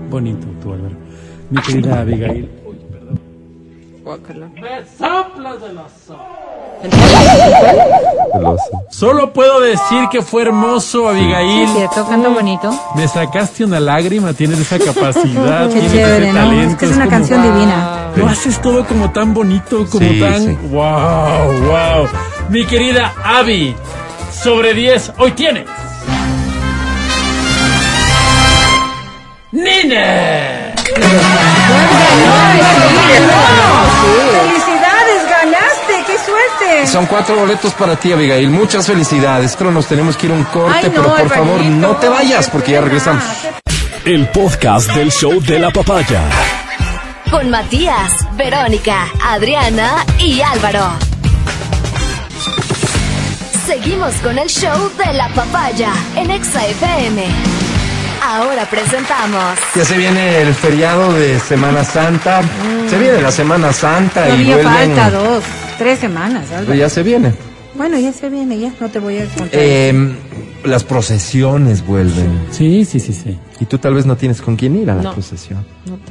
Bonito tú, Álvaro. Mi querida Abigail. Guácala. Solo puedo decir que fue hermoso, Abigail. Sí, cierto, canta bonito. Me sacaste una lágrima, tienes esa <laughs> capacidad, Qué tienes chévere, ese ¿no? talento. Es que es una como- canción divina. Lo haces todo como tan bonito, como Sí, tan... sí. Wow, wow. Mi querida Abby, sobre 10, hoy tienes. ¡Nine! ¡Felicidades! ¡Ganaste! ¡Qué suerte! Son cuatro boletos para ti, Abigail. Muchas felicidades. Pero nos tenemos que ir a un corte, Ay, no, pero por favor no te vayas porque ya regresamos. El podcast del show de la papaya. Con Matías, Verónica, Adriana y Álvaro. Seguimos con el show de la papaya en Exa FM. Ahora presentamos Ya se viene el feriado de Semana Santa. Se viene la Semana Santa y Todavía vuelven. falta dos, tres semanas, Álvaro. Ya se viene. Bueno, ya se viene, ya. No te voy a contar. Eh, las procesiones vuelven. Sí, sí, sí, sí. Y tú tal vez no tienes con quién ir a la No. procesión.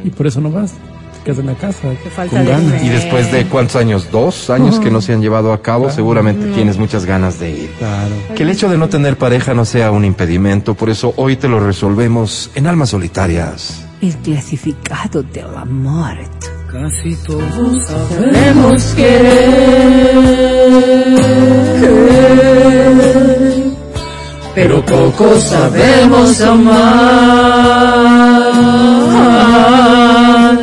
Y por eso no vas. Te quedas en la casa. falta con de. Y después de cuántos años, dos años que no se han llevado a cabo, seguramente tienes muchas ganas de ir. Claro. Que el hecho de no tener pareja no sea un impedimento, por eso hoy te lo resolvemos en Almas Solitarias. El clasificado del amor. Casi todos sabemos querer, pero poco sabemos amar.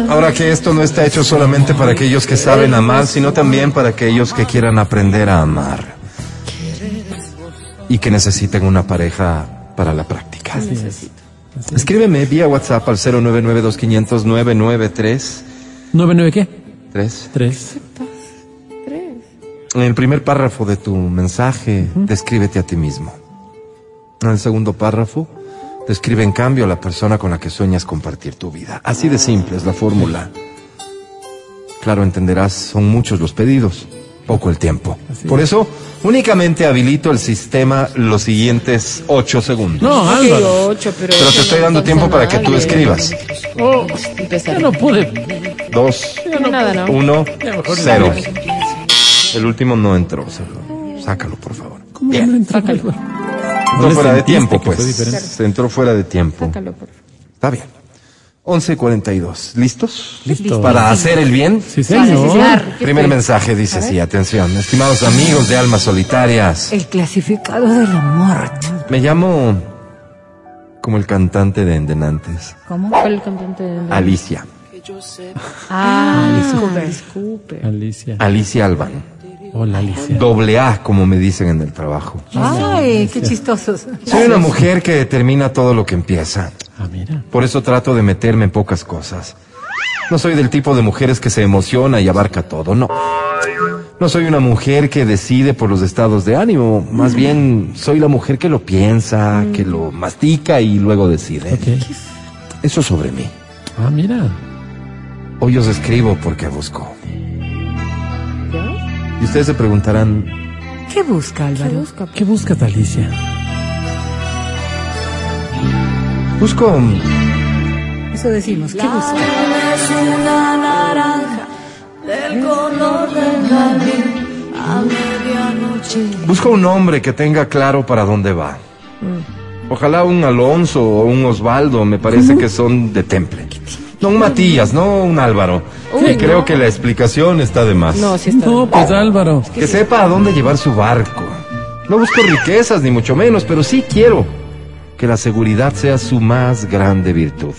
Ahora que esto no está hecho solamente para aquellos que saben amar, sino también para aquellos que quieran aprender a amar. Y que necesiten una pareja para la práctica. Escríbeme vía WhatsApp al 099-2500-993. ¿9-9 qué? ¿Tres? 3. En el primer párrafo de tu mensaje, descríbete a ti mismo. En el segundo párrafo, describe en cambio a la persona con la que sueñas compartir tu vida. Así de simple es la fórmula. Claro, entenderás, son muchos los pedidos, poco el tiempo. Por eso, únicamente habilito el sistema los siguientes ocho segundos. No, Álvaro. Ocho, pero, Pero te estoy dando tiempo para que tú escribas. Oh, ya no pude. Dos, uno, cero. El último no entró. Sácalo, Sácalo, por favor. ¿Cómo no entró, fuera de tiempo, pues. Se entró fuera de tiempo. Sácalo, por favor. Está bien. 11.42. ¿Listos? Listo. Para hacer el bien. Sí, señor. Primer mensaje dice así, atención. Estimados amigos de Almas Solitarias, El clasificado de la muerte. me llamo como el cantante de Endenantes, ¿Cómo? ¿Cuál es el cantante de Alicia. Ah, Cooper. Alicia. Alicia Alban. Hola, Alicia. Doble A, como me dicen en el trabajo. Ay, qué chistosos. Soy una mujer que termina todo lo que empieza. Ah, mira. Por eso trato de meterme en pocas cosas. No soy del tipo de mujeres que se emociona y abarca todo, no. No soy una mujer que decide por los estados de ánimo. Más bien, soy la mujer que lo piensa, que lo mastica y luego decide. Ok. Eso sobre mí. Ah, mira. Hoy os escribo porque busco. Y ustedes se preguntarán, ¿Qué busca Álvaro? ¿Qué buscas, Alicia? Busco Eso decimos, ¿qué busca? Es una naranja del color del jardín a medianoche. Busco un hombre que tenga claro para dónde va. Ojalá un Alonso o un Osvaldo, me parece que son de temple. No un Matías, no un Álvaro. Uy, y creo no. que la explicación está de más. No, sí está. No, pues Álvaro. Que sepa a dónde llevar su barco. No busco riquezas, ni mucho menos, pero sí quiero que la seguridad sea su más grande virtud.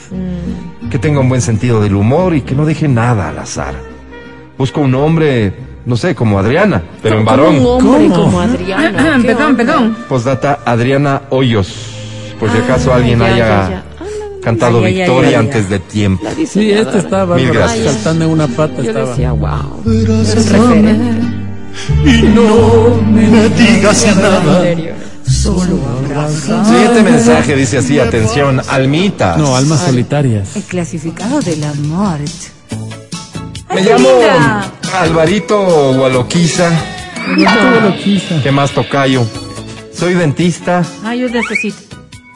Que tenga un buen sentido del humor y que no deje nada al azar. Busco un hombre, no sé, como Adriana, pero en varón. Un hombre ¿Cómo? como Adriana. ¿Qué Perdón, onda? perdón. Postdata Adriana Hoyos. Por si acaso Ah, alguien ya, haya ya, ya. cantado Ay, ay, ay, Victoria ay, ay. antes de tiempo. Sí, este estaba Mil gracias. saltando en una pata. Yo estaba. decía, wow. Y no me digas nada. Solo abraza. Siguiente mensaje dice así, atención, almitas. No, almas solitarias. El clasificado de la muerte. Me Ay, llamo. Alvarito Gualoquiza. Quisa. ¿Qué más tocayo? Soy dentista. Ah, yo necesito.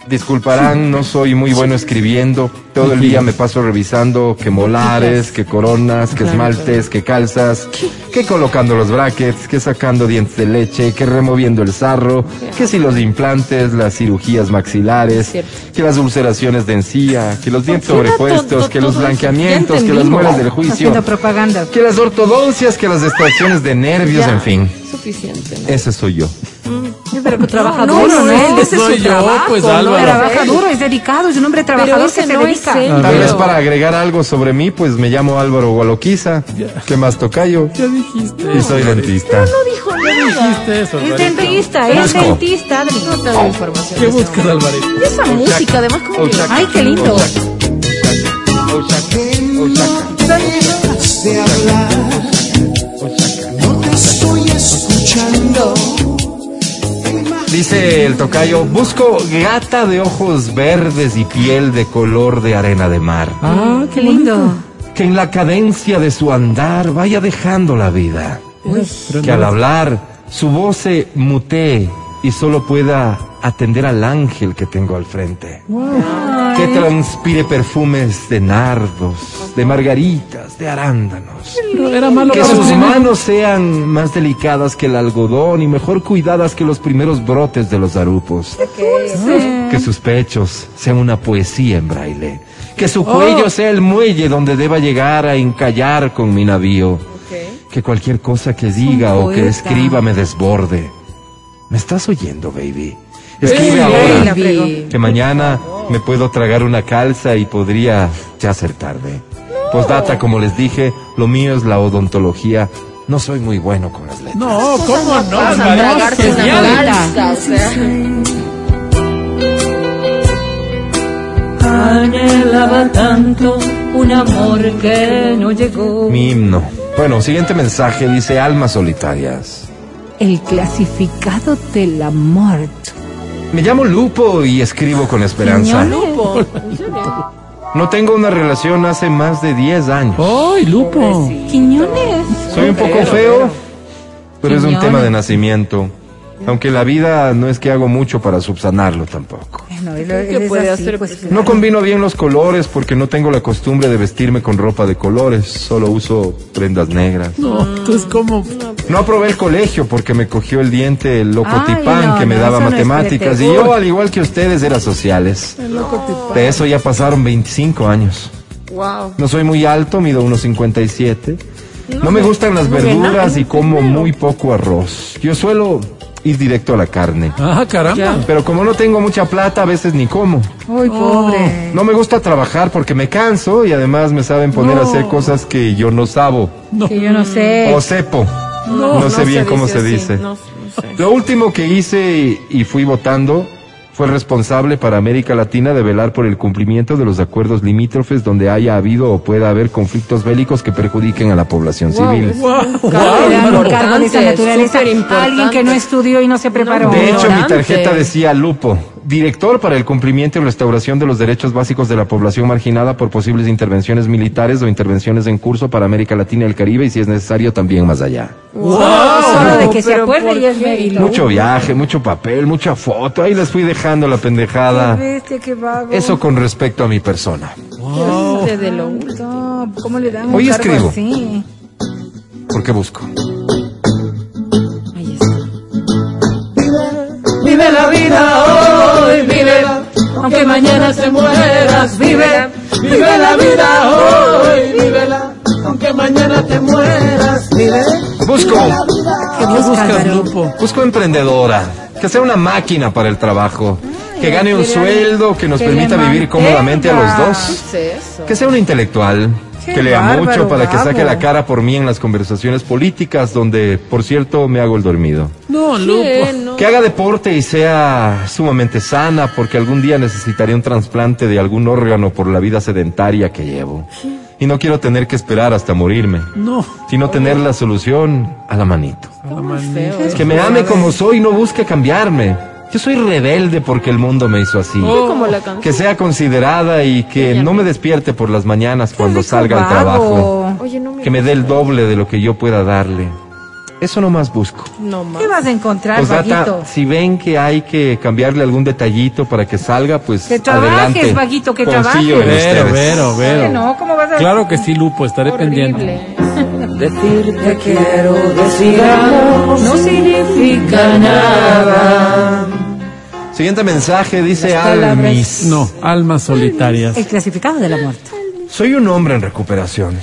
Disculparán, no soy muy bueno escribiendo. Todo el día me paso revisando que molares, que coronas, que esmaltes, que calzas, que colocando los brackets, que sacando dientes de leche, que removiendo el sarro, que si los implantes, las cirugías maxilares, que las ulceraciones de encía, que los dientes sobrepuestos, que los blanqueamientos, que las muelas del juicio, que las ortodoncias, que las extracciones de nervios, en fin. Suficiente. Ese soy yo. Pero que trabaja no, duro, no, ¿no? ese Ese es soy su yo, trabajo. pues, ¿no? Álvaro. Trabaja duro, es dedicado, es un hombre trabajador ese que se no es dedica. Tal Pero- vez para agregar algo sobre mí, pues me llamo Álvaro Gualoquiza. ¿Qué más tocayo? Ya dijiste. Y soy dentista. No dijo Ya nada. dijiste eso, Es dentista, es dentista, Adri. No tengo información. ¿Qué buscas. Alvarito? Y esa música, además, como que... Ay, qué lindo. de hablar. No te estoy escuchando. Dice el tocayo, busco gata de ojos verdes y piel de color de arena de mar. Ah, Qué lindo. Que en la cadencia de su andar vaya dejando la vida. Que al hablar su voz se mutee y solo pueda atender al ángel que tengo al frente. Que transpire perfumes de nardos, de margaritas, de arándanos. Pero era malo Que sus manos sean más delicadas que el algodón y mejor cuidadas que los primeros brotes de los arupos. Que sus pechos sean una poesía en braille. Que su cuello sea el muelle donde deba llegar a encallar con mi navío. Que cualquier cosa que diga o que escriba me desborde. ¿Me estás oyendo, baby? Escribe Ey, ahora. Que mañana me puedo tragar una calza y podría ya ser tarde. Postdata, como les dije, lo mío es la odontología. No soy muy bueno con las letras. No, ¿cómo no? Anhelaba tanto un amor que no llegó. Mi himno. Bueno, siguiente mensaje dice almas solitarias. El clasificado de la muerte. Me llamo Lupo y escribo con esperanza. No tengo una relación hace más de 10 años. ¡Ay, Lupo! Quiñones. Soy un poco feo, pero es un tema de nacimiento. Aunque la vida no es que hago mucho para subsanarlo tampoco. Bueno, él, ¿Qué él es puede así, hacer, pues, pues? claro. No combino bien los colores porque no tengo la costumbre de vestirme con ropa de colores. Solo uso prendas negras. No, entonces, ¿cómo? No aprobé el colegio porque me cogió el diente el loco Ay, tipán no, que me no, daba matemáticas. y yo, al igual que ustedes, era sociales. De eso ya pasaron 25 años. Wow. No soy muy alto, mido unos 57. No me gustan las verduras y como muy poco arroz. Yo suelo ir directo a la carne. Ah, caramba. Pero como no tengo mucha plata, a veces ni como. Uy, pobre. No me gusta trabajar porque me canso y además me saben poner a hacer cosas que yo no sabo. Que yo no sé. O sepo. No, sé bien cómo se así, dice. No, no sé. Lo último que hice y fui votando fue el responsable para América Latina de velar por el cumplimiento de los acuerdos limítrofes donde haya habido o pueda haber conflictos bélicos que perjudiquen a la población civil. Wow, cargo de esa naturaleza importante. alguien que no estudió y no se preparó. De hecho, mi tarjeta decía Lupo, director para el cumplimiento y restauración de los derechos básicos de la población marginada por posibles intervenciones militares o intervenciones en curso para América Latina y el Caribe y si es necesario también más allá. Solo de que se acuerde ¿por y es mérito. Mucho viaje, mucho papel, mucha foto, ahí les fui dejando la pendejada. Qué bestia, qué vago. Eso con respecto a mi persona. Desde lo. No, ¿Cómo le dan un Hoy cargo escribo. así? ¿Por qué busco? Ahí está. Vive la vida aunque mañana te mueras, vive, vive la vida hoy, vívela, aunque mañana te mueras, vive. Busco, ¿Qué ¿Qué busca? Lupo? busco emprendedora, que sea una máquina para el trabajo, que gane un sueldo que nos permita vivir cómodamente a los dos. Que sea un intelectual, Qué que lea bárbaro, mucho para que saque la cara por mí en las conversaciones políticas, donde, por cierto, me hago el dormido. No, Lupo. No. Que haga deporte y sea sumamente sana, porque algún día necesitaré un trasplante de algún órgano por la vida sedentaria que llevo. Y no quiero tener que esperar hasta morirme, No. sino tener la solución a la manito. Muy feo. Que me ame como soy y no busque cambiarme. Yo soy rebelde porque el mundo me hizo así. Sí, como la canción. Que sea considerada y que no me despierte por las mañanas cuando salga al trabajo. Oye, no me Que me dé el doble de lo que yo pueda darle. Eso nomás busco. No más. ¿Qué vas a encontrar, vaguito? si ven que hay que cambiarle algún detallito para que salga, pues Que trabajes, adelante. vaguito, que Confío trabajes. Vero. Vero, Vero. Oye, no, ¿cómo vas a Claro que sí, Lupo, estaré pendiente. Horrible. <laughs> Decirte quiero, decir amor, no significa nada. Siguiente mensaje dice. Almis. No, almas solitarias. El clasificado de la muerte. Soy un hombre en recuperación.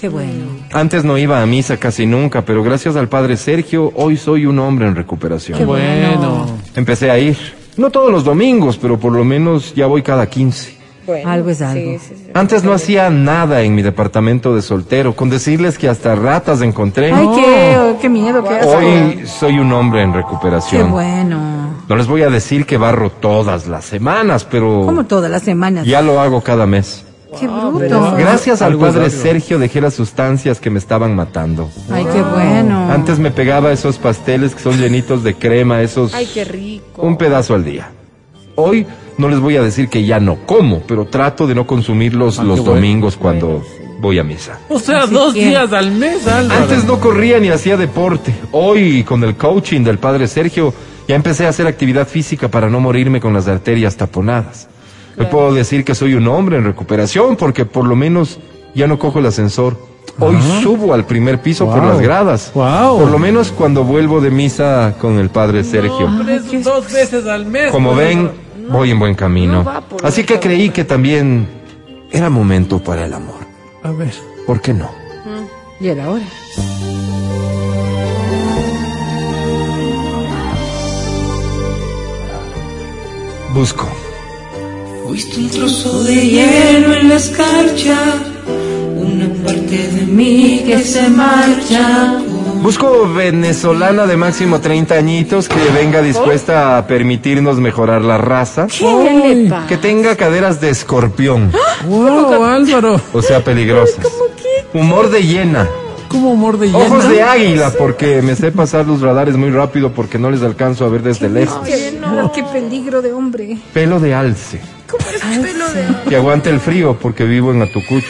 Qué bueno. Antes no iba a misa casi nunca, pero gracias al padre Sergio, hoy soy un hombre en recuperación. Qué bueno. Empecé a ir. No todos los domingos, pero por lo menos ya voy cada 15. Bueno, Algo es algo. sí, sí, sí. Antes no hacía nada en mi departamento de soltero, con decirles que hasta ratas encontré. Ay, qué, qué miedo, qué asco. Hoy soy un hombre en Qué recuperación. bueno. No les voy a decir que barro todas las semanas, pero Como todas las semanas. ya lo hago cada mes. Qué bruto. Gracias al padre. Sergio dejé las sustancias que me estaban matando. Ay, qué bueno. Antes me pegaba esos pasteles que son llenitos de crema, esos Ay, qué rico. un pedazo al día. Hoy no les voy a decir que ya no como, pero trato de no consumirlos Ah, los bueno. domingos cuando voy a misa. O sea, Así dos que- días al mes, Álvaro. Antes no corría ni hacía deporte. Hoy, con el coaching del padre Sergio, ya empecé a hacer actividad física para no morirme con las arterias taponadas. Hoy puedo decir que soy un hombre en recuperación porque por lo menos ya no cojo el ascensor. Hoy subo al primer piso por las gradas. Wow. Por lo menos cuando vuelvo de misa con el padre Sergio. Hombre, es dos veces al mes. Como ven, voy en buen camino. Así que creí que también era momento para el amor. A ver. ¿Por qué no? Y era hora. Busco. Fuiste un trozo de hielo en la escarcha, una parte de mí que se marcha. Busco venezolana de máximo 30 añitos que venga dispuesta a permitirnos mejorar la raza. ¿Qué? Que tenga caderas de escorpión, Wow, Álvaro. o sea, peligrosas. Humor de hiena. Como humor de Ojos de águila, porque me sé pasar los radares muy rápido porque no les alcanzo a ver desde lejos. No, qué peligro de hombre. Pelo de alce, pelo de... que aguante el frío porque vivo en Atucucho.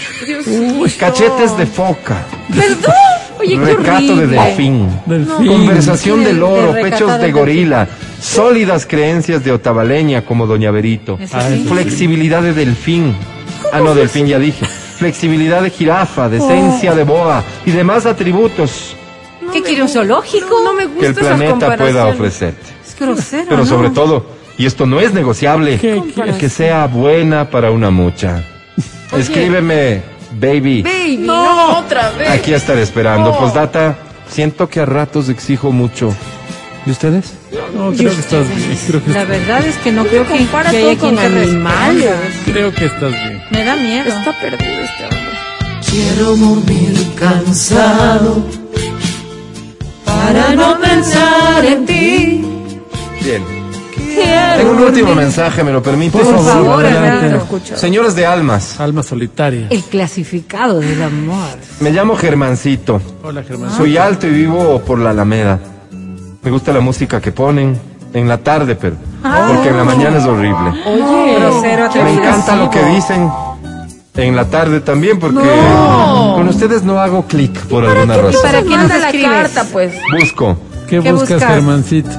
Uy, Cachetes de foca, Perdón. Oye, qué recato de delfín, Delfín. conversación De- de loro, de pechos de gorila, sólidas creencias de otavaleña como Doña Berito, sí. flexibilidad de delfín. Ah, no, delfín ya dije. Flexibilidad de jirafa, decencia de boa y demás atributos ¿Qué quiere un zoológico? No me que el gusta esa planeta pueda ofrecerte. Es grosero. Pero ¿no? sobre todo, y esto no es negociable, que sea buena para una mucha. Escríbeme, baby. Baby, no, otra vez. Aquí estaré esperando. Oh. Postdata, siento que a ratos exijo mucho. ¿Y ustedes? No, creo que estás bien. Creo que, La verdad es que no creo que, que todo haya quien con te animales. creo que estás bien. Me da miedo. Está perdido este hombre. Quiero morir cansado para no pensar en ti. Bien. Quiero Tengo un último mensaje, ¿me lo permite? Por favor, adelante. Alberto. Señores de almas, Alma solitaria. El clasificado del amor. me llamo Germancito. Hola, Germán. Soy alto y vivo por la Alameda. Me gusta la música que ponen en la tarde, pero porque en la mañana es horrible. Oye, Grosero, Me encanta lo que dicen en la tarde también, porque con ustedes no hago clic por alguna razón. ¿Para qué Manda la carta, pues. Busco ¿Qué, ¿Qué buscas, buscas? Germancito?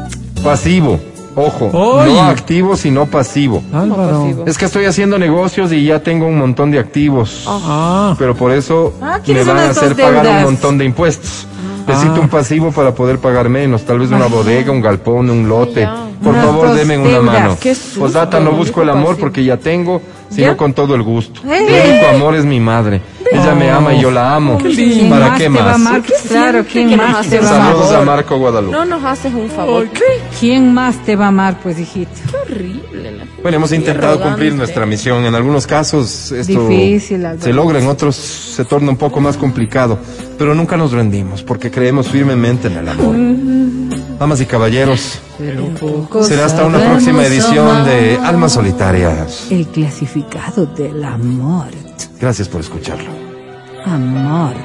pasivo, ojo, Oye. no activo, sino pasivo. Álvaro. Es que estoy haciendo negocios y ya tengo un montón de activos. Ah, Pero por eso Ah, me ¿quieres van a hacer pagar un montón de impuestos. Necesito Ah. un pasivo para poder pagar menos, tal vez una bodega, un galpón, un lote. Ya. Por favor, denme una mano. Qué Posdata, no busco el amor pasivo. porque ya tengo, sino ¿Ya? con todo el gusto. ¡Eh! Mi único amor es mi madre. Ella me ama y yo la amo. Qué lindo. ¿Para más qué te va a más? qué Claro, ¿quién más te va a amar? Saludos a? Marco Guadalupe. No nos haces un favor. Qué ¿Quién más te va a amar, pues, hijito? horrible. la- Bueno, hemos intentado arrogante. cumplir nuestra misión. En algunos casos esto Difícil, se logra, en otros se torna un poco más complicado. Pero nunca nos rendimos porque creemos firmemente en el amor. Damas y caballeros, será hasta una próxima edición de Almas Solitarias. El clasificado del amor. Gracias por escucharlo. Amor.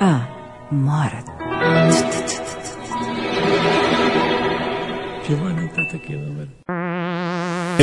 Amor. qué bonita te quedó, ver.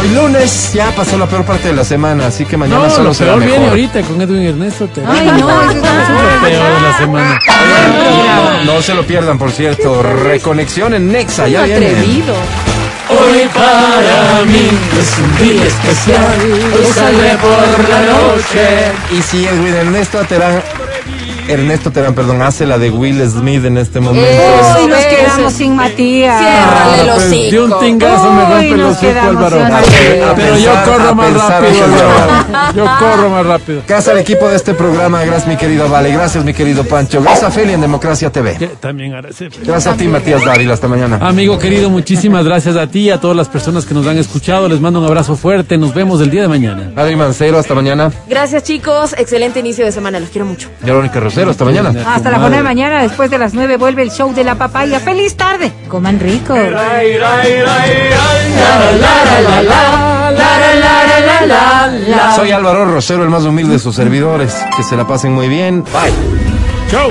Hoy lunes ya pasó la peor parte de la semana, así que mañana No, solo lo será peor viene mejor. ahorita con Edwin Ernesto. Te Ay, no, eso es lo peor de la semana. No se lo pierdan, por cierto. Reconexión en Nexa, ya viene. Atrevido. Hoy para mí es un día especial. Hoy saldré por la noche. Y si Edwin Ernesto Terán, Ernesto Terán, perdón, hace la de Will Smith en este momento. Hoy nos quedamos sin Matías. Ciérrale el Pues, de un tingazo me Uy, rompe el nos hocico, quedamos Álvaro. sin A Matías. Pero yo corro más pensar, rápido. Yo corro más rápido. Gracias al equipo de este programa, gracias mi querido Vale, gracias mi querido Pancho, gracias a Feli en Democracia TV. Que También agradece. Gracias a ti Matías Dávila, hasta mañana. Amigo querido, muchísimas gracias a ti y a todas las personas que nos han escuchado. Les mando un abrazo fuerte. Nos vemos el día de mañana. Adri Mancero, hasta mañana. Gracias, chicos. Excelente inicio de semana. Los quiero mucho. Verónica Hasta mañana. Hasta la buena de mañana, después de las nueve, vuelve el show de la papaya. ¡Feliz tarde! Coman rico. Soy Álvaro Rosero, el más humilde de sus servidores. Que se la pasen muy bien. Bye. Chau.